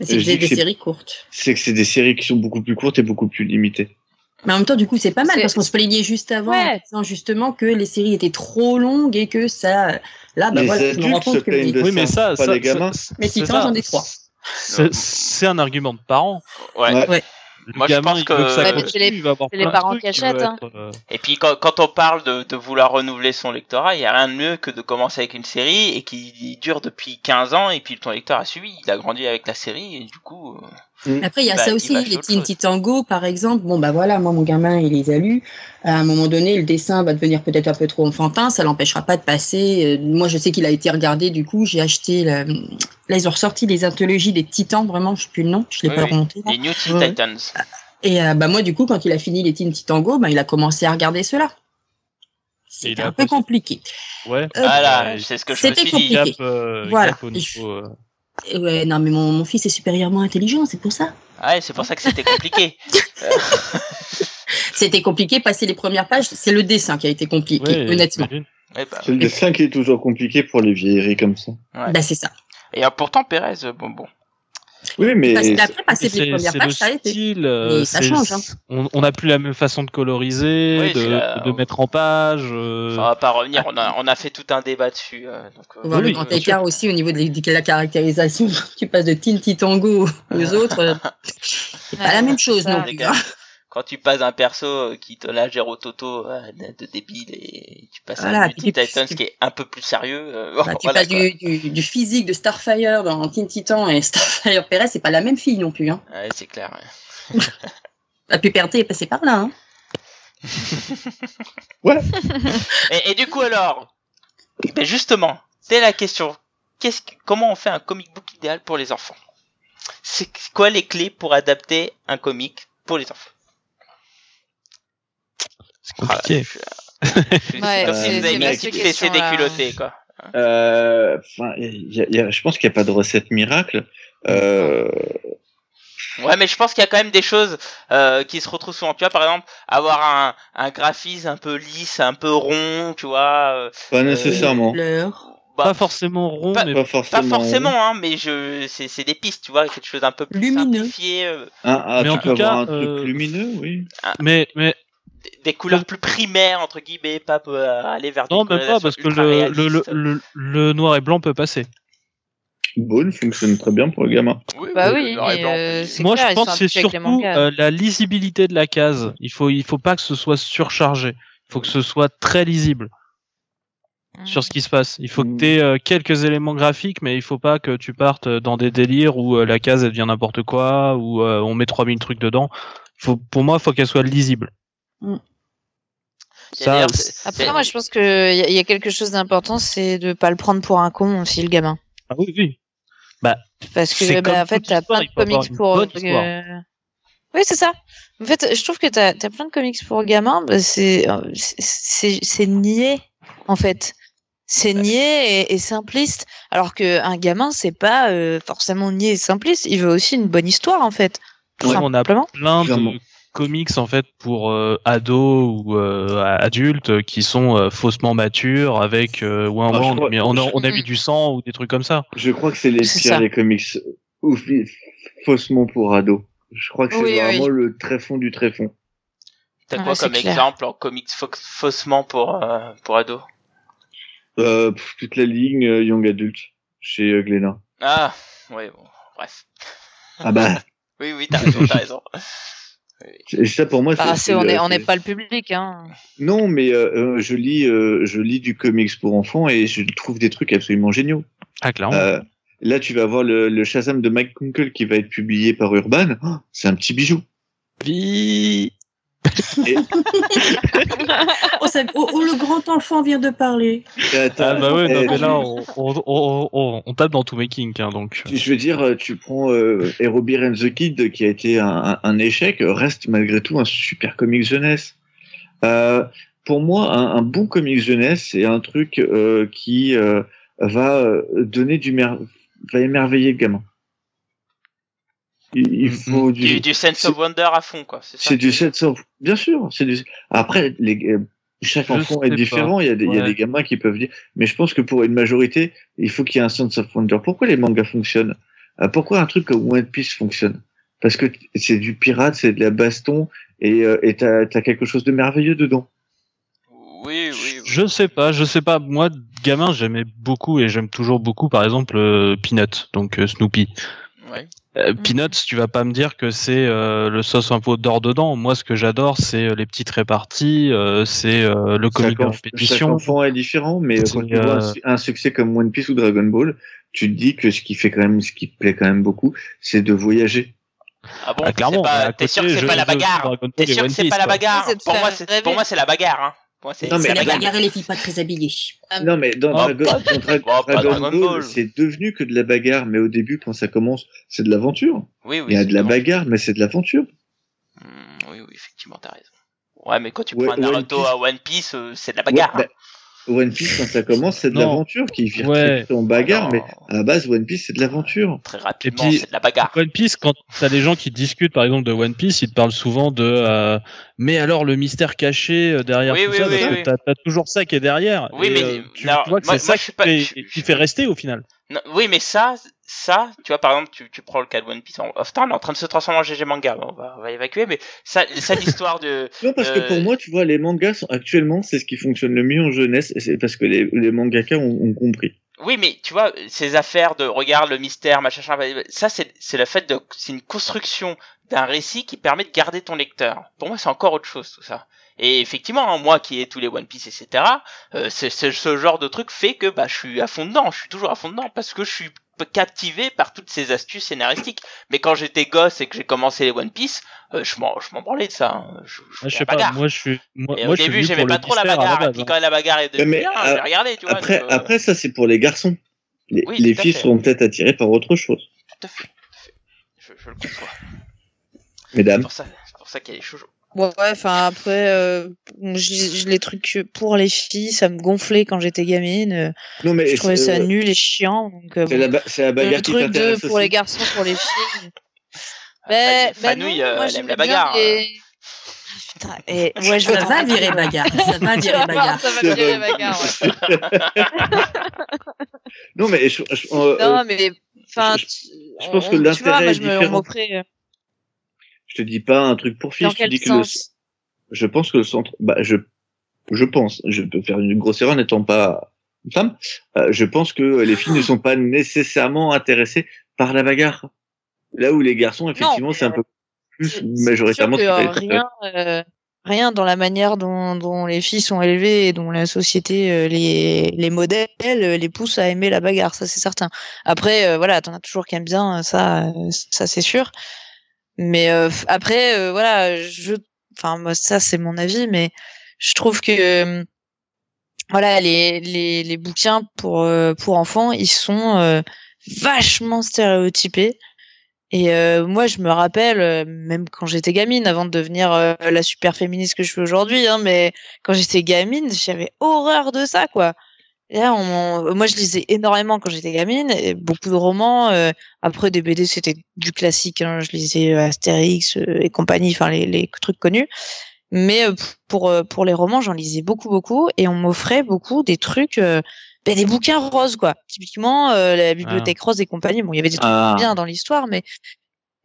C'est des, que des c'est- séries courtes. C'est que c'est des séries qui sont beaucoup plus courtes et beaucoup plus limitées. Mais en même temps, du coup, c'est pas mal parce qu'on se plaignait juste avant, Ouais. en disant justement que les séries étaient trop longues et que ça. Là, bah Les voilà, je me rends compte que. de Oui, mais ça, pas ça, les gamins. ça- Mais Titan, ça. j'en ai trois. C'est c'est un argument de parents. Ouais. Ouais. Moi, je pense que- que ça continue, c'est les- il va avoir c'est les plein de parents trucs qui achètent, hein. être, euh, Et puis quand, quand on parle de, de vouloir renouveler son lectorat, il y a rien de mieux que de commencer avec une série et qui dure depuis 15 ans et puis ton lecteur a suivi, il a grandi avec la série et du coup. euh, Après, il y a Bah, ça aussi, les Teen chose. Titan Go, par exemple. Bon, bah voilà, moi, mon gamin, il les a lus. À un moment donné, le dessin va devenir peut-être un peu trop enfantin. Ça l'empêchera pas de passer. Euh, moi, je sais qu'il a été regardé. Du coup, j'ai acheté. le- Là, ils ont ressorti les anthologies des Titans. Vraiment, je sais plus le nom. Je l'ai Oui, pas oui. remonté. là. Les New Teen Ouais. Titans. Et euh, bah moi, du coup, quand il a fini les Teen Titan Go, bah, il a commencé à regarder ceux-là. il C'était a un peu compliqué. Ouais. Euh, Voilà, Ouais, c'est ce que je me c'était suis dit. Gap, compliqué. euh, Voilà. gap au niveau, euh, Et ouais, non, mais mon, mon fils est supérieurement intelligent, c'est pour ça. Ouais, c'est pour ça que c'était compliqué. C'était compliqué, passer les premières pages. C'est le dessin qui a été compliqué, ouais, honnêtement. Ouais, bah, C'est le dessin qui est toujours compliqué pour les vieilleries comme ça. Ouais. Bah, c'est ça. Et euh, pourtant, Pérez, euh, bon, bon. Oui, mais Parce qu'après, passer les C'est premières pages, ça a été. style. euh, Mais ça change, hein. On n'a plus la même façon de coloriser, Oui, c'est de, la- de mettre en page. euh, Enfin, on va pas revenir, on a, on a fait tout un débat dessus. euh, donc, euh, On voit Oui, le grand écart aussi au niveau de, de la caractérisation. tu passes de Teen Titango aux autres. euh, C'est pas la même chose non les plus. Quand tu passes un perso qui te la gère au toto euh, de, débile et tu passes Voilà, à un Teen Titans tu- qui est un peu plus sérieux. euh, Bah, tu voilà, passes du, du, du physique de Starfire dans Teen Titan et Starfire Perez, c'est pas la même fille non plus. Hein. Ouais, c'est clair. ouais. La puberté est passée par là. Hein. Et, et du coup alors, ben justement, c'est la question. Qu'est-ce que- comment on fait un comic book idéal pour les enfants? C'est quoi les clés pour adapter un comic pour les enfants? C'est compliqué. Ah, je- Ouais, comme si vous avez mis déculottée, quoi. Euh, enfin, y a- y a- je pense qu'il n'y a pas de recette miracle. Euh, Ouais, mais je pense qu'il y a quand même des choses euh, qui se retrouvent souvent. Tu vois, par exemple, avoir un, un graphisme un peu lisse, un peu rond, tu vois. euh, pas nécessairement. Bah, Pas forcément rond, pas- mais Pas pas forcément. hein, mais je, c'est, c'est des pistes, tu vois, quelque chose un peu plus Lumineux. simplifié, euh, Ah, ah, Mais tu en peux tout avoir cas, un truc lumineux, oui. mais mais des- des couleurs plus primaires entre guillemets, pas euh, aller vers des non, même pas parce que le, le, le, noir et blanc peut passer. Bone fonctionne très bien pour le gamin. Oui, Bah oui, euh, Moi, clair, je pense que c'est surtout euh, la lisibilité de la case. Il faut il faut pas que ce soit surchargé. Il faut que ce soit très lisible Mm. sur ce qui se passe. Il faut Mm. que tu aies quelques éléments graphiques, mais il faut pas que tu partes dans des délires où euh, la case elle devient n'importe quoi, où euh, on met 3000 trucs dedans. Faut, pour moi, il faut qu'elle soit lisible. Ça, c'est- Après, moi, je pense qu'il y, a- y a quelque chose d'important, c'est de pas le prendre pour un con aussi, le gamin. Ah oui, oui. Parce que, bah, en fait, t'as plein de comics pour. euh, Oui, c'est ça. En fait, je trouve que t'as as plein de comics pour gamins, bah, c'est euh, niais, en fait. C'est niais et, et simpliste. Alors que un gamin, c'est pas euh, forcément niais et simpliste. Il veut aussi une bonne histoire, en fait. Tout Ouais, on a simplement. plein de comics en fait pour euh, ados ou euh, adultes qui sont euh, faussement matures avec euh, ouais, Ah, ouais, je on, a crois- mis, on, a, on a je- mis du sang ou des trucs comme ça. Je crois que c'est les pires ça. les comics faussement pour ados. Je crois que c'est Oui, oui. vraiment le tréfond du tréfond. T'as Ouais, quoi comme clair. exemple en comics faussement pour euh, pour ados? Euh, pff, toute la ligne euh, Young Adult chez euh, Glénat. Ah, oui, bon, bref. Ah bah, Oui, oui, t'as raison, t'as raison. ça pour moi. Bah, c'est- c'est- on c'est- est on n'est pas le public, hein. Non, mais euh, euh, je lis, euh, je lis du comics pour enfants et je trouve des trucs absolument géniaux. Ah clairement. Euh, là, tu vas voir le, le Shazam de Mike Kunkel qui va être publié par Urban. Oh, c'est un petit bijou. Vie. Oh, ça- oh, oh, le grand enfant vient de parler. Euh, Ah bah ouais, non, mais là on, on, on, on, on tape dans tous mes kinks hein, donc. tu- je veux dire, euh, tu prends euh, Hero Beer and the Kid qui a été un, échec, reste malgré tout un super comics jeunesse. Euh, pour moi, un, un bon comics jeunesse, c'est un truc euh, qui euh, va euh, donner du mer va émerveiller le gamin. Il, Mhm. faut du, Du, du sense of wonder à fond, quoi. C'est du sense of bien sûr c'est du après les euh, chaque Je enfant est différent il y a des il y a Ouais. des gamins qui peuvent dire mais je pense que pour une majorité il faut qu'il y ait un sense of wonder pourquoi les mangas fonctionnent? Euh, pourquoi un truc comme One Piece fonctionne? Parce que c'est du pirate c'est de la baston et euh, et t'as t'as quelque chose de merveilleux dedans Oui, oui, oui. Je sais pas, je sais pas. Moi, gamin, j'aimais beaucoup et j'aime toujours beaucoup, par exemple, euh, Peanut, donc euh, Snoopy. Ouais. Euh, Mhm. Peanuts, tu vas pas me dire que c'est euh, le sauce un peu d'or dedans. Moi, ce que j'adore, c'est euh, les petites réparties, euh, c'est euh, le comique chaque, de enf- chaque répétition. enfant est différent mais euh, quand tu vois un, un succès comme One Piece ou Dragon Ball tu te dis que ce qui fait quand même ce qui plaît quand même beaucoup c'est de voyager Ah bon, Ah, clairement, c'est pas- à t'es sûr que c'est pas la bagarre? T'es sûr que c'est pas la bagarre? Pour moi c'est la bagarre. Hein. Non, mais les filles pas très habillées. Non, mais dans Ah, Dragon, dans Dra- Dragon Dragon Ball, Ball. c'est devenu que de la bagarre, mais au début, quand ça commence, c'est de l'aventure. Oui, oui. Il y a de la bagarre, mais c'est de l'aventure. Hmm, oui, oui, effectivement, t'as raison. Ouais, mais quand tu Ouais, prends One Naruto Piece- à One Piece, euh, c'est de la bagarre. Ouais, bah, One Piece, quand ça commence, c'est de l'aventure qui vire Ouais. en bagarre, Non, mais à la base, One Piece, c'est de l'aventure. Très rapidement, c'est de la bagarre. One Piece, quand t'as des gens qui discutent par exemple de One Piece, ils te parlent souvent de euh, mais alors le mystère caché euh, derrière Oui, tout oui, ça, oui, parce oui. que t'as as toujours ça qui est derrière. Oui, Et, mais- euh, tu, alors, tu vois que moi, ça je suis qui, fait, je- qui fait rester au final. Non, oui, mais ça, ça, tu vois, par exemple, tu, tu prends le cas de One Piece en off on est en train de se transformer en GG manga, on va, on va évacuer, mais ça, ça l'histoire de, Non, parce que Euh, pour moi, tu vois, les mangas sont actuellement, c'est ce qui fonctionne le mieux en jeunesse, et c'est parce que les, les mangaka ont, ont compris. oui, mais tu vois, ces affaires de regarde le mystère, machin, machin, ça, c'est, c'est le fait de, c'est une construction d'un récit qui permet de garder ton lecteur. Pour moi, c'est encore autre chose, tout ça. Et effectivement, hein, moi qui ai tous les One Piece, etc., euh, c'est, ce genre de truc fait que bah, je suis à fond dedans, je suis toujours à fond dedans parce que je suis captivé par toutes ces astuces scénaristiques. Mais quand j'étais gosse et que j'ai commencé les One Piece, euh, je m'en, je m'en branlais de ça. hein. Je, je je la sais pas, bagarre. moi je suis moi, moi, au je début, j'aimais pour pas trop la à bagarre. et puis hein. quand la bagarre est devenue Mais, bien, euh, j'ai regardé, tu vois. Après, donc, euh, après, ça, c'est pour les garçons. Les, Oui, les tout à filles seront peut-être attirées par autre chose. tout à fait, tout à fait. Je, je le conçois. C'est Mesdames. pour ça, c'est pour ça qu'il y a les shoujo. Ouais, enfin après, euh, je, les trucs pour les filles, ça me gonflait quand j'étais gamine. euh, Non, mais Je trouvais ça euh, nul et chiant. Donc, c'est bon. la, ba- c'est la bagarre le qui truc de pour aussi. les garçons, pour les filles. Ben, ben Fanouille, non, euh, moi, elle aime la bagarre. les- Putain, et ouais, je Ça vais va virer bagarre. Ça va virer bagarre. Ça va virer bagarre. ouais. Non, mais je, je- euh, Non, mais enfin, je- pense on- que tu vois, l'intérêt moi, est je me- on différent. Je te dis pas un truc pour filles. Dans je quel dis que le, sens? Je pense que le centre, bah, je, je pense, je peux faire une grosse erreur n'étant pas une femme, euh, je pense que les filles ne sont pas nécessairement intéressées par la bagarre. Là où les garçons, effectivement, c'est un peu plus majoritairement que rien, euh, rien dans la manière dont, dont les filles sont élevées et dont la société euh, les, les modèles les pousse à aimer la bagarre, ça c'est certain. Après, voilà, t'en as toujours qui aiment bien, ça, ça c'est sûr. Mais euh, après, euh, voilà, je, enfin moi ça c'est mon avis, mais je trouve que euh, voilà les, les, les bouquins pour euh, pour enfants, ils sont vachement stéréotypés. Et moi, je me rappelle, même quand j'étais gamine, avant de devenir la super féministe que je suis aujourd'hui, hein, mais quand j'étais gamine, j'avais horreur de ça, quoi. Là, on, moi, je lisais énormément quand j'étais gamine, et beaucoup de romans. euh, après, des BD, c'était du classique. Hein, je lisais euh, Astérix euh, et compagnie, enfin les, les trucs connus. Mais euh, pour euh, pour les romans, j'en lisais beaucoup, beaucoup, et on m'offrait beaucoup des trucs, euh, ben, des bouquins roses, quoi. Typiquement, euh, la bibliothèque rose et compagnie. Bon, il y avait des trucs Ah. bien dans l'histoire, mais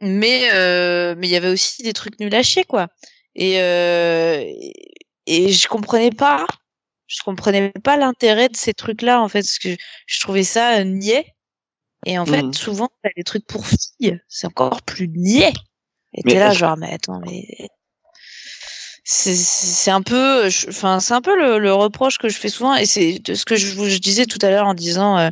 mais euh, mais il y avait aussi des trucs nuls à chier quoi et euh, et- et je comprenais pas je comprenais pas l'intérêt de ces trucs là en fait parce que je trouvais ça euh, niais et en fait Mhm. souvent t'as des trucs pour filles c'est encore plus niais et t'es là genre mais attends mais c'est c'est un peu enfin c'est un peu le, le reproche que je fais souvent et c'est de ce que je vous je disais tout à l'heure en disant euh,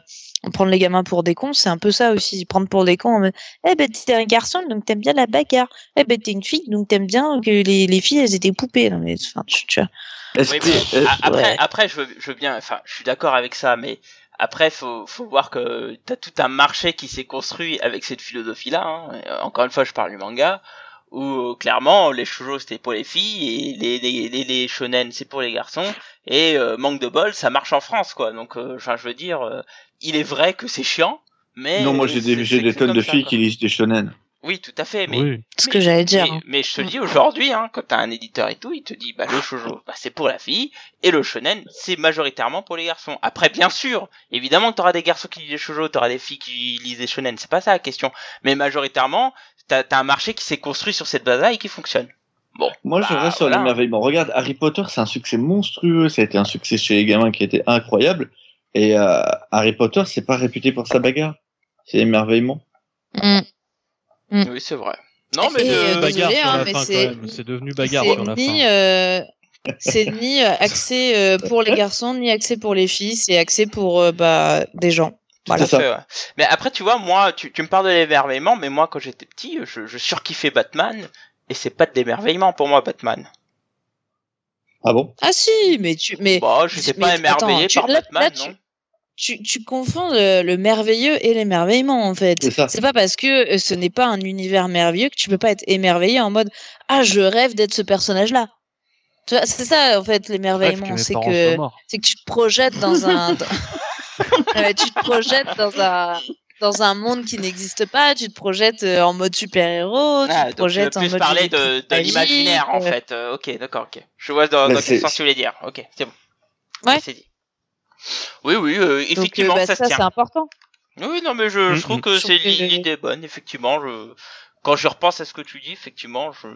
prendre les gamins pour des cons c'est un peu ça aussi prendre pour des cons en mode, eh ben t'es un garçon donc t'aimes bien la bagarre eh ben t'es une fille donc t'aimes bien que les, les filles elles étaient poupées non mais enfin tu, tu vois. Oui, mais après, ouais. après, je veux, je veux bien, enfin, je suis d'accord avec ça, mais après, faut, faut voir que t'as tout un marché qui s'est construit avec cette philosophie-là. hein. Euh, Encore une fois, je parle du manga, où euh, clairement, les shoujo c'était pour les filles et les, les, les, les shonen c'est pour les garçons. Et euh, manque de bol, ça marche en France, quoi. Donc, euh, enfin, je veux dire, euh, il est vrai que c'est chiant, mais non, moi j'ai c'est- des, tonnes de ça, filles quoi. qui lisent des shonen. Oui, tout à fait, mais Oui. ce que j'allais dire mais, mais je te dis aujourd'hui, hein, quand t'as un éditeur et tout, il te dit bah le shoujo, bah, c'est pour la fille, et le shonen, c'est majoritairement pour les garçons. Après, bien sûr, évidemment que t'auras des garçons qui lisent des shoujo, t'auras des filles qui lisent des shonen, c'est pas ça la question. Mais majoritairement, t'as as un marché qui s'est construit sur cette base-là et qui fonctionne. Bon. Moi, je bah, reste sur voilà. l'émerveillement. Regarde, Harry Potter, c'est un succès monstrueux. Ça a été un succès chez les gamins qui était incroyable. Et euh, Harry Potter, c'est pas réputé pour sa bagarre. C'est l'émerveillement. Mm. Oui, c'est vrai. Non, mais euh, bagarre désolé, sur hein, la mais fin quand c'est- même. C'est devenu bagarre c'est sur la ni fin. euh, c'est ni axé euh, pour les garçons ni axé pour les filles c'est axé pour euh, bah des gens voilà fait, ouais. Mais après, tu vois, moi, tu, tu me parles de l'émerveillement, mais moi, quand j'étais petit, je, je surkiffais Batman, et c'est pas de l'émerveillement pour moi, Batman. Ah bon? Ah si mais tu mais Bah, je sais mais pas émerveillé attends, tu- par là- Batman, là, non tu, tu confonds le, le merveilleux et l'émerveillement en fait. C'est ça. C'est pas parce que euh, ce n'est pas un univers merveilleux que tu peux pas être émerveillé en mode ah je rêve d'être ce personnage-là. Tu vois, c'est ça en fait l'émerveillement, c'est que c'est que tu te projettes dans un tu te projettes dans un dans un monde qui n'existe pas, tu te projettes euh, en mode super-héros, tu Ah, te tu projettes en mode parler de, de l'imaginaire, en euh, fait. Euh, ok, d'accord, ok. Je vois dans, Bah, dans quel sens tu voulais dire. Ok, c'est bon. Ouais. C'est dit. Oui, oui, euh, Donc, effectivement, euh, bah, ça, c'est important. Oui, non, mais je, je Mm, trouve que c'est l'idée bonne, effectivement. Je... Quand je repense à ce que tu dis, effectivement, je...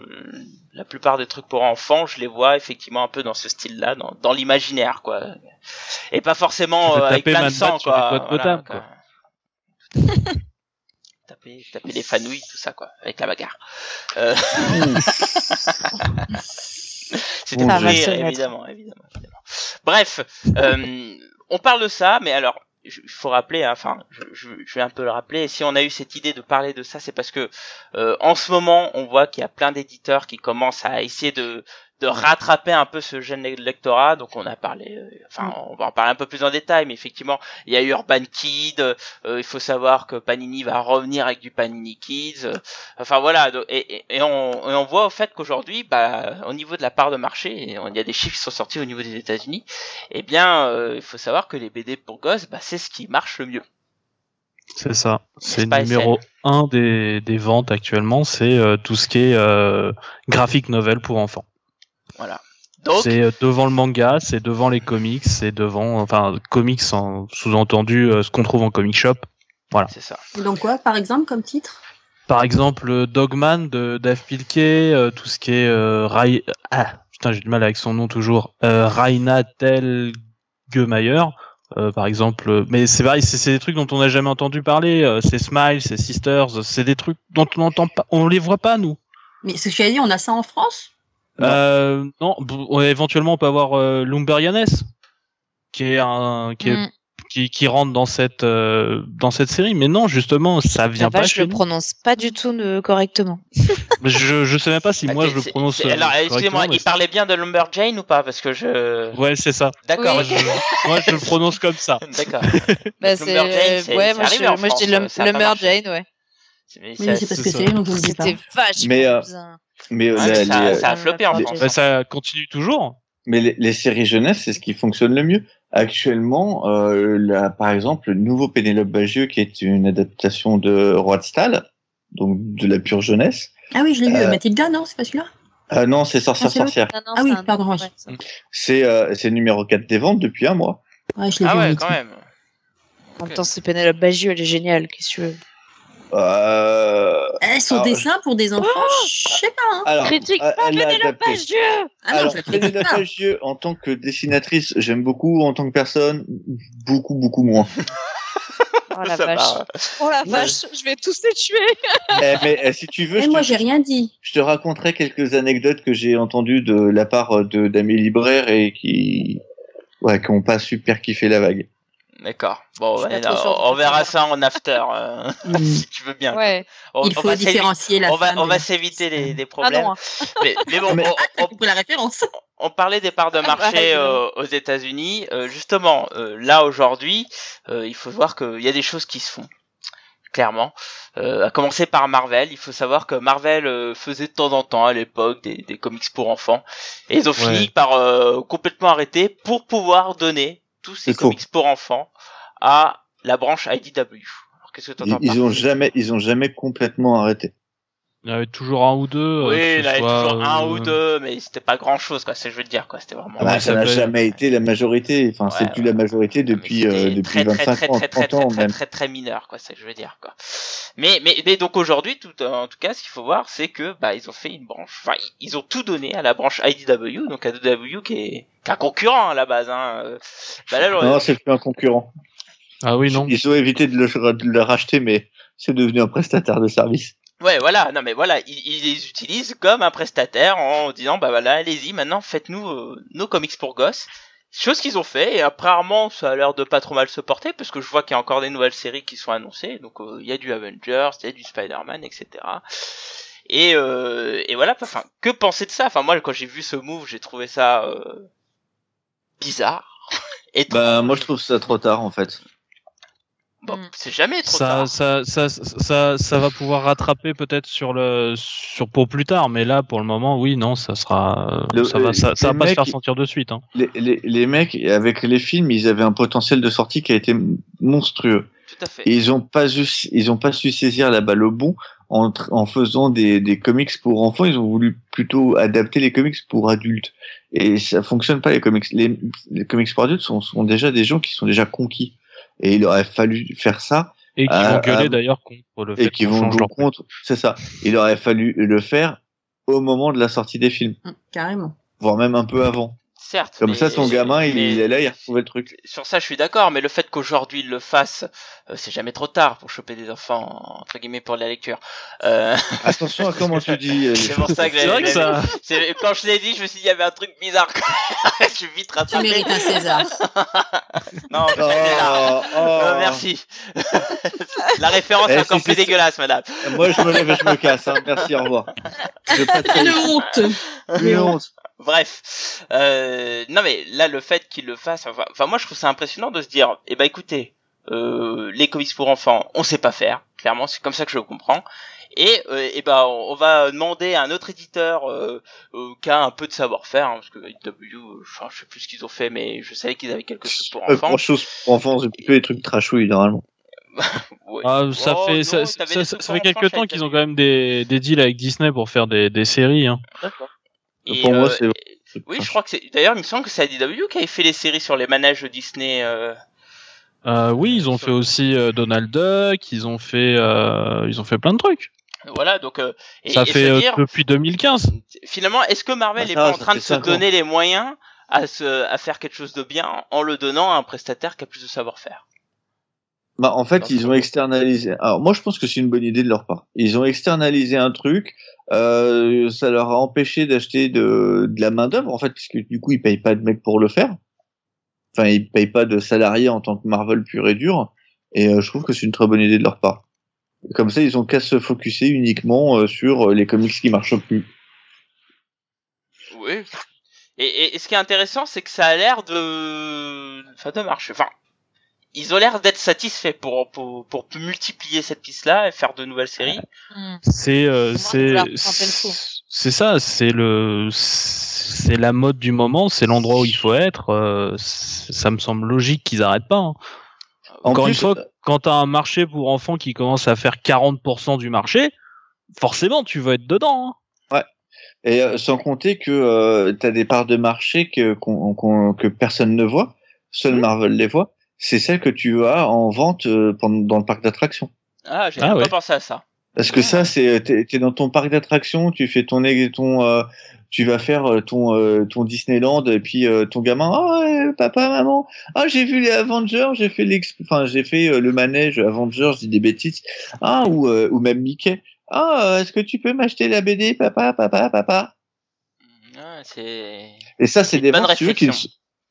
la plupart des trucs pour enfants, je les vois effectivement un peu dans ce style-là, dans, dans l'imaginaire, quoi. Et pas forcément euh, avec plein de sang, quoi. Voilà, Gotham, quoi. quoi. taper, taper les fanouilles, tout ça, quoi, avec la bagarre. Euh... C'était pour rire, évidemment, évidemment, évidemment. Bref, euh, on parle de ça, mais alors, il faut rappeler, hein, enfin, je, je, vais un peu le rappeler. Si on a eu cette idée de parler de ça, c'est parce que euh, en ce moment, on voit qu'il y a plein d'éditeurs qui commencent à essayer de de rattraper un peu ce jeune lectorat. Donc on a parlé, euh, enfin on va en parler un peu plus en détail, mais effectivement il y a Urban Kid. Euh, il faut savoir que Panini va revenir avec du Panini Kids. Euh, enfin voilà, et, et, on, et, on, voit au fait qu'aujourd'hui, bah, au niveau de la part de marché, il y a des chiffres qui sont sortis au niveau des États-Unis. Eh bien, il faut savoir que les BD pour gosses, bah, c'est ce qui marche le mieux. C'est ça. C'est le numéro un des, des ventes actuellement. C'est tout ce qui est euh, graphic novel pour enfants. Voilà. C'est euh, devant le manga, c'est devant les comics, c'est devant, enfin, comics en sous-entendu euh, ce qu'on trouve en comic shop. Voilà. C'est ça. Et donc quoi, par exemple, comme titre? Par exemple, Dogman de Dave Pilkey, euh, tout ce qui est euh, Rai... Ah, putain, j'ai du mal avec son nom toujours. Euh, Raina Telgemeier. Euh, par exemple, mais c'est vrai, c'est des trucs dont on n'a jamais entendu parler. c'est Smile, c'est Sisters, c'est des trucs dont on n'entend pas, on les voit pas nous. Mais ce que tu as dit, on a ça en France? Euh, non, éventuellement on peut avoir euh, Lumberianes, qui est un qui, est, mm. qui, qui rentre dans cette euh, dans cette série, mais non justement ça vient pas. je le prononce pas du tout euh, correctement. je je sais même pas si bah, moi je le prononce. Alors excusez-moi, il parlait bien de Lumberjane ou pas? Parce que je. Ouais c'est ça. D'accord. moi, je le prononce comme ça. D'accord. bah, c'est ouais moi je, moi je dis Lumberjane ouais. Mais c'est parce que c'est donc le pas. C'était vachement mais, euh, mais ouais, les, ça, les, ça, a floppé en France. Bah, ça continue toujours. Mais les, les séries jeunesse, c'est ce qui fonctionne le mieux. Actuellement, euh, là, par exemple, le nouveau Pénélope Bagieux, qui est une adaptation de Roi de Stahl, donc de la pure jeunesse. Ah oui, je l'ai vu. Euh, Mathilda, non, c'est pas celui-là? euh, Non, c'est Sorcière ah, Sorcière. Non, non, ah oui, pardon. Ouais, c'est euh, le numéro 4 des ventes depuis un mois. Ouais, je l'ai ah vu. ouais, quand même. En même temps, c'est Pénélope Bagieux, elle est géniale. Qu'est-ce que tu veux? Euh... Eh, son alors, dessin pour des enfants, oh je sais pas. Hein. Alors, Critique pas Pénélope Bagieux ah non, Alors, Bagieux, en tant que dessinatrice, j'aime beaucoup. En tant que personne, beaucoup, beaucoup moins. Oh la vache. Oh la vache, je vais tous les tuer. mais, mais, eh, si tu veux, Et moi te, j'ai rien dit. Je te raconterai quelques anecdotes que j'ai entendues de la part de d'Amélie Libraire et qui, ouais, qui ont pas super kiffé la vague. D'accord. Bon, ouais, on, verra ça en after, euh, mm. si tu veux bien. Ouais. On, Il faut différencier la on va, femme on va s'éviter les, les problèmes. Ah non. mais, mais bon, Mais- on, la référence. on parlait des parts de Ah bah, marché euh, aux États-Unis. Euh, justement, euh, là aujourd'hui, euh, il faut voir qu'il y a des choses qui se font. Clairement, euh, à commencer par Marvel. Il faut savoir que Marvel euh, faisait de temps en temps à l'époque des, des comics pour enfants, et ils ont fini par euh, complètement arrêter pour pouvoir donner tous ces comics pour enfants à la branche IDW. Alors qu'est-ce que Ils, ils ont jamais, ils ont jamais complètement arrêté. Il y avait toujours un ou deux. euh, Oui, il y en avait soit, toujours un euh, ou deux, mais c'était pas grand chose, quoi. C'est, je veux dire, quoi. C'était vraiment. Ah bah, ça n'a jamais été la majorité. Enfin, c'est Ouais, plus la majorité depuis, euh, depuis très, très, 25 très, ans, très, très, 30 ans très, très, même. très, très mineur, quoi, c'est ce que je veux dire, quoi. Mais, mais, mais donc aujourd'hui, tout, en tout cas, ce qu'il faut voir, c'est que, bah, ils ont fait une branche, enfin, ils ont tout donné à la branche IDW, donc IDW qui est, qui est un concurrent à la base, hein. Euh, Bah là, Non, c'est plus un concurrent. Ah oui, non. Ils ont évité de le, de le racheter, mais c'est devenu un prestataire de service. Ouais, voilà, non mais voilà, ils, ils les utilisent comme un prestataire en disant bah voilà, allez-y, maintenant faites-nous euh, nos comics pour gosses. Chose qu'ils ont fait et apparemment ça a l'air de pas trop mal se porter parce que je vois qu'il y a encore des nouvelles séries qui sont annoncées. Donc euh, il y a du Avengers, il y a du Spider-Man, etc. Et, euh, et voilà, enfin, que penser de ça? Enfin moi quand j'ai vu ce move, j'ai trouvé ça euh, bizarre. Et Bah, moi, je trouve ça trop tard, en fait. Bon, Mm. c'est jamais trop Ça, tard. ça, ça, ça, ça va pouvoir rattraper peut-être sur le, sur pour plus tard, mais là, pour le moment, oui, non, ça sera, Le- ça va, ça, ça va pas se faire sentir de suite. Hein. Les, les, les mecs, avec les films, ils avaient un potentiel de sortie qui a été monstrueux. Tout à fait. Et ils ont pas su, ils ont pas su saisir la balle au bon en, en faisant des, des comics pour enfants. Ils ont voulu plutôt adapter les comics pour adultes. Et ça fonctionne pas les comics. Les, les comics pour adultes sont, sont déjà des gens qui sont déjà conquis. Et il aurait fallu faire ça Et qui Ah, vont gueuler ah, d'ailleurs contre le fait et qui vont jouer contre. C'est ça. Il aurait fallu le faire au moment de la sortie des films, Hum, Carrément. voire même un peu avant. Certes. Comme mais- ça, son gamin, il, mais- il est là, il retrouve le truc. sur ça, je suis d'accord, mais le fait qu'aujourd'hui il le fasse, euh, c'est jamais trop tard pour choper des enfants entre guillemets pour la lecture. Euh, Attention à comment tu dis. euh, les c'est pour ça que, C'est vrai que ça, quand je l'ai dit, je me suis dit il y avait un truc bizarre. je suis vite Tu rattrapé. mérites un César. Non. Oh, oh. Non, merci. la référence Eh, est encore si plus dégueulasse, madame. Moi, je me lève et je me casse. Hein. Merci, au revoir. Une honte. Une honte. Bref, euh, non mais là le fait qu'il le fasse, enfin, enfin, moi je trouve ça impressionnant de se dire, eh ben écoutez, euh, les comics pour enfants, on sait pas faire, clairement c'est comme ça que je le comprends, et euh, eh ben on va demander à un autre éditeur euh, euh, qui a un peu de savoir-faire, hein, parce que IW, euh, je, sais plus ce qu'ils ont fait, mais je savais qu'ils avaient quelque chose pour Pas enfants. grand chose pour enfants, c'est plutôt des trucs trashouilles normalement. Ouais. Ah, ça Oh, fait non, ça, ça, ça- fait pour quelques temps qu'ils ont quand même des, des deals avec Disney pour faire des, des séries. Hein. D'accord. Pour moi, euh, c'est- Oui, je crois que c'est. D'ailleurs, il me semble que c'est IDW qui avait fait les séries sur les manèges Disney. Euh... Euh, oui, ils ont fait aussi euh, Donald Duck, ils ont fait euh, ils ont fait plein de trucs. Voilà, donc. Euh, et, ça et fait euh, dire, depuis 2015. finalement, est-ce que Marvel Ah, est ça, pas en train de se ans. donner les moyens à, se, à faire quelque chose de bien en le donnant à un prestataire qui a plus de savoir-faire? Bah, en fait, ils ont externalisé. Alors, moi, je pense que c'est une bonne idée de leur part. Ils ont externalisé un truc. Euh, ça leur a empêché d'acheter de, de la main d'œuvre, en fait, puisque du coup, ils payent pas de mecs pour le faire. Enfin, ils payent pas de salariés en tant que Marvel pur et dur. Et euh, je trouve que c'est une très bonne idée de leur part. Comme ça, ils ont qu'à se focuser uniquement euh, sur euh, les comics qui marchent plus. Oui. Et, et, et ce qui est intéressant, c'est que ça a l'air de. Enfin, de marcher. Enfin. Ils ont l'air d'être satisfaits pour, pour, pour multiplier cette piste-là et faire de nouvelles séries. Hmm. C'est euh, c'est c'est ça, c'est le c'est la mode du moment, c'est l'endroit où il faut être. euh, ça me semble logique qu'ils arrêtent pas. hein. En Encore plus, une fois, quand t'as un marché pour enfants qui commence à faire 40% du marché, forcément tu vas être dedans. hein. Et euh, sans compter que euh, tu as des parts de marché que, qu'on- qu'on- que personne ne voit, seul Marvel les voit. C'est celle que tu as en vente euh, pendant, dans le parc d'attractions. Ah, j'ai Ah ouais. pas pensé à ça. Parce que ça, c'est t'es es dans ton parc d'attractions, tu fais ton ton euh, tu vas faire euh, ton euh, ton Disneyland et puis euh, ton gamin, ah ouais, papa, maman, ah j'ai vu les Avengers, j'ai fait l'ex, enfin j'ai fait euh, le manège Avengers, je dis des bêtises, ah ou euh, ou même Mickey, ah euh, est-ce que tu peux m'acheter la BD, papa, papa, papa? Ah, c'est. Et ça, c'est des ventes, si tu veux, qui ne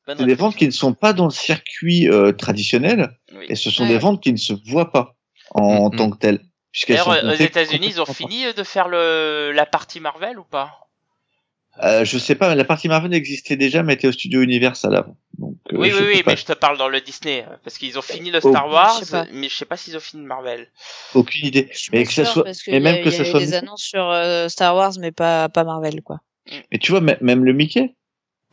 C'est des ventes qui ne sont pas dans le circuit euh, traditionnel Oui. et ce sont Ouais. des ventes qui ne se voient pas en Mhm. tant que telles. D'ailleurs, aux États-Unis, ils ont fini de faire le la partie Marvel ou pas? Euh, je sais pas, la partie Marvel existait déjà, mais était au studio Universal avant. Donc, euh, Oui, oui, oui, pas- mais je te parle dans le Disney parce qu'ils ont fini le Oh. Star Wars, Je mais je sais pas s'ils ont fini Marvel. aucune idée. Je Mais que ça soit, parce que mais il y a- même que ça eu soit, des annonces sur euh, Star Wars, mais pas, pas Marvel, quoi. mais tu vois, même le Mickey,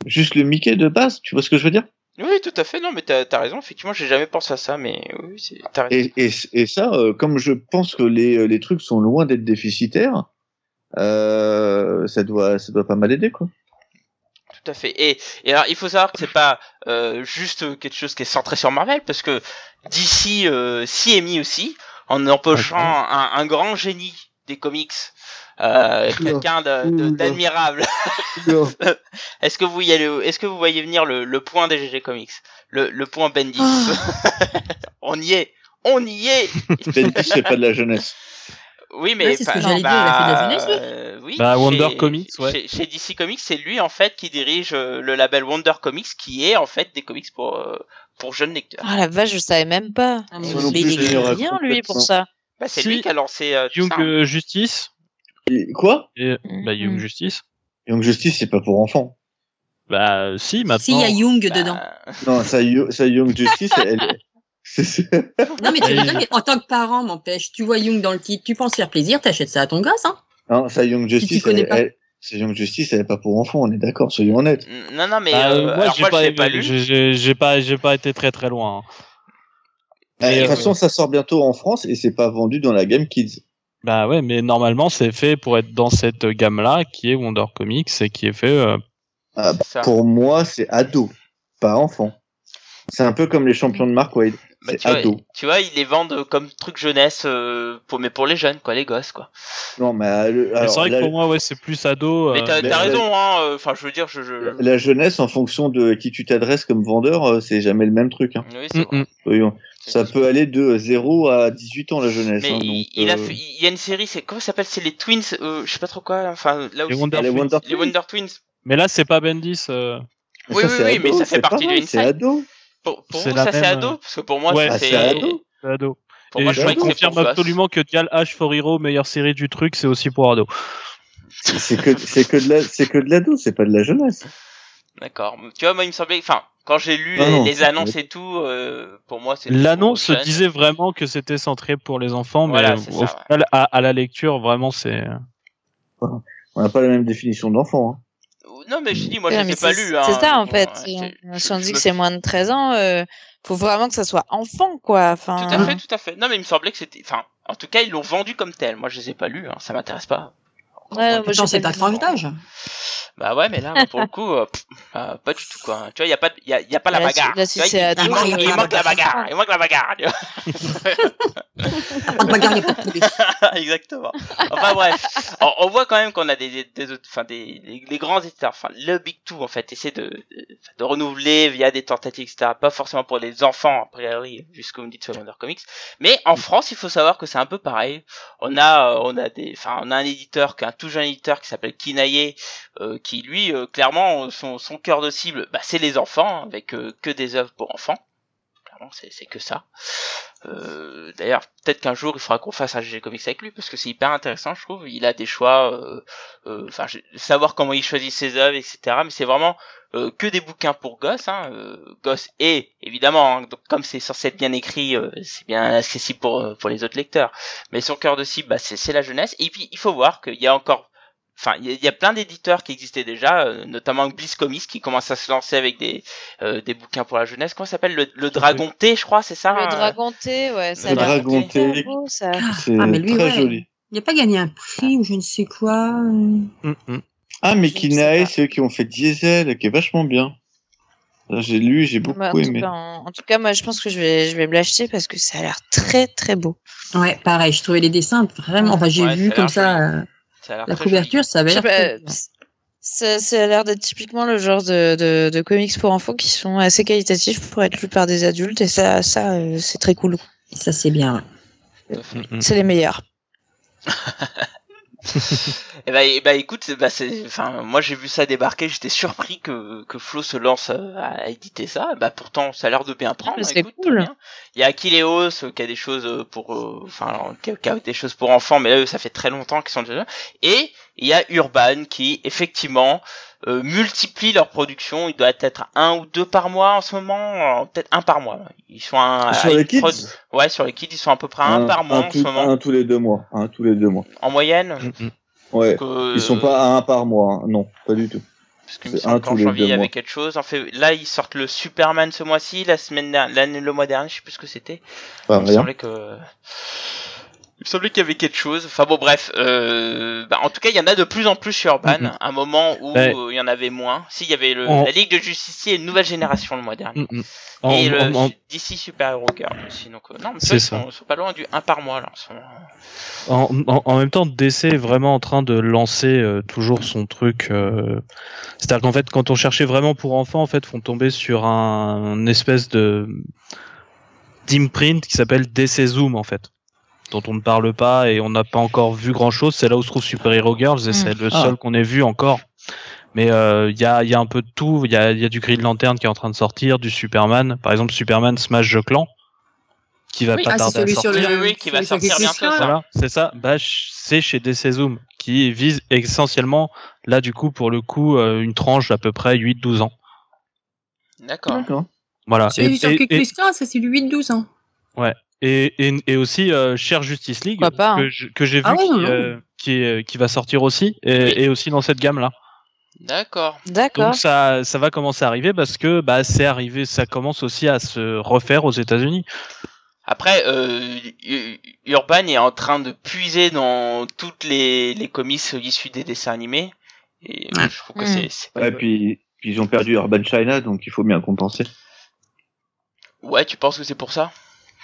juste le Mickey de base, tu vois ce que je veux dire? Oui, tout à fait. Non, mais t'as as raison. Effectivement, j'ai jamais pensé à ça, mais oui, c'est- t'as raison. et, et, et ça, euh, comme je pense que les, les trucs sont loin d'être déficitaires, euh, ça doit, ça doit pas mal aider, quoi. Tout à fait. Et, et alors, il faut savoir que c'est pas euh, juste quelque chose qui est centré sur Marvel, parce que d'ici euh, mis aussi, en empochant un, un grand génie des comics, euh, quelqu'un d'admirable. est-ce que vous y allez, est-ce que vous voyez venir le, le point des GG Comics, le, le point Bendis On y est, on y est. Bendis, c'est pas de la jeunesse. Oui, mais Ouais, c'est ce que pas- j'allais dire, il a fait de la jeunesse, lui. euh, oui, Bah, Wonder chez- Comics, ouais. Chez, chez DC Comics, c'est lui en fait qui dirige euh, le label Wonder Comics, qui est en fait des comics pour euh, pour jeunes lecteurs. Ah la vache, je savais même pas. Ah, mais il est bien, lui, pour ça? Bah, c'est Si. lui qui a lancé euh, Young ça. hein. Justice. Et- Quoi? Et, bah, Young Mhm. Justice. Young Justice, c'est pas pour enfants. Bah, si, maintenant. S'il y a Young Bah, dedans. Non, ça, ça Young Justice, elle, Non, mais tu Oui. rigoles, mais en tant que parent, m'empêche. Tu vois Young dans le titre, tu penses faire plaisir, t'achètes ça à ton gosse, hein. non, ça Young Justice, connais elle, pas. elle- c'est Young Justice, elle est pas pour enfants, on est d'accord, soyons honnêtes. Non, non, mais Bah, euh, moi, j'ai pas, pas lu. j'ai- pas, j'ai pas été très très loin. hein. Mais, de toute euh, façon, ça sort bientôt en France et c'est pas vendu dans la gamme Kids. Bah ouais, mais normalement c'est fait pour être dans cette gamme-là, qui est Wonder Comics et qui est fait. euh, Ah. Pour moi, c'est ado, pas enfant. C'est un peu comme les champions de Mark Wade. Bah, tu, vois, ado. tu vois, ils les vendent comme truc jeunesse, euh, pour, mais pour les jeunes, quoi, les gosses, quoi. Non, mais euh, c'est vrai la, que pour moi, ouais, c'est plus ado. mais euh, t'as mais- t'as mais- raison, hein. euh, Enfin, je veux dire, je. je... la jeunesse, en fonction de qui tu t'adresses comme vendeur, euh, c'est jamais le même truc. Hein. Oui, c'est mm, vrai. mm. Ça peut aller de 0 à 18 ans, la jeunesse. Mais hein, il, donc, il a euh, fait, il y a une série, c'est comment ça s'appelle C'est les Twins, euh, je sais pas trop quoi. Enfin, là Les aussi. Wonder les Twins. Wonder Les Wonder Twins. Mais là, c'est pas Bendis. euh, Oui, ça, oui, oui, mais ça fait partie de. C'est ado. Pour, vous, ça c'est ado euh, Parce que pour moi, Ouais, Ah, c'est. ado. c'est ado. Pour et moi, je confirme absolument que Dial H for Hero, meilleure série du truc, c'est aussi pour ado. C'est que c'est que de la c'est que de l'ado, c'est pas de la jeunesse. D'accord. Tu vois, moi, il me semblait, enfin, quand j'ai lu Ah les, non, les c'est- annonces et tout, euh, pour moi, c'est L'annonce disait vraiment que c'était centré pour les enfants, mais Voilà, au ça, ouais. final, à, à la lecture, vraiment, c'est. On n'a pas la même définition d'enfant. Hein. Non, mais je dis, moi, Ouais, je pas c'est- lus. Hein, C'est ça en Bon, fait. ouais, Si on, dit me que c'est moins de 13 ans, euh, faut vraiment que ça soit enfant quoi. Enfin, Tout à fait, tout à fait. Non, mais il me semblait que c'était. Enfin, en tout cas, ils l'ont vendu comme tel. Moi, je les ai pas lus. Hein. Ça m'intéresse pas. Ouais, moi, j'ai c'est pas ta lu. tranche d'âge. Bah ouais, mais là, pour le coup, euh, pff, euh, pas du tout quoi. Tu vois, il y a pas, y a, y a pas la Là, si- bagarre. là, si Tu vois, c'est il, manque, il a la manque la bagarre. Il manque la bagarre. tu vois. Pas de bagarre, y a pas de poulet. Exactement. Enfin bref, on, on voit quand même qu'on a des, des, des autres- enfin des, les, les grands éditeurs, enfin le Big Two en fait, essaie de, de, de renouveler via des tentatives, etc. Pas forcément pour les enfants, a priori, jusqu'au vous me dites sur Wonder Comics. Mais en France, il faut savoir que c'est un peu pareil. On a, euh, on a des, enfin, on a un éditeur, qui est un tout jeune éditeur qui s'appelle Kinaye, euh, qui lui, euh, clairement, son, son cœur de cible, bah, c'est les enfants, hein, avec euh, que des œuvres pour enfants. C'est que ça. Euh, D'ailleurs, peut-être qu'un jour il faudra qu'on fasse un GG Comics avec lui parce que c'est hyper intéressant, je trouve. Il a des choix, euh, euh, enfin, savoir comment il choisit ses œuvres, etc. Mais c'est vraiment que des bouquins pour gosses, hein, gosses et évidemment, hein, comme c'est censé être bien écrit, c'est bien accessible pour pour les autres lecteurs. Mais son cœur de cible, bah, c'est la jeunesse. Et puis il faut voir qu'il y a encore Enfin, il y, a- il y a plein d'éditeurs qui existaient déjà, euh, notamment Bliss Comics qui commence à se lancer avec des euh, des bouquins pour la jeunesse. Comment ça s'appelle le, le Dragon T, je crois, c'est ça Le hein dragon T, ouais, ça Le a l'air dragon T. C'est Ah, mais lui, très ouais. joli. Il a pas gagné un prix ou je ne sais quoi. euh. Mm, mm. Ah, mais Kinae, c'est eux qui ont fait Diesel, qui est vachement bien. J'ai lu, j'ai beaucoup Bah, en, tout aimé. cas, en, en tout cas, moi, je pense que je vais, je vais me l'acheter parce que ça a l'air très, très beau. Ouais, pareil, je trouvais les dessins vraiment. Enfin, j'ai Ouais, vu comme ça euh, Ça a l'air la très joli. couverture, ça avait l'air. ça, ça a l'air d'être typiquement le genre de, de, de comics pour enfants qui sont assez qualitatifs pour être lus par des adultes et ça, ça, euh, c'est très cool. Ça, c'est bien. ouais. C'est les meilleurs. Eh ben, eh ben, écoute, bah, c'est, enfin, moi j'ai vu ça débarquer, j'étais surpris que, que Flo se lance euh, à éditer ça. Bah, pourtant, ça a l'air de bien prendre. mais c'est écoute, cool. bien. Il y a Akileos euh, qui a des choses euh, pour, enfin, qui a, qui a des choses pour enfants, mais eux, ça fait très longtemps qu'ils sont déjà là. Et il y a Urban qui, effectivement, euh, multiplie leur production. Il doit être un ou deux par mois en ce moment, euh, peut-être un par mois. Ils sont un, Sur à les kids prod- Ouais, sur les kids, ils sont à peu près un, par mois en tout- ce moment, un tous les deux mois. Un tous les deux mois. en moyenne. Mm, mm. Ouais. Euh, Ils sont pas à un par mois. hein. Non, pas du tout. Parce qu'il me un qu'en tous les janvier, il y deux avait mois. quelque chose. En fait, là, ils sortent le Superman ce mois-ci, la semaine dernière, l'année, le mois dernier, je sais plus ce que c'était. Pas Il me semblait que, il me semblait qu'il y avait quelque chose. Enfin bon, bref. Euh... Bah, en tout cas, il y en a de plus en plus chez Urban. Mhm. À un moment où euh, il y en avait moins. Si, il y avait le, En- la Ligue de Justicier, une nouvelle génération le mois dernier. Mm, mm. En- Et le en- DC Super Hero Girl aussi. Donc, euh, non, mais ils ça. sont, ils sont pas loin du 1 par mois, là, en même temps, DC est vraiment en train de lancer euh, toujours son truc. euh, C'est-à-dire qu'en fait, quand on cherchait vraiment pour enfants, en fait, font tomber sur un, une espèce de d'imprint qui s'appelle DC Zoom, en fait, dont on ne parle pas et on n'a pas encore vu grand-chose. C'est là où se trouve Super Hero Girls et c'est le Ah. seul qu'on ait vu encore. Mais euh, il y, a, il y a un peu de tout. Il y a, y a du Green Lantern qui est en train de sortir, du Superman. Par exemple, Superman Smash the Clan, qui va Oui, pas ah, c'est tarder à celui sur sortir. le. Oui, oui, qui va sortir bientôt, ça. là. Voilà, c'est ça. Bah, c'est chez DC Zoom, qui vise essentiellement, là, du coup, pour le coup, euh, une tranche d'à peu près 8-12 ans. D'accord. D'accord. Voilà. Celui Et, sur et, et, c'est du 8-12 ans. Et, et- et aussi euh, Cher Justice League, pas, hein. que j'ai vu Ah ouais, qui, non. euh, qui, est- qui va sortir aussi, et, Oui. et aussi dans cette gamme-là. D'accord. D'accord. Donc ça, ça va commencer à arriver parce que bah, c'est arrivé, ça commence aussi à se refaire aux États-Unis. Après, euh, Urban est en train de puiser dans toutes les, les comics issus des dessins animés. Et je trouve que Mm. c'est, pas Ouais, puis, puis ils ont perdu Urban China, donc il faut bien compenser. Ouais, tu penses que c'est pour ça?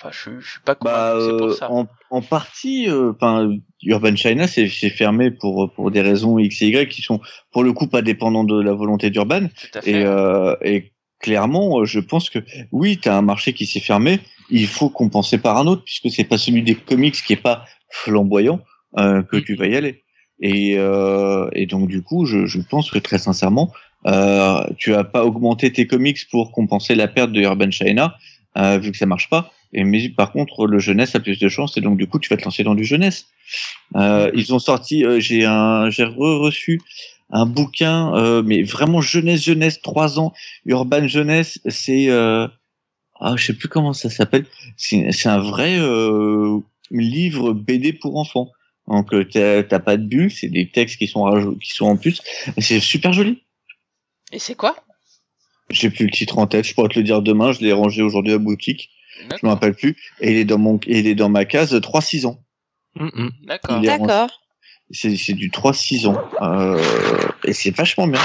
Enfin, je, je suis pas convaincu Bah, que c'est pour ça. en, en partie, euh, enfin, Urban China, c'est c'est fermé pour pour des raisons X et Y qui sont pour le coup pas dépendantes de la volonté d'Urban. Et, euh, et clairement, euh, je pense que oui, tu as un marché qui s'est fermé, il faut compenser par un autre, puisque c'est pas celui des comics qui est pas flamboyant euh, que tu vas y aller. Et, euh, et donc du coup, je, je pense que très sincèrement, euh, tu as pas augmenté tes comics pour compenser la perte de Urban China, vu que ça marche pas. Et mais par contre, le jeunesse a plus de chance et donc du coup, tu vas te lancer dans du jeunesse. Euh, ils ont sorti, euh, j'ai un, j'ai re- reçu un bouquin, euh, mais vraiment jeunesse jeunesse, trois ans, urban jeunesse. C'est, euh, ah, je sais plus comment ça s'appelle. C'est, un vrai euh, livre BD pour enfants. Donc euh, t'as, pas de bulles, c'est des textes qui sont qui sont en plus. C'est super joli. Et c'est quoi? J'ai plus le titre en tête, je pourrais te le dire demain, je l'ai rangé aujourd'hui à la boutique, je me rappelle plus. Et il est dans mon il est dans ma case 3-6 ans. Mm, mm. D'accord. D'accord. C'est c'est du 3-6 ans. Euh, et c'est vachement bien.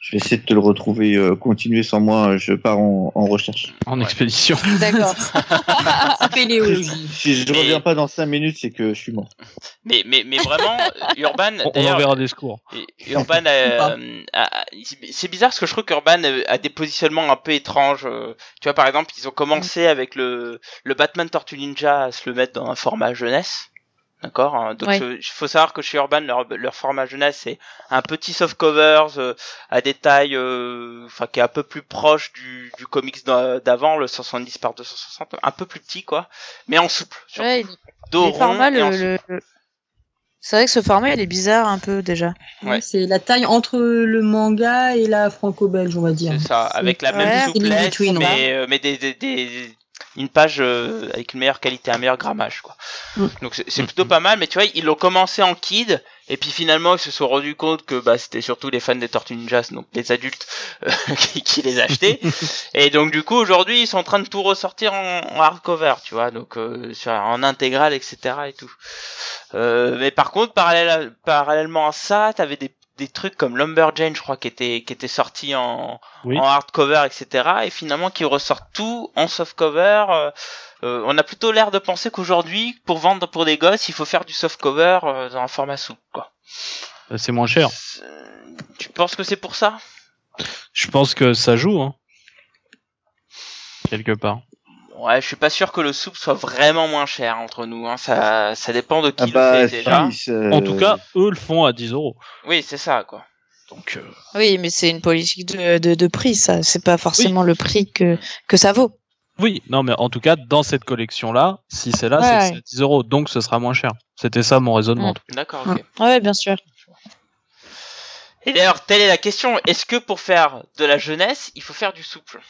Je vais essayer de te le retrouver, euh, continuer sans moi, je pars en, en recherche. En Ouais. expédition. D'accord. Si je Mais- reviens pas dans 5 minutes, c'est que je suis mort. Mais, mais, mais vraiment, euh, Urban, On, enverra des secours. Urban, euh, a- a- c'est bizarre parce que je trouve qu'Urban euh, a des positionnements un peu étranges. euh. Tu vois, par exemple, ils ont commencé avec le, le Batman Tortue Ninja à se le mettre dans un format jeunesse. D'accord hein. Donc, Ouais. il faut savoir que chez Urban, leur, leur format jeunesse, c'est un petit soft covers euh, à des tailles, euh, enfin, qui est un peu plus proche du, du comics d'a- d'avant, le 170 par 260, un peu plus petit, quoi, mais en souple. surtout. Ouais, il- Dos les rond formats, et en le, souple. le- C'est vrai que ce format, il est bizarre un peu déjà. Ouais. C'est la taille entre le manga et la franco-belge, on va dire. C'est ça, avec la Ouais, même c'est souplesse, ouais. mais, euh, mais des, des, des- une page euh, avec une meilleure qualité, un meilleur grammage, quoi. Donc c'est plutôt pas mal, mais tu vois, ils l'ont commencé en kid, et puis finalement ils se sont rendus compte que bah, c'était surtout les fans des Tortues Ninja, donc les adultes, euh, qui, qui les achetaient. et donc du coup aujourd'hui ils sont en train de tout ressortir en, en hardcover, tu vois, donc euh, sur, en intégrale, etc. et tout. Euh, mais par contre, parallèle parallèlement à ça, t'avais des des trucs comme Lumberjane, je crois, qui était qui était sorti en, Oui. en hardcover, etc. Et finalement qui ressortent tout en softcover. Euh, euh, on a plutôt l'air de penser qu'aujourd'hui, pour vendre pour des gosses, il faut faire du softcover euh, dans un format souple, quoi. C'est moins cher. Tu penses que c'est pour ça? Je pense que ça joue, hein. Quelque part. Ouais, je suis pas sûr que le souple soit vraiment moins cher entre nous. Hein. Ça, ça dépend de qui Ah le bah, fait déjà. si, c'est- En tout cas, eux le font à 10 euros. Oui, c'est ça, quoi. Donc, euh, Oui, mais c'est une politique de, de, de prix, ça. C'est pas forcément le prix que, que ça vaut. oui, non, mais en tout cas, dans cette collection-là, si c'est là, Ouais, c'est ouais. c'est à 10 euros. Donc, ce sera moins cher. C'était ça mon raisonnement. D'accord, ok. Ouais, bien sûr. Et d'ailleurs, telle est la question. Est-ce que pour faire de la jeunesse, il faut faire du souple?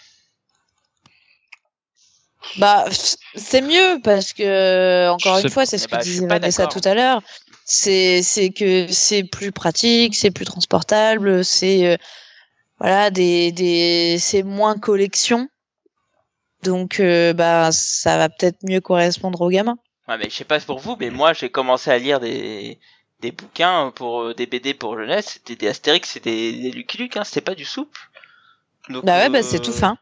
Bah, c'est mieux parce que, encore Je une fois, c'est ce que bah, disait Vanessa tout à l'heure. C'est, c'est que c'est plus pratique, c'est plus transportable, c'est, euh, voilà, des, des, c'est moins collection. Donc, euh, bah, ça va peut-être mieux correspondre aux gamins. Ouais, mais je sais pas pour vous, mais moi j'ai commencé à lire des, des bouquins pour euh, des BD pour jeunesse, c'était des Astérix, c'était des Lucky Luke, hein, c'était pas du souple. Donc, Bah ouais, bah, c'est tout fin.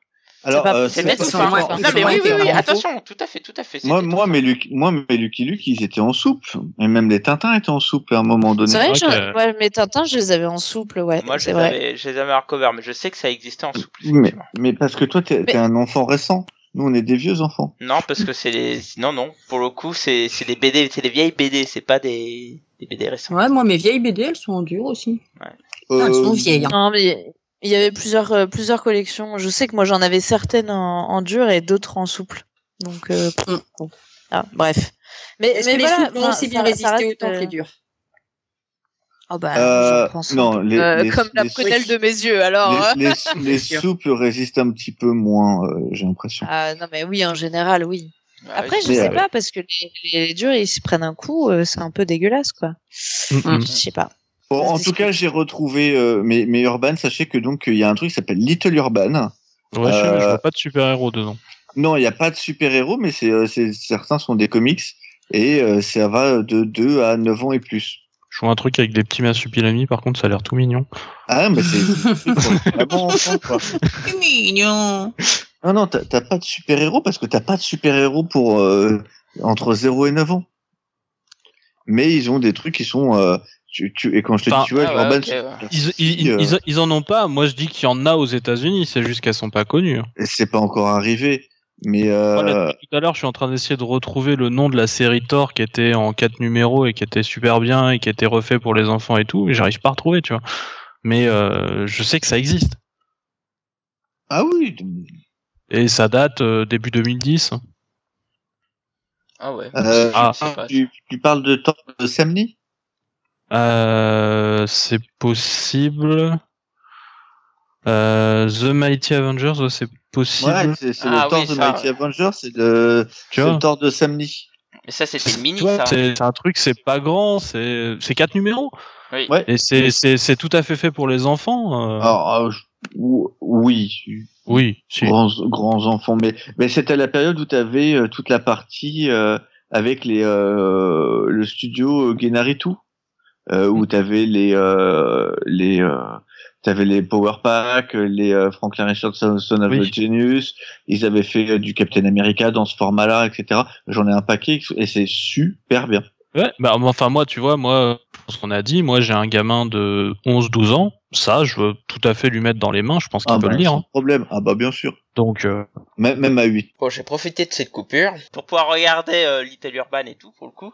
Alors, euh, C'est moins- Non, mais oui, oui, oui, différents. attention, tout à fait, tout à fait. moi, moi, fin. Lucky, moi, mes Lucky Luke, ils étaient en souple. Et même les Tintins étaient en souple à un moment donné. C'est vrai, je- que- ouais, mes Tintins, je les avais en souple, ouais. Moi, je c'est les, vrai. avais, je les avais hardcover, mais je sais que ça existait en souple. Oui, mais, mais parce que toi, t'es Mais- un enfant récent. Nous, on est des vieux enfants. Non, parce que c'est les, non, non, pour le coup, c'est, c'est des BD, c'est des vieilles BD, c'est pas des, des BD récents. Ouais, moi, mes vieilles BD, elles sont en dur aussi. Non, elles Euh, sont vieilles. hein. Non, mais il y avait plusieurs, euh, plusieurs collections. Je sais que moi j'en avais certaines en, en dur et d'autres en souple. Donc, euh, Mm. bon. Ah, bref. Mais, mais que les voilà, souples ont aussi bien résisté reste, autant que euh, les durs? Oh bah, Euh, pense. non, les- Euh, les- comme la les- prunelle de mes yeux, alors. hein. les, les, les sûr. souples résistent un petit peu moins, euh, j'ai l'impression. Ah, non, mais oui, en général, oui. Après, je sais pas, parce que les, les durs, ils se prennent un coup, euh, c'est un peu dégueulasse, quoi. Mm, mm. Je sais pas. Bon, en tout cas, j'ai retrouvé euh, mes, mes Urban. Sachez que donc il y a un truc qui s'appelle Little Urban. Ouais, je, mais Euh, vois pas de super-héros dedans. Non, il n'y a pas de super-héros, mais c'est, euh, c'est, certains sont des comics et euh, ça va de 2 à 9 ans et plus. Je vois un truc avec des petits marsupilami, par contre, ça a l'air tout mignon. Ah, mais c'est c'est vraiment enfant, quoi. C'est mignon. Non, non, t'as, t'as pas de super-héros parce que t'as pas de super-héros pour euh, entre 0 et 9 ans. Mais ils ont des trucs qui sont. euh, tu, tu, et quand je te Enfin, dis, tu vois, ah ouais, Urban, ok, ouais. Ils, ils, euh, ils, ils en ont pas. Moi, je dis qu'il y en a aux États-Unis. C'est juste qu'elles sont pas connues. c'est pas encore arrivé. Mais euh, Moi, là, depuis tout à l'heure, je suis en train d'essayer de retrouver le nom de la série Thor qui était en quatre numéros et qui était super bien et qui était refait pour les enfants et tout. Et j'arrive pas à retrouver, tu vois. Mais euh, je sais que ça existe. ah oui, Et ça date euh, début 2010. Ah ouais. Euh, Ah. Tu, tu parles de temps de Samni? Euh, c'est possible. Euh, The Mighty Avengers, ouais, c'est possible. Ouais, c'est c'est Ah le Thor oui, de ça, Mighty Avengers, c'est le, le Thor de Samni. Mais ça, c'était une mini, ça. c'est un truc, c'est pas grand, c'est c'est quatre numéros. Oui. Et c'est tout à fait fait pour les enfants. euh. Alors, euh, oui, Oui, si. grands, grands enfants, mais, mais c'était la période où tu avais toute la partie euh, avec les euh, le studio euh, Genaritu, euh, où tu avais les euh, les euh, T'avais les Power Pack, les euh, Franklin Richardson Son of Oui. the Genius. Ils avaient fait euh, du Captain America dans ce format-là, etc. J'en ai un paquet et c'est super bien. Ouais, bah enfin moi tu vois moi ce qu'on a dit, moi j'ai un gamin de 11-12 ans, ça je veux tout à fait lui mettre dans les mains, je pense qu'il Ah peut bah, le lire. sans hein. problème. Ah bah bien sûr. Donc euh, Même, même à 8. Bon, j'ai profité de cette coupure pour pouvoir regarder euh, Little Urban et tout pour le coup.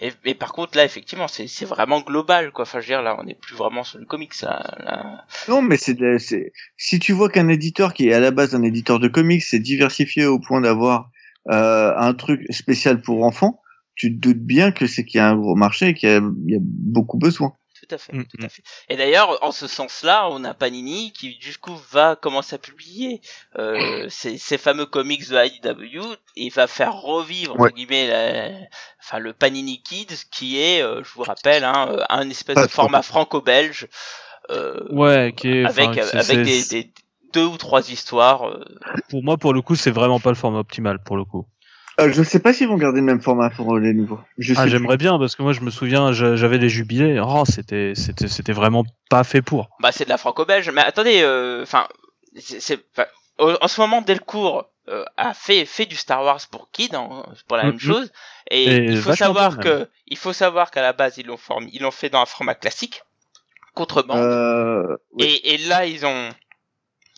Et, et par contre là, effectivement, c'est c'est vraiment global quoi. Enfin, je veux dire là, on n'est plus vraiment sur le comics là. là. Non, mais c'est, c'est, si tu vois qu'un éditeur qui est à la base un éditeur de comics s'est diversifié au point d'avoir euh, un truc spécial pour enfants, tu te doutes bien que c'est qu'il y a un gros marché et qu'il y y a beaucoup besoin. Tout à fait, Mm, tout mm. à fait. Et d'ailleurs, en ce sens-là, on a Panini qui du coup va commencer à publier euh, ces, ces fameux comics de IDW et va faire revivre entre guillemets la- enfin le Panini Kids qui est, euh, je vous rappelle, hein, euh, un espèce Pas de format franco-belge euh, ouais, qui est, avec avec des, deux ou trois histoires. euh, pour moi pour le coup c'est vraiment pas le format optimal pour le coup. Euh, je sais pas s'ils vont garder le même format pour euh, les nouveaux. Je Ah j'aimerais bien parce que moi je me souviens j'a- j'avais les jubilés, oh c'était c'était c'était vraiment pas fait pour. Bah c'est de la franco-belge, mais attendez, euh, enfin, c'est, c'est- enfin, au- en ce moment Delcourt euh, a fait fait du Star Wars pour Kid, hein, pour la même Mhm. chose, et, Et il faut vachement savoir bien, que il faut savoir qu'à la base ils l'ont formé, ils l'ont fait dans un format classique, contrebande, Euh, oui. et, et là ils ont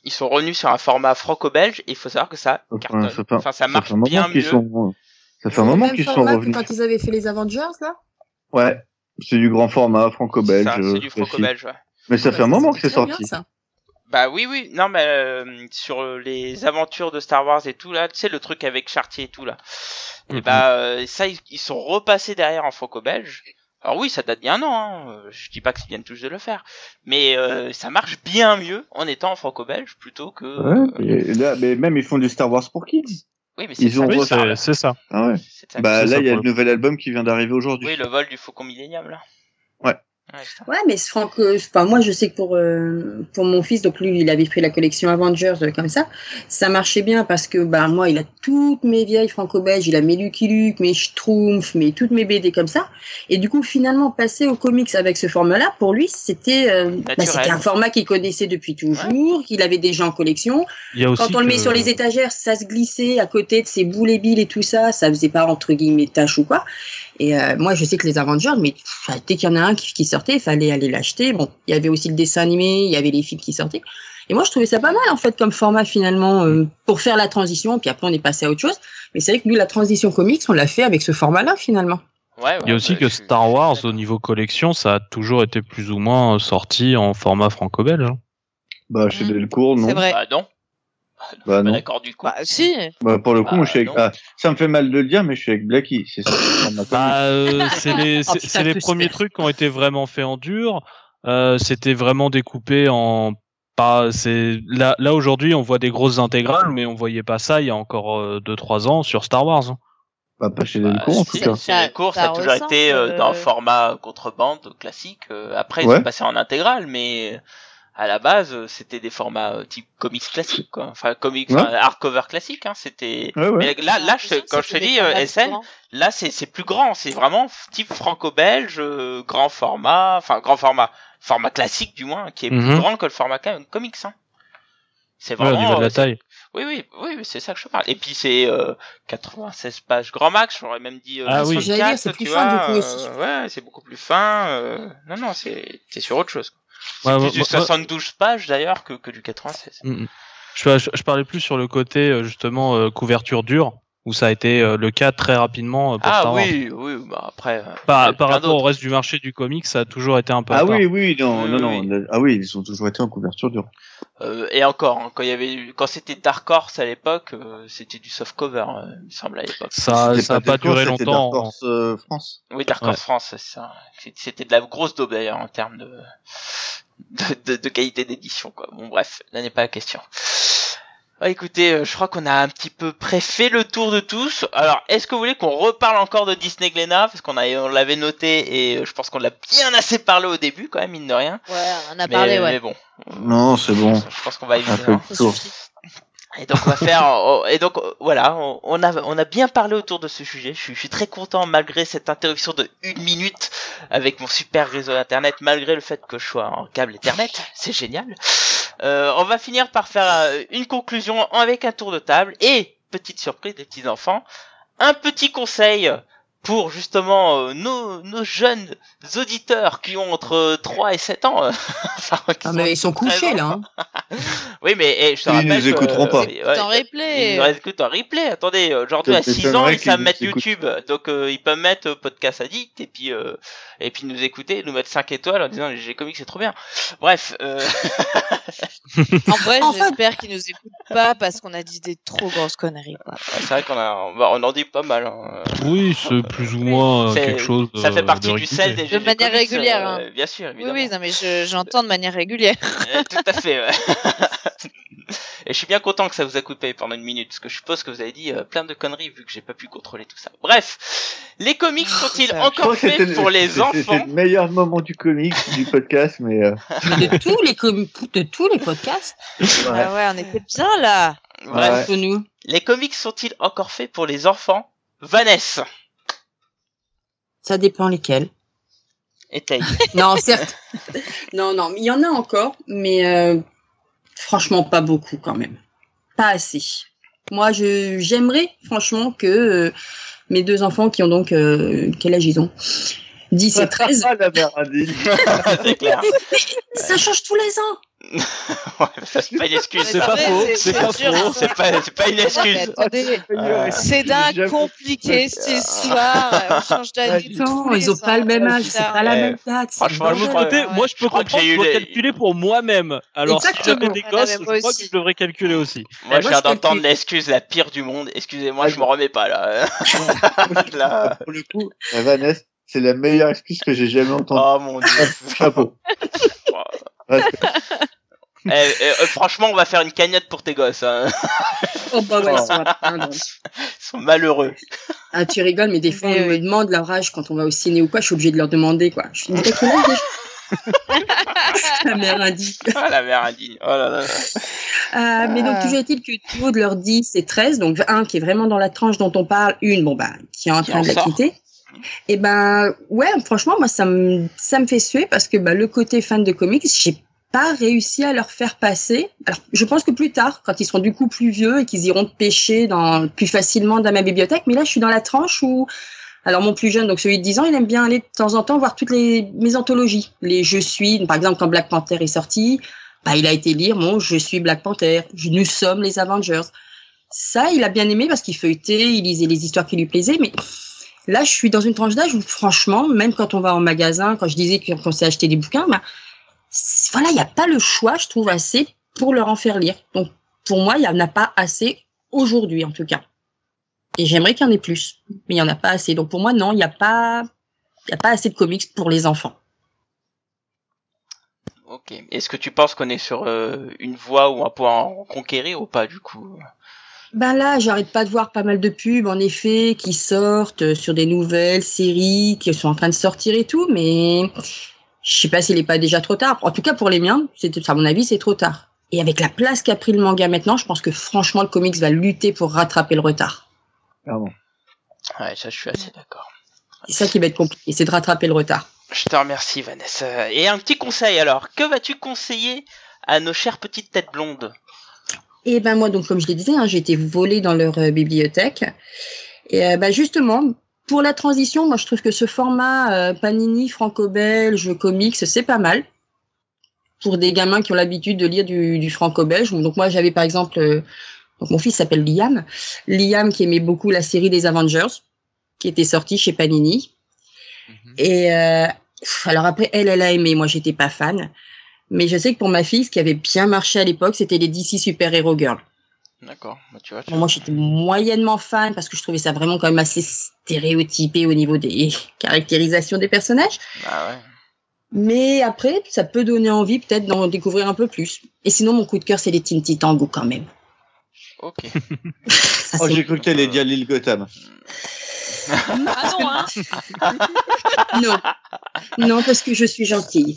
ils sont revenus sur un format franco-belge, et il faut savoir que ça cartonne, ça enfin marche fait un moment bien qu'ils mieux. sont, ça fait un Le moment qu'ils sont revenus. Quand ils avaient fait les Avengers, là? Ouais. C'est du grand format franco-belge. Euh, c'est du classique. franco-belge, ouais. Mais ça fait un moment que c'est bien, sorti. ça. Bah oui, oui, non, mais euh, sur les aventures de Star Wars et tout, là, tu sais, le truc avec Chartier et tout, là. Et Mhm. bah, euh, ça, ils, ils sont repassés derrière en franco-belge. Alors oui, ça date bien un an, hein. euh, je dis pas qu'ils viennent tous de le faire. Mais euh, ça marche bien mieux en étant en franco-belge plutôt que... Ouais, là, mais même ils font du Star Wars pour kids. Oui, mais c'est Ils ça que Oui c'est c'est ça. Ah ouais. C'est ça que Bah c'est là, il y a le nouvel album qui vient d'arriver aujourd'hui. Oui, le vol du Faucon Millennium, là. Ouais. Ouais, mais ce franco, enfin, moi, je sais que pour, euh, pour mon fils, donc lui, il avait pris la collection Avengers euh, comme ça. Ça marchait bien parce que, bah, moi, il a toutes mes vieilles franco-belges, il a mes Lucky Luke, mes Schtroumpfs, mes, toutes mes BD comme ça. Et du coup, finalement, passer aux comics avec ce format-là, pour lui, c'était, euh, bah, un format qu'il connaissait depuis toujours, qu'il avait déjà en collection. Quand on le met que- sur les étagères, ça se glissait à côté de ses boulets billes et tout ça, ça faisait pas entre guillemets tâche ou quoi. Et euh, moi, je sais que les Avengers, mais pff, dès qu'il y en a un qui, qui sortait, il fallait aller l'acheter. Bon, il y avait aussi le dessin animé, il y avait les films qui sortaient. Et moi, je trouvais ça pas mal en fait comme format finalement euh, pour faire la transition. Puis après, on est passé à autre chose. Mais c'est vrai que nous, la transition comics, on l'a fait avec ce format-là finalement. Ouais, Il y a ouais, aussi bah, que Star Wars, au niveau collection, ça a toujours été plus ou moins sorti en format franco-belge. hein. Bah chez Mm. Delcourt, non. C'est vrai. Bah non. Bah Pas non. d'accord du coup. Bah, si. Bah, pour le coup, Bah, moi, je suis avec... ah, ça me fait mal de le dire, mais je suis avec Blacky. C'est ça. Bah, euh, c'est les, Oh, c'est- putain, c'est les que premiers trucs qui ont été vraiment faits en dur. Euh, C'était vraiment découpé en pas. C'est là, là aujourd'hui, on voit des grosses intégrales, mais on voyait pas ça il y a encore 2-3 ans sur Star Wars. hein. Bah, pas chez Bah, Delcourt, en si, tout cas. les cours, ça, ça a toujours été euh, dans euh, le format contrebande classique. euh, après, ils Ouais. sont passés en intégrale, mais à la base, euh, c'était des formats euh, type comics classique, quoi. Enfin, comics, Ouais. enfin, hardcover classique, hein. C'était. Ouais, ouais. Mais là, là, je, quand je te dis euh, SN, là, c'est c'est plus grand. C'est vraiment type franco-belge, euh, grand format, enfin grand format, format classique du moins, qui est plus Mhm. grand que le format comics. Hein. C'est Ouais, au vraiment. niveau de euh, la c'est- taille. oui, oui, oui, oui, c'est ça que je parle. Et puis c'est euh, 96 pages grand max, j'aurais même dit euh, Ah oui. 64, J'allais dire, c'est plus fin, du coup, aussi. euh, ouais, c'est beaucoup plus fin. euh, non, non, c'est c'est sur autre chose. quoi. C'est Ouais, moi- du moi- 72 pages d'ailleurs que, que du 96. Mm, mm. Je, je, je parlais plus sur le côté euh, justement euh, couverture dure. Où ça a été euh, le cas très rapidement euh, pour Ah Star Wars. oui, oui, bah après. euh, Par, par rapport au reste du marché du comics, ça a toujours été un peu. Ah oui, oui, non, non, oui, non. Ah oui, ils ont toujours été en couverture dure. Euh, et encore, hein, quand il y avait, eu- quand c'était Dark Horse à l'époque, euh, c'était du soft cover, euh, il me semble à l'époque. Ça, ça a pas Dark Horse, duré longtemps. Dark Horse, euh, France. Oui, Dark Ouais. Horse France, c'est ça. C'était de la grosse daube d'ailleurs en termes de, de, de- de qualité d'édition, quoi. Bon, bref, là n'est pas la question. Ah, écoutez, euh, je crois qu'on a un petit peu préfait le tour de tous. Alors, est-ce que vous voulez qu'on reparle encore de Disney Glénat? Parce qu'on a, on l'avait noté et euh, je pense qu'on l'a bien assez parlé au début, quand même, mine de rien. Ouais, on en a mais, parlé, mais ouais. bon, Non, c'est bon. je pense qu'on va éviter. Et donc on va faire et donc voilà, on, on a on a bien parlé autour de ce sujet. Je suis, je suis très content malgré cette interruption de une minute avec mon super réseau internet, malgré le fait que je sois en câble Ethernet, c'est génial. Euh, on va finir par faire euh, une conclusion avec un tour de table et petite surprise des petits enfants, un petit conseil pour justement euh, nos, nos jeunes auditeurs qui ont entre 3 et 7 ans. euh, enfin, qui Ah, mais ils sont couchés, là. hein. Oui, mais eh, je te Ils rappelle nous que, écouteront pas. euh, ouais, en replay. ils nous écoutent en replay. Attendez, euh, aujourd'hui à Ça 6 ans, ils savent mettre nous. YouTube, donc euh, ils peuvent mettre euh, podcast addict et puis euh, et puis nous écouter, nous mettre 5 étoiles en disant les GG comics c'est trop bien. Bref, euh, En vrai, j'espère qu'ils nous écoutent pas parce qu'on a dit des trop grosses conneries. C'est vrai qu'on a, on, va- on en dit pas mal. hein. Oui, c'est plus ou moins euh, C'est- quelque chose. Ça fait euh, partie de du sel des GG De manière comics, régulière, euh, bien sûr, Oui, évidemment. oui, non, mais je- j'entends de manière régulière. Tout à fait. ouais. Et je suis bien content que ça vous a coupé pendant une minute, parce que je suppose que vous avez dit euh, plein de conneries vu que j'ai pas pu contrôler tout ça. Bref, les comics Ah, sont-ils encore faits pour les enfants C'était le meilleur moment du comics, du podcast, mais euh, Mais de tous les com- de tous les podcasts, ouais. Ah ouais, on était bien là. Bref, Ouais. nous. les comics sont-ils encore faits pour les enfants? Vanessa, Ça dépend lesquels. essaye. Non, certes. non, non, il y en a encore, mais euh, franchement pas beaucoup quand même. Pas assez. Moi, je j'aimerais franchement que euh, mes deux enfants qui ont donc euh, quel âge ils ont? 10 et 13, Ah, la c'est clair. ça change tous les ans. Ouais, c'est pas une excuse. C'est pas faux, c'est- pas faux. C'est pas, pas une excuse. attendez, Euh, c'est d'un J'avoue. compliqué cette histoire. On change d'année. Ils ont pas le même âge, putain. c'est pas la même date. franchement, moi je peux comprendre, j'ai je eu dois les- calculer pour moi-même. Alors si j'avais des Ouais, gosses, je moi crois que je devrais calculer aussi. Moi, je viens d'entendre l'excuse la pire du monde. Excusez-moi, je me remets pas là. Pour le coup, la Vanessa, c'est la meilleure excuse que j'ai jamais entendue. Oh mon dieu. Chapeau. Ouais, Eh, eh, euh, franchement, on va faire une cagnotte pour tes gosses. Hein. Oh bah ouais, ils sont. Ils malheureux. Ah, tu rigoles, mais des fois, Mais on me demande leur âge quand on va au ciné ou quoi, je suis obligée de leur demander, quoi. Je âge déjà La mère indigne. Ah, la mère indigne. Oh là là. Euh, mais donc, Ah. toujours est-il que du haut de leurs 10 et 13, donc un qui est vraiment dans la tranche dont on parle, une, bon, bah, qui est en train de la quitter. Et ben, ouais, franchement, moi, ça me, ça me fait suer parce que, bah, le côté fan de comics, j'ai pas réussi à leur faire passer. Alors, je pense que plus tard, quand ils seront du coup plus vieux et qu'ils iront pêcher dans, plus facilement dans ma bibliothèque, mais là, je suis dans la tranche où, alors mon plus jeune, donc celui de 10 ans, il aime bien aller de temps en temps voir toutes les mes anthologies. Les Je suis, par exemple, quand Black Panther est sorti, bah, il a été lire mon Je suis Black Panther, nous sommes les Avengers. Ça, il a bien aimé parce qu'il feuilletait, il lisait les histoires qui lui plaisaient, mais là, je suis dans une tranche d'âge où, franchement, même quand on va en magasin, quand je disais qu'on s'est acheté des bouquins, c'est- voilà, il n'y a pas le choix, je trouve, assez pour leur en faire lire. Donc, pour moi, il n'y en a pas assez aujourd'hui, en tout cas. Et j'aimerais qu'il y en ait plus, mais il n'y en a pas assez. Donc, pour moi, non, il n'y a pas, assez de comics pour les enfants. Ok. Est-ce que tu penses qu'on est sur euh, une voie où on va en conquérir ou pas du coup? Ben là, j'arrête pas de voir pas mal de pubs, en effet, qui sortent euh, sur des nouvelles séries qui sont en train de sortir et tout, mais je sais pas s'il est pas déjà trop tard. En tout cas, pour les miens, c'est, à mon avis, c'est trop tard. Et avec la place qu'a pris le manga maintenant, je pense que franchement, le comics va lutter pour rattraper le retard. clairement. Ouais, ça je suis assez d'accord. C'est ça qui va être compliqué, c'est de rattraper le retard. Je te remercie Vanessa. Et un petit conseil alors, que vas-tu conseiller à nos chères petites têtes blondes? Et ben moi, donc comme je le disais, hein, j'ai été volée dans leur euh, bibliothèque. Et euh, ben, justement, pour la transition, moi je trouve que ce format euh, Panini franco-belge comics, c'est pas mal pour des gamins qui ont l'habitude de lire du, du franco-belge. Donc moi j'avais par exemple euh, Donc mon fils s'appelle Liam. Liam qui aimait beaucoup la série des Avengers, qui était sortie chez Panini. Mhm. Et euh, alors après, elle, elle a aimé. Moi, j'étais pas fan. Mais je sais que pour ma fille, ce qui avait bien marché à l'époque, c'était les DC Super Hero Girl. D'accord. Bah, tu vois, tu Bon, moi, j'étais moyennement fan parce que je trouvais ça vraiment quand même assez stéréotypé au niveau des caractérisations des personnages. Ah ouais. Mais après, ça peut donner envie peut-être d'en découvrir un peu plus. Et sinon, mon coup de cœur, c'est les Teen Titans Go quand même. Ok. Ça, Oh, j'ai cru que t'allais dire l'île Gotham. Ah non, hein Non. Non, parce que je suis gentille.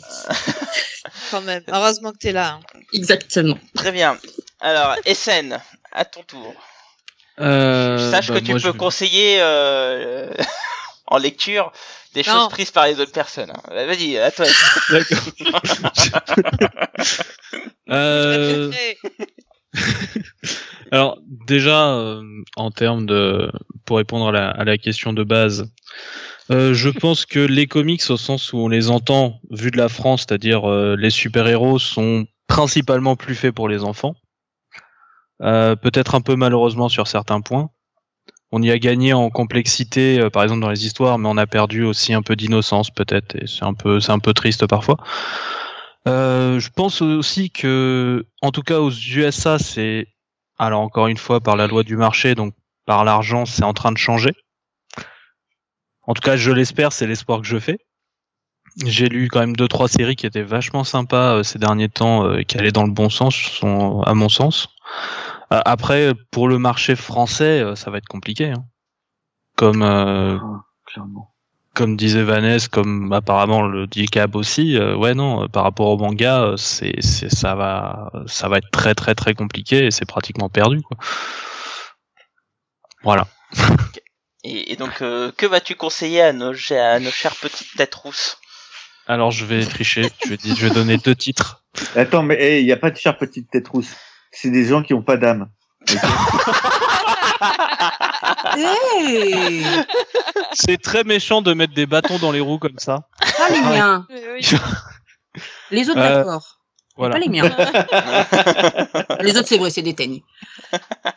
Quand même. Heureusement que t'es là. hein. Exactement. Très bien. Alors, SN, à ton tour. Euh, Sache bah, que tu moi, peux je- conseiller euh, en lecture des Non. choses prises par les autres personnes. hein. Vas-y, à toi. D'accord. Euh. Alors déjà, euh, en termes de, pour répondre à la, à la question de base, euh, je pense que les comics, au sens où on les entend, vu de la France, c'est-à-dire euh, les super-héros, sont principalement plus faits pour les enfants. Peut-être un peu malheureusement sur certains points. On y a gagné en complexité, par exemple dans les histoires, mais on a perdu aussi un peu d'innocence peut-être, et c'est un peu, c'est un peu triste parfois. Euh, je pense aussi que, en tout cas aux USA, c'est alors encore une fois par la loi du marché, donc par l'argent, c'est en train de changer. En tout cas, je l'espère, c'est l'espoir que je fais. J'ai lu quand même deux trois séries qui étaient vachement sympas euh, ces derniers temps, euh, qui allaient dans le bon sens, à mon sens. Euh, après, pour le marché français, euh, ça va être compliqué. hein. Comme euh, Clairement. Comme disait Vanessa, comme apparemment le dit Cab aussi, euh, ouais non, euh, par rapport au manga, euh, c'est, c'est ça va, ça va être très très très compliqué et c'est pratiquement perdu quoi. Voilà. Et, et donc, euh, que vas-tu conseiller à nos, à nos chères petites têtes rousses? Alors je vais tricher, je vais, dire- je vais donner deux titres. Attends, mais il n'y a pas de chère petite tête rousse. C'est des gens qui ont pas d'âme. Hey C'est très méchant de mettre des bâtons dans les roues comme ça. Pas les miens. Les autres, Euh, d'accord. Voilà. Pas les miens. les autres, c'est vrai, c'est des teignes.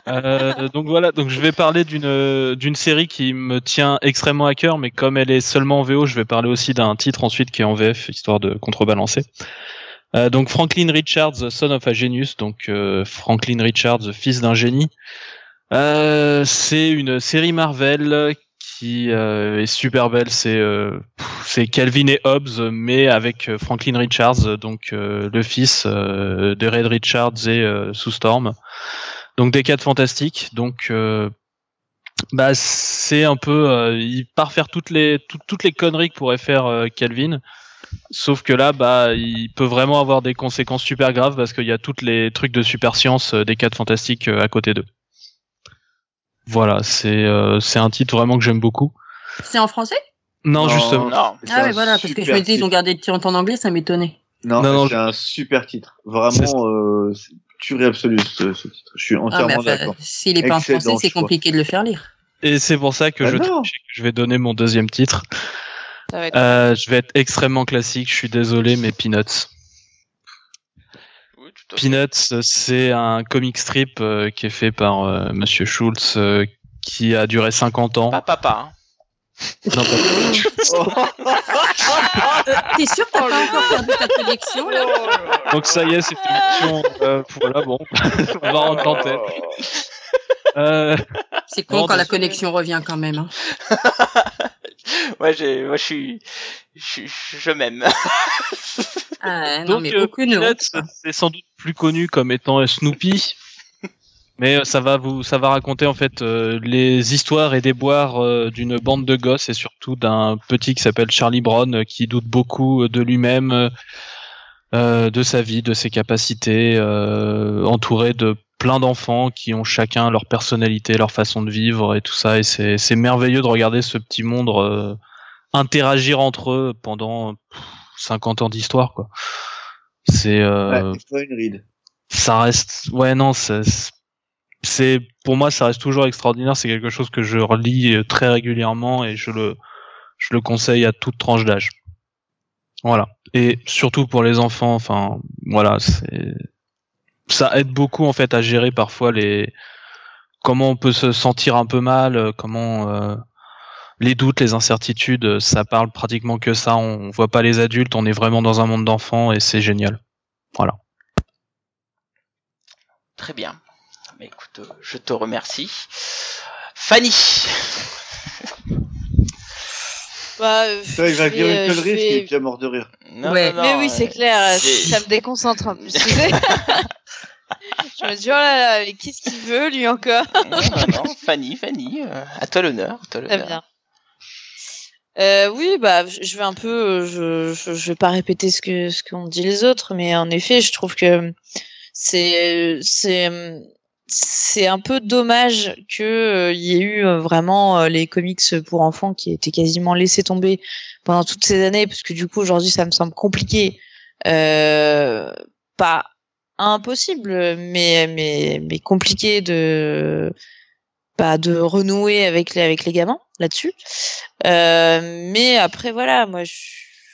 Euh, donc voilà, donc je vais parler d'une d'une série qui me tient extrêmement à cœur, mais comme elle est seulement en VO, je vais parler aussi d'un titre ensuite qui est en VF, histoire de contrebalancer. Euh, donc Franklin Richards, Son of a Genius, donc euh, Franklin Richards, fils d'un génie. Euh, c'est une série Marvel qui euh, est super belle. C'est euh, c'est Calvin et Hobbes, mais avec euh, Franklin Richards, donc euh, le fils de Red Richards et Sue Storm. Donc des quatre fantastiques. Donc bah c'est un peu il part faire toutes les tout- toutes les conneries que pourrait faire Calvin. Sauf que là, bah, il peut vraiment avoir des conséquences super graves parce qu'il y a toutes les trucs de super science des quatre fantastiques à côté d'eux. Voilà, c'est euh, c'est un titre vraiment que j'aime beaucoup. C'est en français? Non, justement. Non. Ah ouais, voilà, parce que je me dis, ils ont gardé le titre en anglais, ça m'étonnait. Non, Non, non, c'est je- un super titre. Vraiment, euh, c'est tuerie absolue ce, ce titre. Je suis Ah, entièrement d'accord. s'il est pas en français, c'est compliqué de le faire lire. Et c'est pour ça que Ah je, que vais donner mon deuxième titre. Ça va être- Euh, je vais être extrêmement classique. Je suis désolé, mais Peanuts. Oui, tout à fait. Peanuts, c'est un comic strip euh, qui est fait par euh, Monsieur Schultz, euh, qui a duré 50 ans. Pas papa. Hein. Non, pas- Euh, T'es sûr que t'as pas encore perdu ta collection là Donc ça y est, c'est une mission. Euh, voilà, bon, on va en tête. Euh, C'est con quand la connexion revient quand même. hein. Ouais, j'ai, moi, je suis, je, je, je m'aime. Ah, non, donc mais euh, beaucoup. Peanuts, c'est sans doute plus connu comme étant Snoopy. Mais euh, ça va vous, ça va raconter en fait euh, les histoires et déboires euh, d'une bande de gosses et surtout d'un petit qui s'appelle Charlie Brown euh, qui doute beaucoup de lui-même, de sa vie, de ses capacités, entouré de plein d'enfants qui ont chacun leur personnalité, leur façon de vivre et tout ça. Et c'est c'est merveilleux de regarder ce petit monde interagir entre eux pendant pff, 50 ans d'histoire quoi. C'est euh, Ouais, une ride. ça reste ouais non c'est c'est pour moi ça reste toujours extraordinaire. C'est quelque chose que je relis euh, très régulièrement et je le je le conseille à toute tranche d'âge. Voilà. Et surtout pour les enfants enfin voilà c'est ça aide beaucoup en fait à gérer parfois les comment on peut se sentir un peu mal, euh, comment euh, les doutes, les incertitudes, ça parle pratiquement que ça. On voit pas les adultes, on est vraiment dans un monde d'enfants et c'est génial. Voilà. Très bien. Mais écoute, euh, je te remercie. Fanny. Bah, euh, virer vais, que euh, le risque, vais- il est déjà mort de rire. Non, Ouais. non, Mais oui, c'est euh, clair, ça me déconcentre je me dis, oh là là, mais qu'est-ce qu'il veut lui encore Non, non, non, Fanny, Fanny, euh, à toi l'honneur. à toi Très l'honneur. bien. Euh, oui, bah, je vais un peu, euh, je, je, je vais pas répéter ce que ce qu'ont dit les autres, mais en effet, je trouve que c'est c'est c'est un peu dommage que euh, y ait eu euh, vraiment euh, les comics pour enfants qui étaient quasiment laissés tomber pendant toutes ces années, parce que du coup aujourd'hui ça me semble compliqué, euh, pas impossible, mais mais mais compliqué de pas de renouer avec les avec les gamins là-dessus. Euh, mais après voilà, moi je,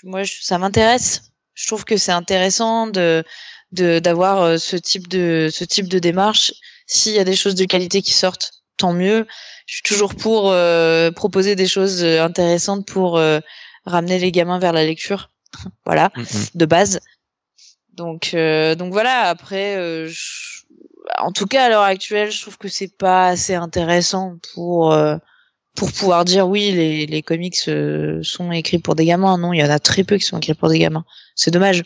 moi je- ça m'intéresse. Je trouve que c'est intéressant de de d'avoir euh, ce type de ce type de démarche. S'il y a des choses de qualité qui sortent, tant mieux. Je suis toujours pour euh, proposer des choses euh, intéressantes pour euh, ramener les gamins vers la lecture. voilà, de base. Donc euh, donc voilà. Après, euh, je- en tout cas à l'heure actuelle, je trouve que c'est pas assez intéressant pour euh, pour pouvoir dire oui, les, les comics euh, sont écrits pour des gamins. Non, il y en a très peu qui sont écrits pour des gamins. C'est dommage.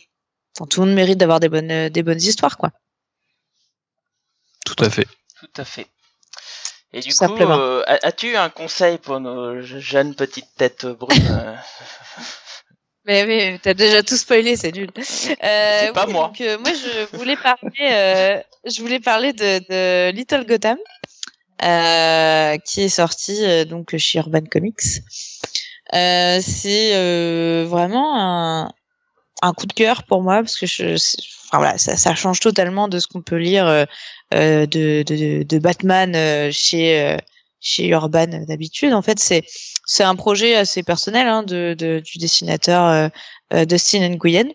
Enfin, tout le monde mérite d'avoir des bonnes, euh, des bonnes histoires, quoi. Tout à fait. Tout à fait. Et du coup, euh, as-tu un conseil pour nos je- jeunes petites têtes brunes Mais oui, t'as déjà tout spoilé, c'est nul. Euh, C'est pas oui, moi. Donc, euh, moi, je voulais parler, euh, je voulais parler de, de Little Gotham, euh, qui est sorti euh, donc chez Urban Comics. Euh, c'est euh, vraiment un, un coup de cœur pour moi parce que je, enfin voilà, ça, ça change totalement de ce qu'on peut lire de, de, de Batman chez chez Urban d'habitude. En fait, c'est c'est un projet assez personnel hein, de, de du dessinateur euh, euh, Dustin Nguyen.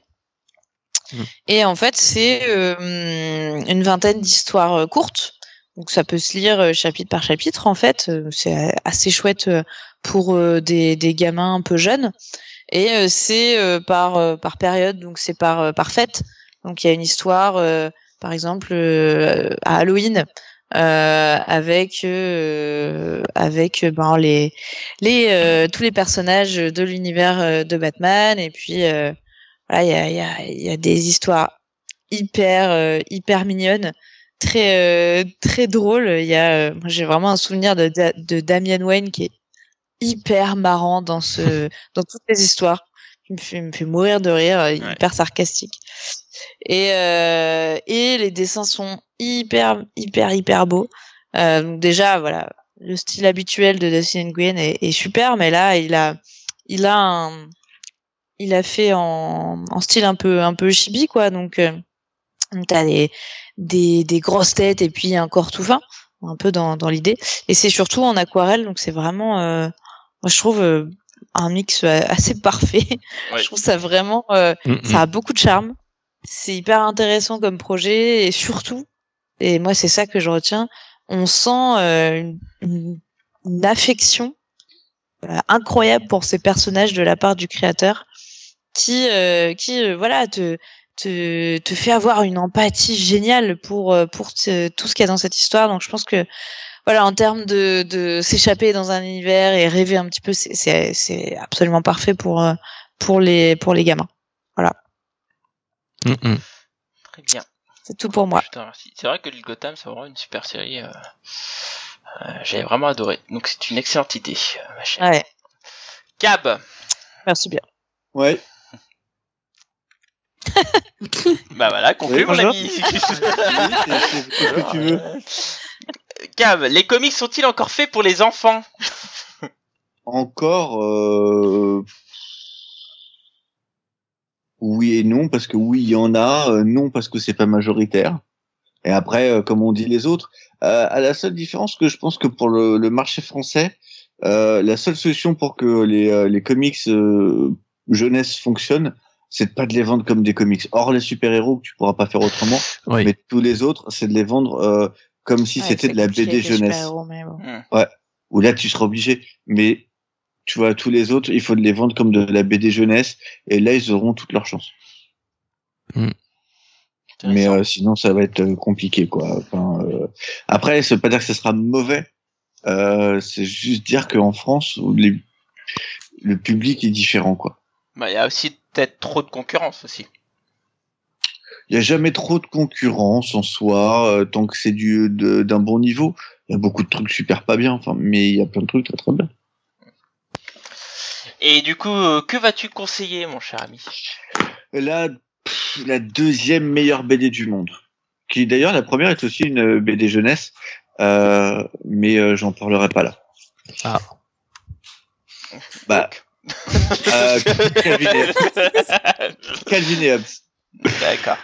Mhm. Et en fait, c'est euh, une vingtaine d'histoires courtes. Donc ça peut se lire chapitre par chapitre en fait. C'est assez chouette pour des, des gamins un peu jeunes. Et c'est par par période, donc c'est par par fête. Donc il y a une histoire, par exemple à Halloween, euh, avec euh, avec euh, ben les les euh, tous les personnages de l'univers euh, de Batman. Et puis euh, voilà, il y a il y a y a des histoires hyper hyper mignonnes. Très euh, très drôles. Il y a euh, j'ai vraiment un souvenir de, de Damian Wayne qui est hyper marrant dans ce dans toutes les histoires. Il me fait, il me fait mourir de rire. Hyper sarcastique. Et euh, et les dessins sont hyper hyper hyper beaux euh, donc déjà voilà le style habituel de Dustin Nguyen est, est super mais là il a il a un il a fait en, en style un peu un peu chibi quoi. Donc euh, t'as des, des des grosses têtes et puis un corps tout fin un peu dans dans l'idée. Et c'est surtout en aquarelle donc c'est vraiment euh, moi je trouve euh, un mix euh, assez parfait. Ouais. je trouve ça vraiment euh, Mhm. ça a beaucoup de charme. C'est hyper intéressant comme projet et surtout et moi c'est ça que je retiens on sent euh, une, une- une affection euh, incroyable pour ces personnages de la part du créateur qui euh, qui euh, voilà te te te fait avoir une empathie géniale pour euh, pour tout ce qu'il y a dans cette histoire donc je pense que voilà en termes de de s'échapper dans un univers et rêver un petit peu c'est c'est c'est absolument parfait pour pour les pour les gamins Mhm. Très bien. C'est tout pour moi Je te remercie. C'est vrai que Lil Gotham, c'est vraiment une super série. euh, euh, J'avais vraiment adoré. Donc c'est une excellente idée, euh, ma chère. ouais Cab, merci bien Ouais. bah voilà, conclu mon ami. Tu veux. Cab, les comics sont-ils encore faits pour les enfants? Encore, euh... oui et non, parce que oui, il y en a, euh, non, parce que c'est pas majoritaire. Et après, euh, comme on dit les autres, euh, à la seule différence que je pense que pour le, le marché français, euh, la seule solution pour que les, euh, les comics euh, jeunesse fonctionnent, c'est pas de les vendre comme des comics. Or les super-héros que tu pourras pas faire autrement, Oui. mais tous les autres, c'est de les vendre euh, comme si Ouais, c'était de la BD jeunesse. bon. Où là, tu seras obligé. Mais tu vois, tous les autres, il faut de les vendre comme de la BD jeunesse, et là, ils auront toute leur chance. Mais euh, sinon, ça va être euh, compliqué, quoi. Enfin, euh, Après, ça veut pas dire que ce sera mauvais. Euh, c'est juste dire qu'en France, les... le public est différent, quoi. Bah, il y a aussi peut-être trop de concurrence aussi. Il y a jamais trop de concurrence en soi, euh, tant que c'est du d'un bon niveau. Il y a beaucoup de trucs super pas bien, enfin, mais il y a plein de trucs très très bien. Et du coup, euh, que vas-tu conseiller, mon cher ami? La, pff, la deuxième meilleure BD du monde. Qui d'ailleurs, la première est aussi une euh, BD jeunesse, euh, mais euh, j'en parlerai pas là. Ah. Bah, euh, Calvin, et, Calvin et Hobbes. D'accord.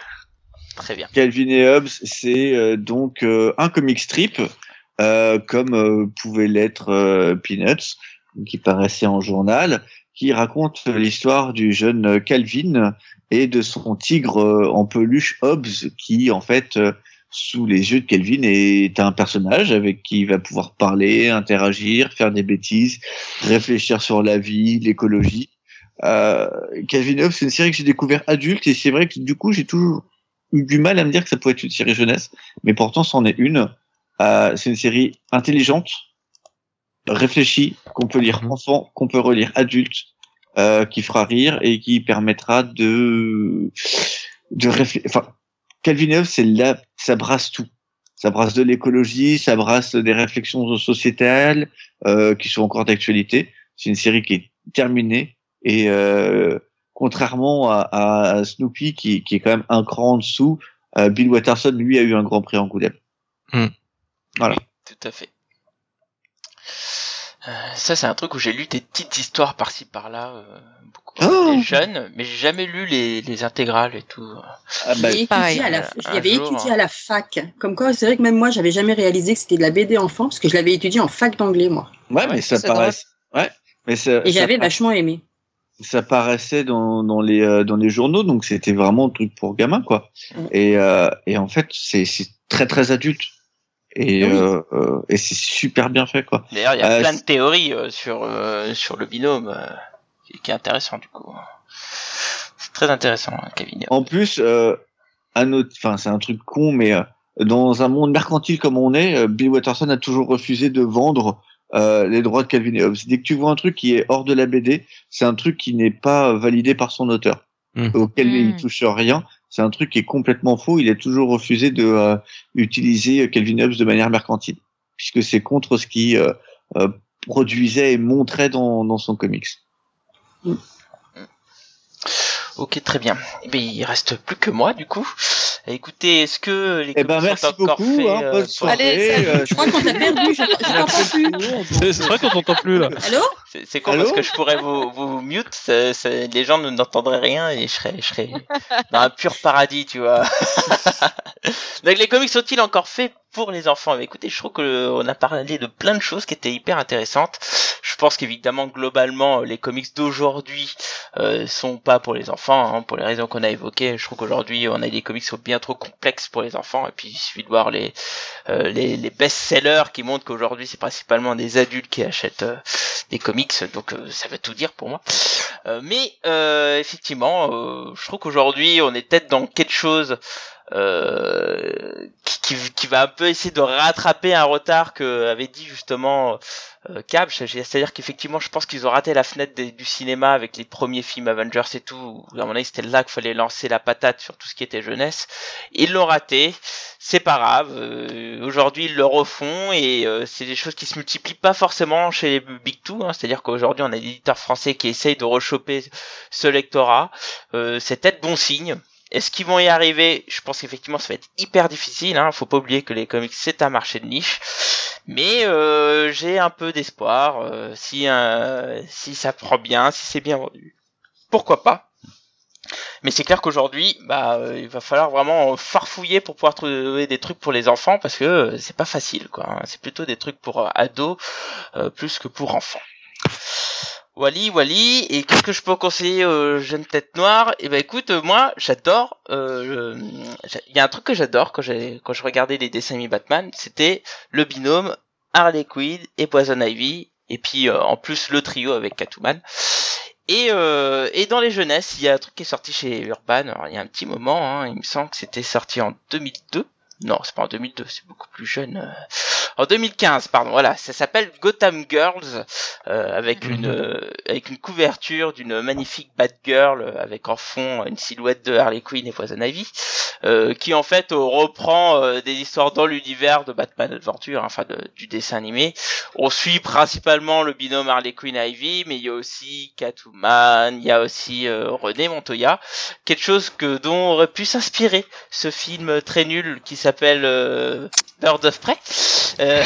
Très bien. Calvin et Hobbes, c'est euh, donc euh, un comic strip, euh, comme euh, pouvait l'être euh, Peanuts, qui paraissait en journal, qui raconte l'histoire du jeune Calvin et de son tigre euh, en peluche Hobbes, qui en fait, euh, sous les yeux de Calvin, est un personnage avec qui il va pouvoir parler, interagir, faire des bêtises, réfléchir sur la vie, l'écologie. Euh, Calvin Hobbes, c'est une série que j'ai découvert adulte et c'est vrai que du coup j'ai toujours eu du mal à me dire que ça pouvait être une série jeunesse, mais pourtant c'en est une. Euh, c'est une série intelligente, réfléchie, qu'on peut lire Mhm. enfant, qu'on peut relire adulte, euh, qui fera rire et qui permettra de de réfléchir. Enfin, Calvin et Hobbes, c'est là, ça brasse tout. Ça brasse de l'écologie, ça brasse des réflexions sociétales euh, qui sont encore d'actualité. C'est une série qui est terminée et euh, contrairement à, à Snoopy qui, qui est quand même un cran en dessous, euh, Bill Watterson lui a eu un grand prix Angoulême. Tout à fait. Euh, ça, c'est un truc où j'ai lu des petites histoires par-ci par-là, euh, beaucoup quand Oh. j'étais jeune, mais j'ai jamais lu les, les intégrales et tout. Ah bah, J'ai pareil, étudié à la, euh, je l'avais étudié à la fac. Comme quoi, c'est vrai que même moi, j'avais jamais réalisé que c'était de la BD enfant, parce que je l'avais étudié en fac d'anglais, moi. ouais, mais ça paraît. Ouais, mais ça, Et j'avais vachement aimé. ça paraissait dans, dans les euh, dans les journaux, donc c'était vraiment un truc pour gamins, quoi. Et euh, et en fait, c'est très très adulte. Et Oui. euh, euh, et c'est super bien fait, quoi. D'ailleurs, il y a Euh, plein de théories euh, sur, euh, sur le binôme, euh, qui, qui est intéressant du coup. C'est très intéressant, hein, Kevin. En plus, euh, un autre, enfin c'est un truc con, mais euh, dans un monde mercantile comme on est, euh, Bill Watterson a toujours refusé de vendre euh, les droits de Calvin et Hobbes. Dès que tu vois un truc qui est hors de la BD, c'est un truc qui n'est pas validé par son auteur, Mhm. auquel il Mhm. touche rien. C'est un truc qui est complètement faux. Il a toujours refusé de euh, utiliser Calvin Hobbes de manière mercantile, puisque c'est contre ce qu'il euh, euh, produisait et montrait dans, dans son comics. Ok, très bien. Eh bien, il reste plus que moi du coup. Écoutez, est-ce que les Eh ben comics merci sont encore beaucoup. faits Hein, euh, bonne soirée. Allez, salut. euh, Je crois qu'on t'a perdu, je, je t'entends plus. C'est vrai qu'on t'entend plus là. Allô C'est c'est con Allô parce que je pourrais vous, vous mute, ça- ça- les gens ne- n'entendraient rien et je serais, je serais dans un pur paradis, tu vois. Donc les comics sont-ils encore faits? Pour les enfants Mais Écoutez, je trouve qu'on a parlé de plein de choses qui étaient hyper intéressantes. Je pense qu'évidemment, globalement, les comics d'aujourd'hui euh, sont pas pour les enfants, hein, pour les raisons qu'on a évoquées. Je trouve qu'aujourd'hui, on a des comics qui sont bien trop complexes pour les enfants. Et puis, il suffit de voir les euh, les, les best-sellers qui montrent qu'aujourd'hui, c'est principalement des adultes qui achètent euh, des comics, donc euh, ça veut tout dire pour moi. Euh, mais euh, effectivement, euh, je trouve qu'aujourd'hui, on est peut-être dans quelque chose euh, qui, qui, va un peu essayer de rattraper un retard que avait dit justement euh, Cab. C'est-à-dire qu'effectivement, je pense qu'ils ont raté la fenêtre du cinéma avec les premiers films Avengers et tout. où, À mon avis, c'était là qu'il fallait lancer la patate sur tout ce qui était jeunesse. Ils l'ont raté. C'est pas grave. euh, Aujourd'hui, ils le refont et euh, c'est des choses qui se multiplient pas forcément chez les Big Two. Hein, C'est-à-dire qu'aujourd'hui, on a des éditeurs français qui essayent de rechoper ce lectorat. Euh, c'est peut-être bon signe. Est-ce qu'ils vont y arriver? Je pense qu'effectivement, ça va être hyper difficile. Hein. Faut pas oublier que les comics c'est un marché de niche. Mais euh, j'ai un peu d'espoir. euh, si euh, si ça prend bien, si c'est bien vendu, pourquoi pas? Mais c'est clair qu'aujourd'hui, bah, il va falloir vraiment farfouiller pour pouvoir trouver des trucs pour les enfants parce que c'est pas facile, quoi. hein. C'est plutôt des trucs pour ados plus que pour enfants. Wally, Wally, et qu'est-ce que je peux conseiller aux jeunes têtes noires? Eh ben écoute, euh, moi j'adore, euh, il y a un truc que j'adore quand j'ai quand je regardais les dessins animés Batman, c'était le binôme Harley Quinn et Poison Ivy, et puis euh, en plus le trio avec Catwoman. Et, euh, et dans les jeunesses, il y a un truc qui est sorti chez Urban, il y a un petit moment, hein, il me semble que c'était sorti en 2002. Non, c'est pas en 2002, c'est beaucoup plus jeune. euh, En 2015, pardon. Voilà, ça s'appelle Gotham Girls, euh, avec une euh, avec une couverture d'une magnifique Batgirl euh, avec en fond une silhouette de Harley Quinn et Poison Ivy, euh, qui en fait reprend euh, des histoires dans l'univers de Batman Adventure, hein, enfin de- du dessin animé. On suit principalement le binôme Harley Quinn Ivy, mais il y a aussi Catwoman, il y a aussi euh, René Montoya, quelque chose que dont aurait pu s'inspirer ce film très nul qui s'appelle euh, Bird of Prey. Euh,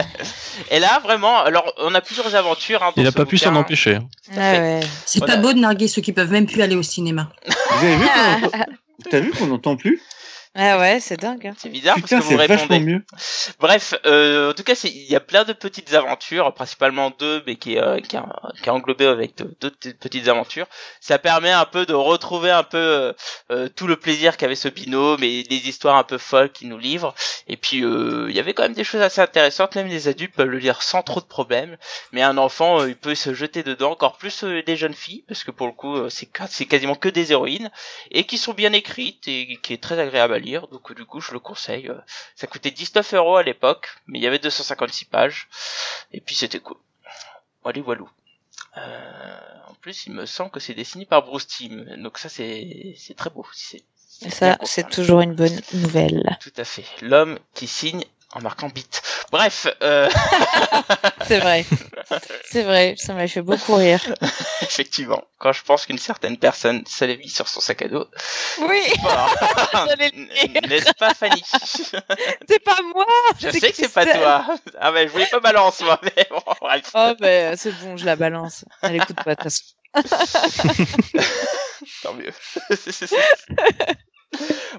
et là, vraiment, alors on a plusieurs aventures. Hein, dans Il a ce pas pu s'en empêcher. Ouais. C'est Voilà. pas beau de narguer ceux qui peuvent même plus aller au cinéma. Vous avez vu. T'as vu qu'on n'entend plus? Ah ouais, c'est dingue. hein. C'est bizarre Putain, parce que vous répondez. mieux. Bref, euh, en tout cas, c'est- il y a plein de petites aventures, principalement deux, mais qui, euh, qui, a- qui a englobé avec d'autres petites aventures. Ça permet un peu de retrouver un peu euh, euh, tout le plaisir qu'avait ce binôme et des histoires un peu folles qu'il nous livre. Et puis, euh, il y avait quand même des choses assez intéressantes. Même les adultes peuvent le lire sans trop de problèmes. Mais un enfant, euh, il peut se jeter dedans, encore plus euh, des jeunes filles, parce que pour le coup, euh, c'est quasiment que des héroïnes et qui sont bien écrites et qui est très agréable à lire. Donc, du coup, je le conseille. Euh, ça coûtait 19 euros à l'époque, mais il y avait 256 pages. Et puis c'était cool. Walou walou. Euh, en plus, il me semble que c'est dessiné par Bruce Timm. Donc ça, c'est c'est très beau. C'est ça, c'est toujours une bonne nouvelle. Tout à fait. L'homme qui signe en marquant bit. Bref, euh, C'est vrai. C'est vrai, ça m'a fait beaucoup rire. effectivement, quand je pense qu'une certaine personne mis sur son sac à dos, Oui, n'est-ce pas Fanny? C'est pas moi. Je sais que c'est pas toi. Ah ben, je voulais pas balancer moi, mais bon, bref. Oh, ben c'est bon, je la balance. Elle écoute pas de. Tant mieux.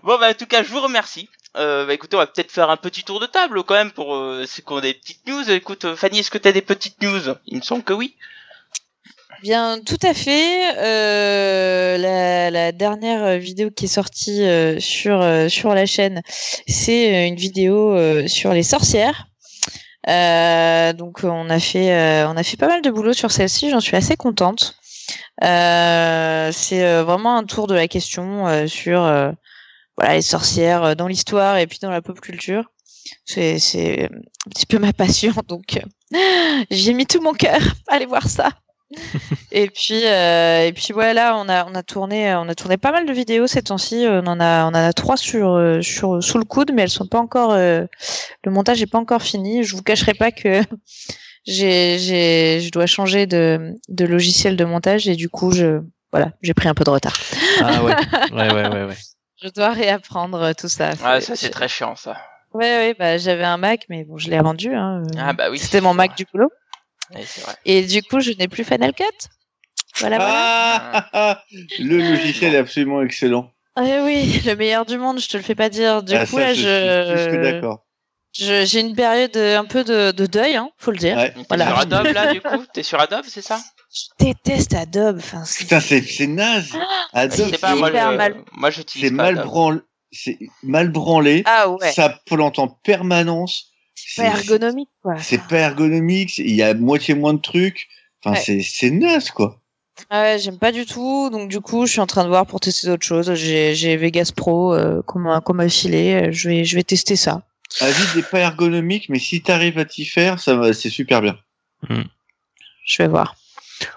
bon, bah, en tout cas, je vous remercie. Euh, bah, écoutez, on va peut-être faire un petit tour de table quand même pour euh, ont des petites news. Écoute, euh, Fanny, est-ce que tu as des petites news? Il me semble que oui. Bien, tout à fait. Euh, la, la dernière vidéo qui est sortie euh, sur euh, sur la chaîne, c'est euh, une vidéo sur les sorcières. Donc on a fait on a fait pas mal de boulot sur celle-ci. J'en suis assez contente. C'est vraiment un tour de la question sur voilà les sorcières euh, dans l'histoire et puis dans la pop culture. C'est c'est un petit peu ma passion donc euh, j'y ai mis tout mon cœur. Allez voir ça. et puis euh, et puis voilà, on a on a tourné on a tourné pas mal de vidéos ces temps-ci. On en a on en a trois sur euh, sur sous le coude, mais elles sont pas encore euh, le montage est pas encore fini. Je vous cacherai pas que j'ai j'ai je dois changer de de logiciel de montage et du coup je voilà j'ai pris un peu de retard. Ah ouais, ouais, ouais, ouais. ouais. Je dois réapprendre tout ça. Ouais, ça, c'est très chiant, ça. Ouais ouais bah j'avais un Mac mais bon je l'ai rendu. Hein. Ah, bah oui. C'était mon Mac du boulot. Vrai. Et du coup je n'ai plus Final Cut. Voilà voilà. Ah, ah, ah, le logiciel est absolument excellent. Ah oui, le meilleur du monde, je te le fais pas dire. Du Ah, coup, ça, là, je, d'accord. j'ai une période euh, un peu de, de deuil, hein, faut le dire. Ouais. T'es Voilà. sur Adobe, là, du coup? T'es sur Adobe, c'est ça? Je déteste Adobe. Enfin, c'est Putain, c'est c'est naze. Adobe, C'est pas, hyper mal. moi, c'est j'utilise pas mal branlé. C'est mal branlé. ah ouais, Ça plante en permanence. pas ergonomique quoi. C'est pas ergonomique. c'est- Il y a moitié moins de trucs. Enfin, Ouais. c'est c'est naze, quoi. Ah ouais, j'aime pas du tout. Donc du coup, je suis en train de voir pour tester d'autres choses. J'ai, j'ai Vegas Pro euh, qu'on m'a filé. Je vais, je vais tester ça. Avis n'est pas ergonomique, mais si t'arrives à t'y faire, ça va, c'est super bien. Je vais voir.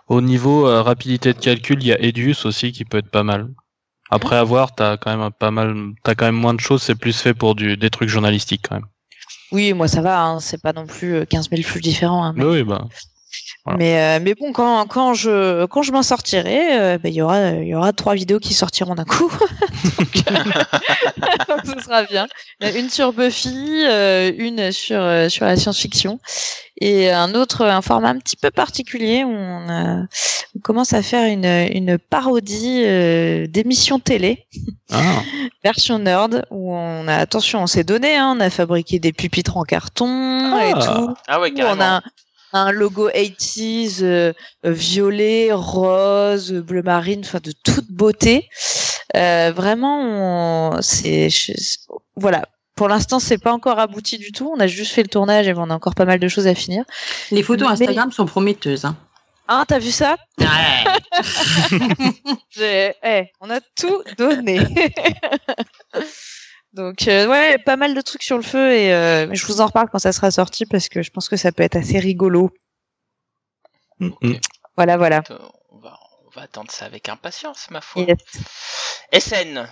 Au niveau euh, rapidité de calcul, il y a Edius aussi qui peut être pas mal. Après avoir, t'as quand même pas mal, t'as quand même moins de choses. C'est plus fait pour du, des trucs journalistiques quand même. Oui, moi ça va. Hein, c'est pas non plus euh, 15 000 flux différents. hein. Mais oui, bah. Voilà. Mais, euh, mais bon, quand, quand je, quand je m'en sortirai, euh, ben, il y aura, il y aura trois vidéos qui sortiront d'un coup. donc, euh, donc ce sera bien. Une sur Buffy, euh, une sur, euh, sur la science-fiction et un autre, un format un petit peu particulier où on, a- on commence à faire une, une parodie euh, d'émissions télé Ah. version nerd où on a attention on s'est donné hein, on a fabriqué des pupitres en carton et Ah. tout Ah ouais, on carrément. a un, logo 80s euh, violet, rose, bleu marine, enfin de toute beauté. Euh, vraiment, c'est voilà. Pour l'instant, c'est pas encore abouti du tout. On a juste fait le tournage et on a encore pas mal de choses à finir. Les photos Instagram sont prometteuses. Hein. Ah, t'as vu ça? Ouais. Eh, on a tout donné. Donc euh, ouais, pas mal de trucs sur le feu et euh, je vous en reparle quand ça sera sorti parce que je pense que ça peut être assez rigolo. Voilà, voilà. On va, on va attendre ça avec impatience, ma foi. SN.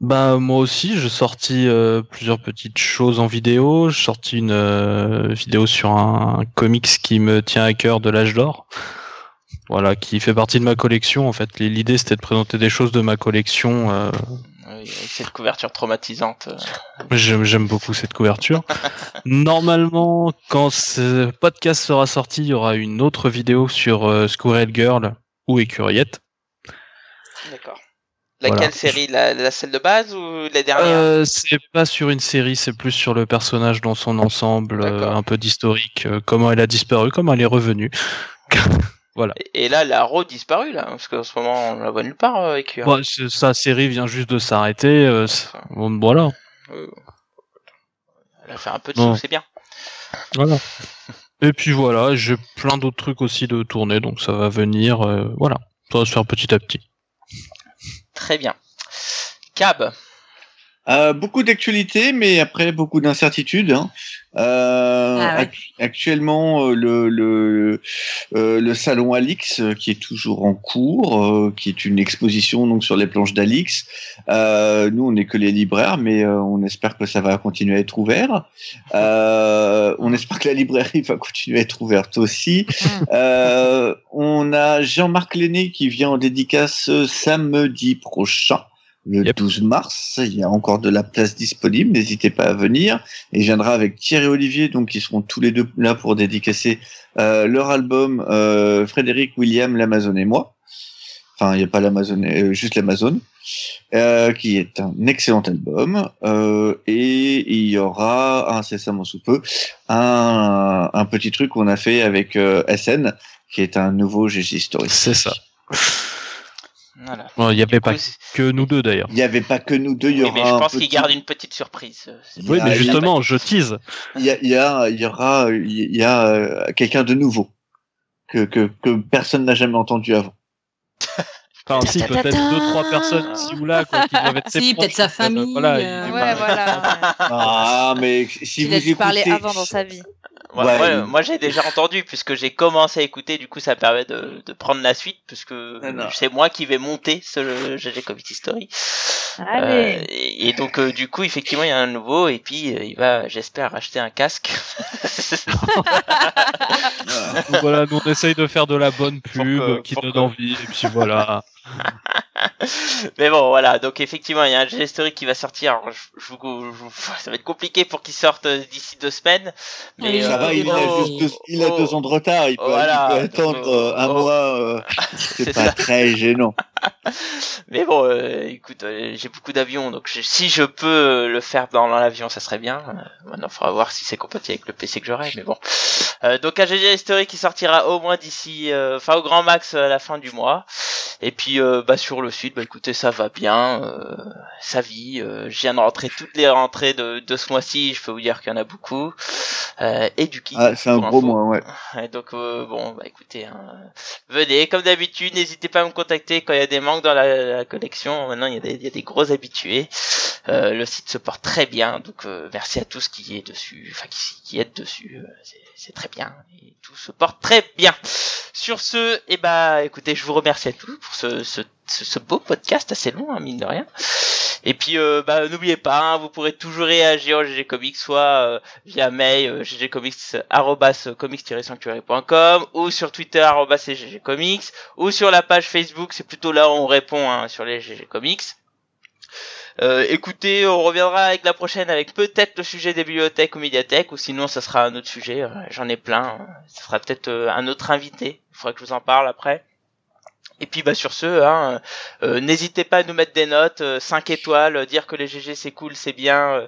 Bah moi aussi, j'ai sorti euh, plusieurs petites choses en vidéo. J'ai sorti une euh, vidéo sur un comics qui me tient à cœur de l'âge d'or. Voilà, qui fait partie de ma collection. En fait, l'idée c'était de présenter des choses de ma collection. Euh... Oui, cette couverture traumatisante. J'aime beaucoup cette couverture. Normalement, quand ce podcast sera sorti, il y aura une autre vidéo sur euh, Squirrel Girl ou Écuriette. D'accord. Laquelle série? La, celle de base ou la dernière? Euh, C'est pas sur une série, c'est plus sur le personnage dans son ensemble, euh, un peu d'historique, euh, comment elle a disparu, comment elle est revenue. Voilà. Et, là, elle a redisparu là, parce qu'en ce moment, on la voit nulle part avec. Bon, sa série vient juste de s'arrêter. bon, voilà. Elle a fait un peu de sous, c'est bien. Voilà. Et puis voilà, j'ai plein d'autres trucs aussi de tourner, donc ça va venir. voilà, ça va se faire petit à petit. Très bien. Cab. Euh, beaucoup d'actualités, mais après beaucoup d'incertitudes. Hein. Euh, ah actuellement, euh, le le, le salon Alix qui est toujours en cours, qui est une exposition donc sur les planches d'Alix. nous, on n'est que les libraires, mais on espère que ça va continuer à être ouvert. on espère que la librairie va continuer à être ouverte aussi. On a Jean-Marc Lenné qui vient en dédicace samedi prochain le 12 mars. Il y a encore de la place disponible. N'hésitez pas à venir. Et je viendra avec Thierry Olivier, donc ils seront tous les deux là pour dédicacer euh, leur album euh, Frédéric William, l'Amazon et moi. Enfin, il n'y a pas l'Amazon, euh, juste l'Amazon, euh, qui est un excellent album. Euh, et il y aura incessamment sous peu un, un petit truc qu'on a fait avec SN, qui est un nouveau GG Story. C'est ça. Il n'y avait pas que nous deux d'ailleurs. Il n'y avait pas que nous deux. Il y mais je pense qu'il garde une petite surprise. Oui, mais justement, je tease. Il y, a, il y, a, il y aura, il y a euh, quelqu'un de nouveau que, que, que personne n'a jamais entendu avant. Enfin, si, peut-être deux, trois personnes ici ou là, quoi, qui doivent être Si, peut-être sa famille. Voilà, euh... ouais, voilà. Ah, mais si vous écoutez... parler avant dans sa vie. Ouais, moi j'ai déjà entendu puisque j'ai commencé à écouter, du coup ça permet de, de prendre la suite puisque c'est moi qui vais monter ce GG Comics History. Euh, et, donc euh, du coup effectivement il y a un nouveau et puis euh, il va j'espère acheter un casque. voilà, nous on essaye de faire de la bonne pub qui donne envie et puis voilà. Mais bon, voilà. Donc effectivement, il y a un GG qui va sortir. je, ça va être compliqué pour qu'il sorte d'ici deux semaines. Mais ça va, il, a juste il a deux ans de retard. Il peut, attendre un mois. c'est pas très gênant. Mais bon, euh, écoute, euh, j'ai beaucoup d'avions, donc si je peux le faire dans, l'avion, ça serait bien. Euh, maintenant, il faudra voir si c'est compatible avec le PC que j'aurai, mais bon. Donc un GG History qui sortira au moins d'ici, enfin au grand max à la fin du mois. Et puis bah sur le site, bah écoutez, ça va bien, ça vit. je viens de rentrer toutes les rentrées de, de ce mois-ci, je peux vous dire qu'il y en a beaucoup. et du kit. Ah, c'est un gros mois, ouais. Et donc bon, bah écoutez, hein, venez comme d'habitude, n'hésitez pas à me contacter quand il y a des manques dans la, collection. Maintenant, il y, a des, il y a des gros habitués. Euh, le site se porte très bien, donc euh, merci à tous qui est dessus, enfin qui, qui êtes dessus, euh, c'est très bien et tout se porte très bien. Sur ce, eh ben, écoutez, je vous remercie à tous pour ce, ce, ce beau podcast assez long, hein, mine de rien. Et puis, euh, bah, n'oubliez pas, hein, vous pourrez toujours réagir au GG Comics, soit euh, via mail euh, ggcomics@comics-sanctuary.com ou sur Twitter @ggcomics ou sur la page Facebook. C'est plutôt là où on répond hein, sur les GG Comics. Euh, écoutez, on reviendra avec la prochaine avec peut-être le sujet des bibliothèques ou médiathèques, ou sinon ça sera un autre sujet. J'en ai plein. Ça sera peut-être un autre invité. Il faudra que je vous en parle après. Et puis bah sur ce, hein, euh, n'hésitez pas à nous mettre des notes, 5 étoiles, dire que les GG c'est cool, c'est bien,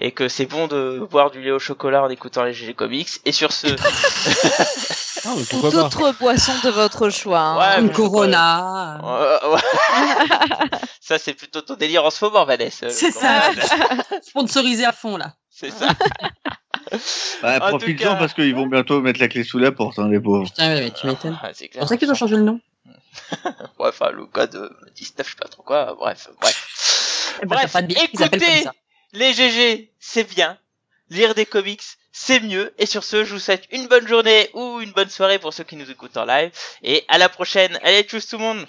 et que c'est bon de boire du lait au chocolat en écoutant les GG Comics. Et sur ce... Ah, Ou d'autres boissons de votre choix. hein. Ouais, Une Corona. Ouais, ouais. ça c'est plutôt ton délire en ce moment, Vanessa. C'est ça. Sponsorisé à fond, là. C'est ça. Bah, En tout profites-en cas- parce qu'ils vont bientôt mettre la clé sous la porte, hein, les pauvres. Putain, ouais, mais tu m'étonnes. Ah, c'est pour ça qu'ils ont changé le nom. Ouais, enfin, le code euh, 19, je sais pas trop quoi. Bref, bref. Eh ben, Bref, écoutez, les GG, c'est bien. Lire des comics, c'est mieux. Et sur ce, je vous souhaite une bonne journée ou une bonne soirée pour ceux qui nous écoutent en live. Et à la prochaine. Allez, tchuss tout le monde.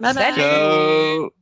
Bye bye. Salut. Ciao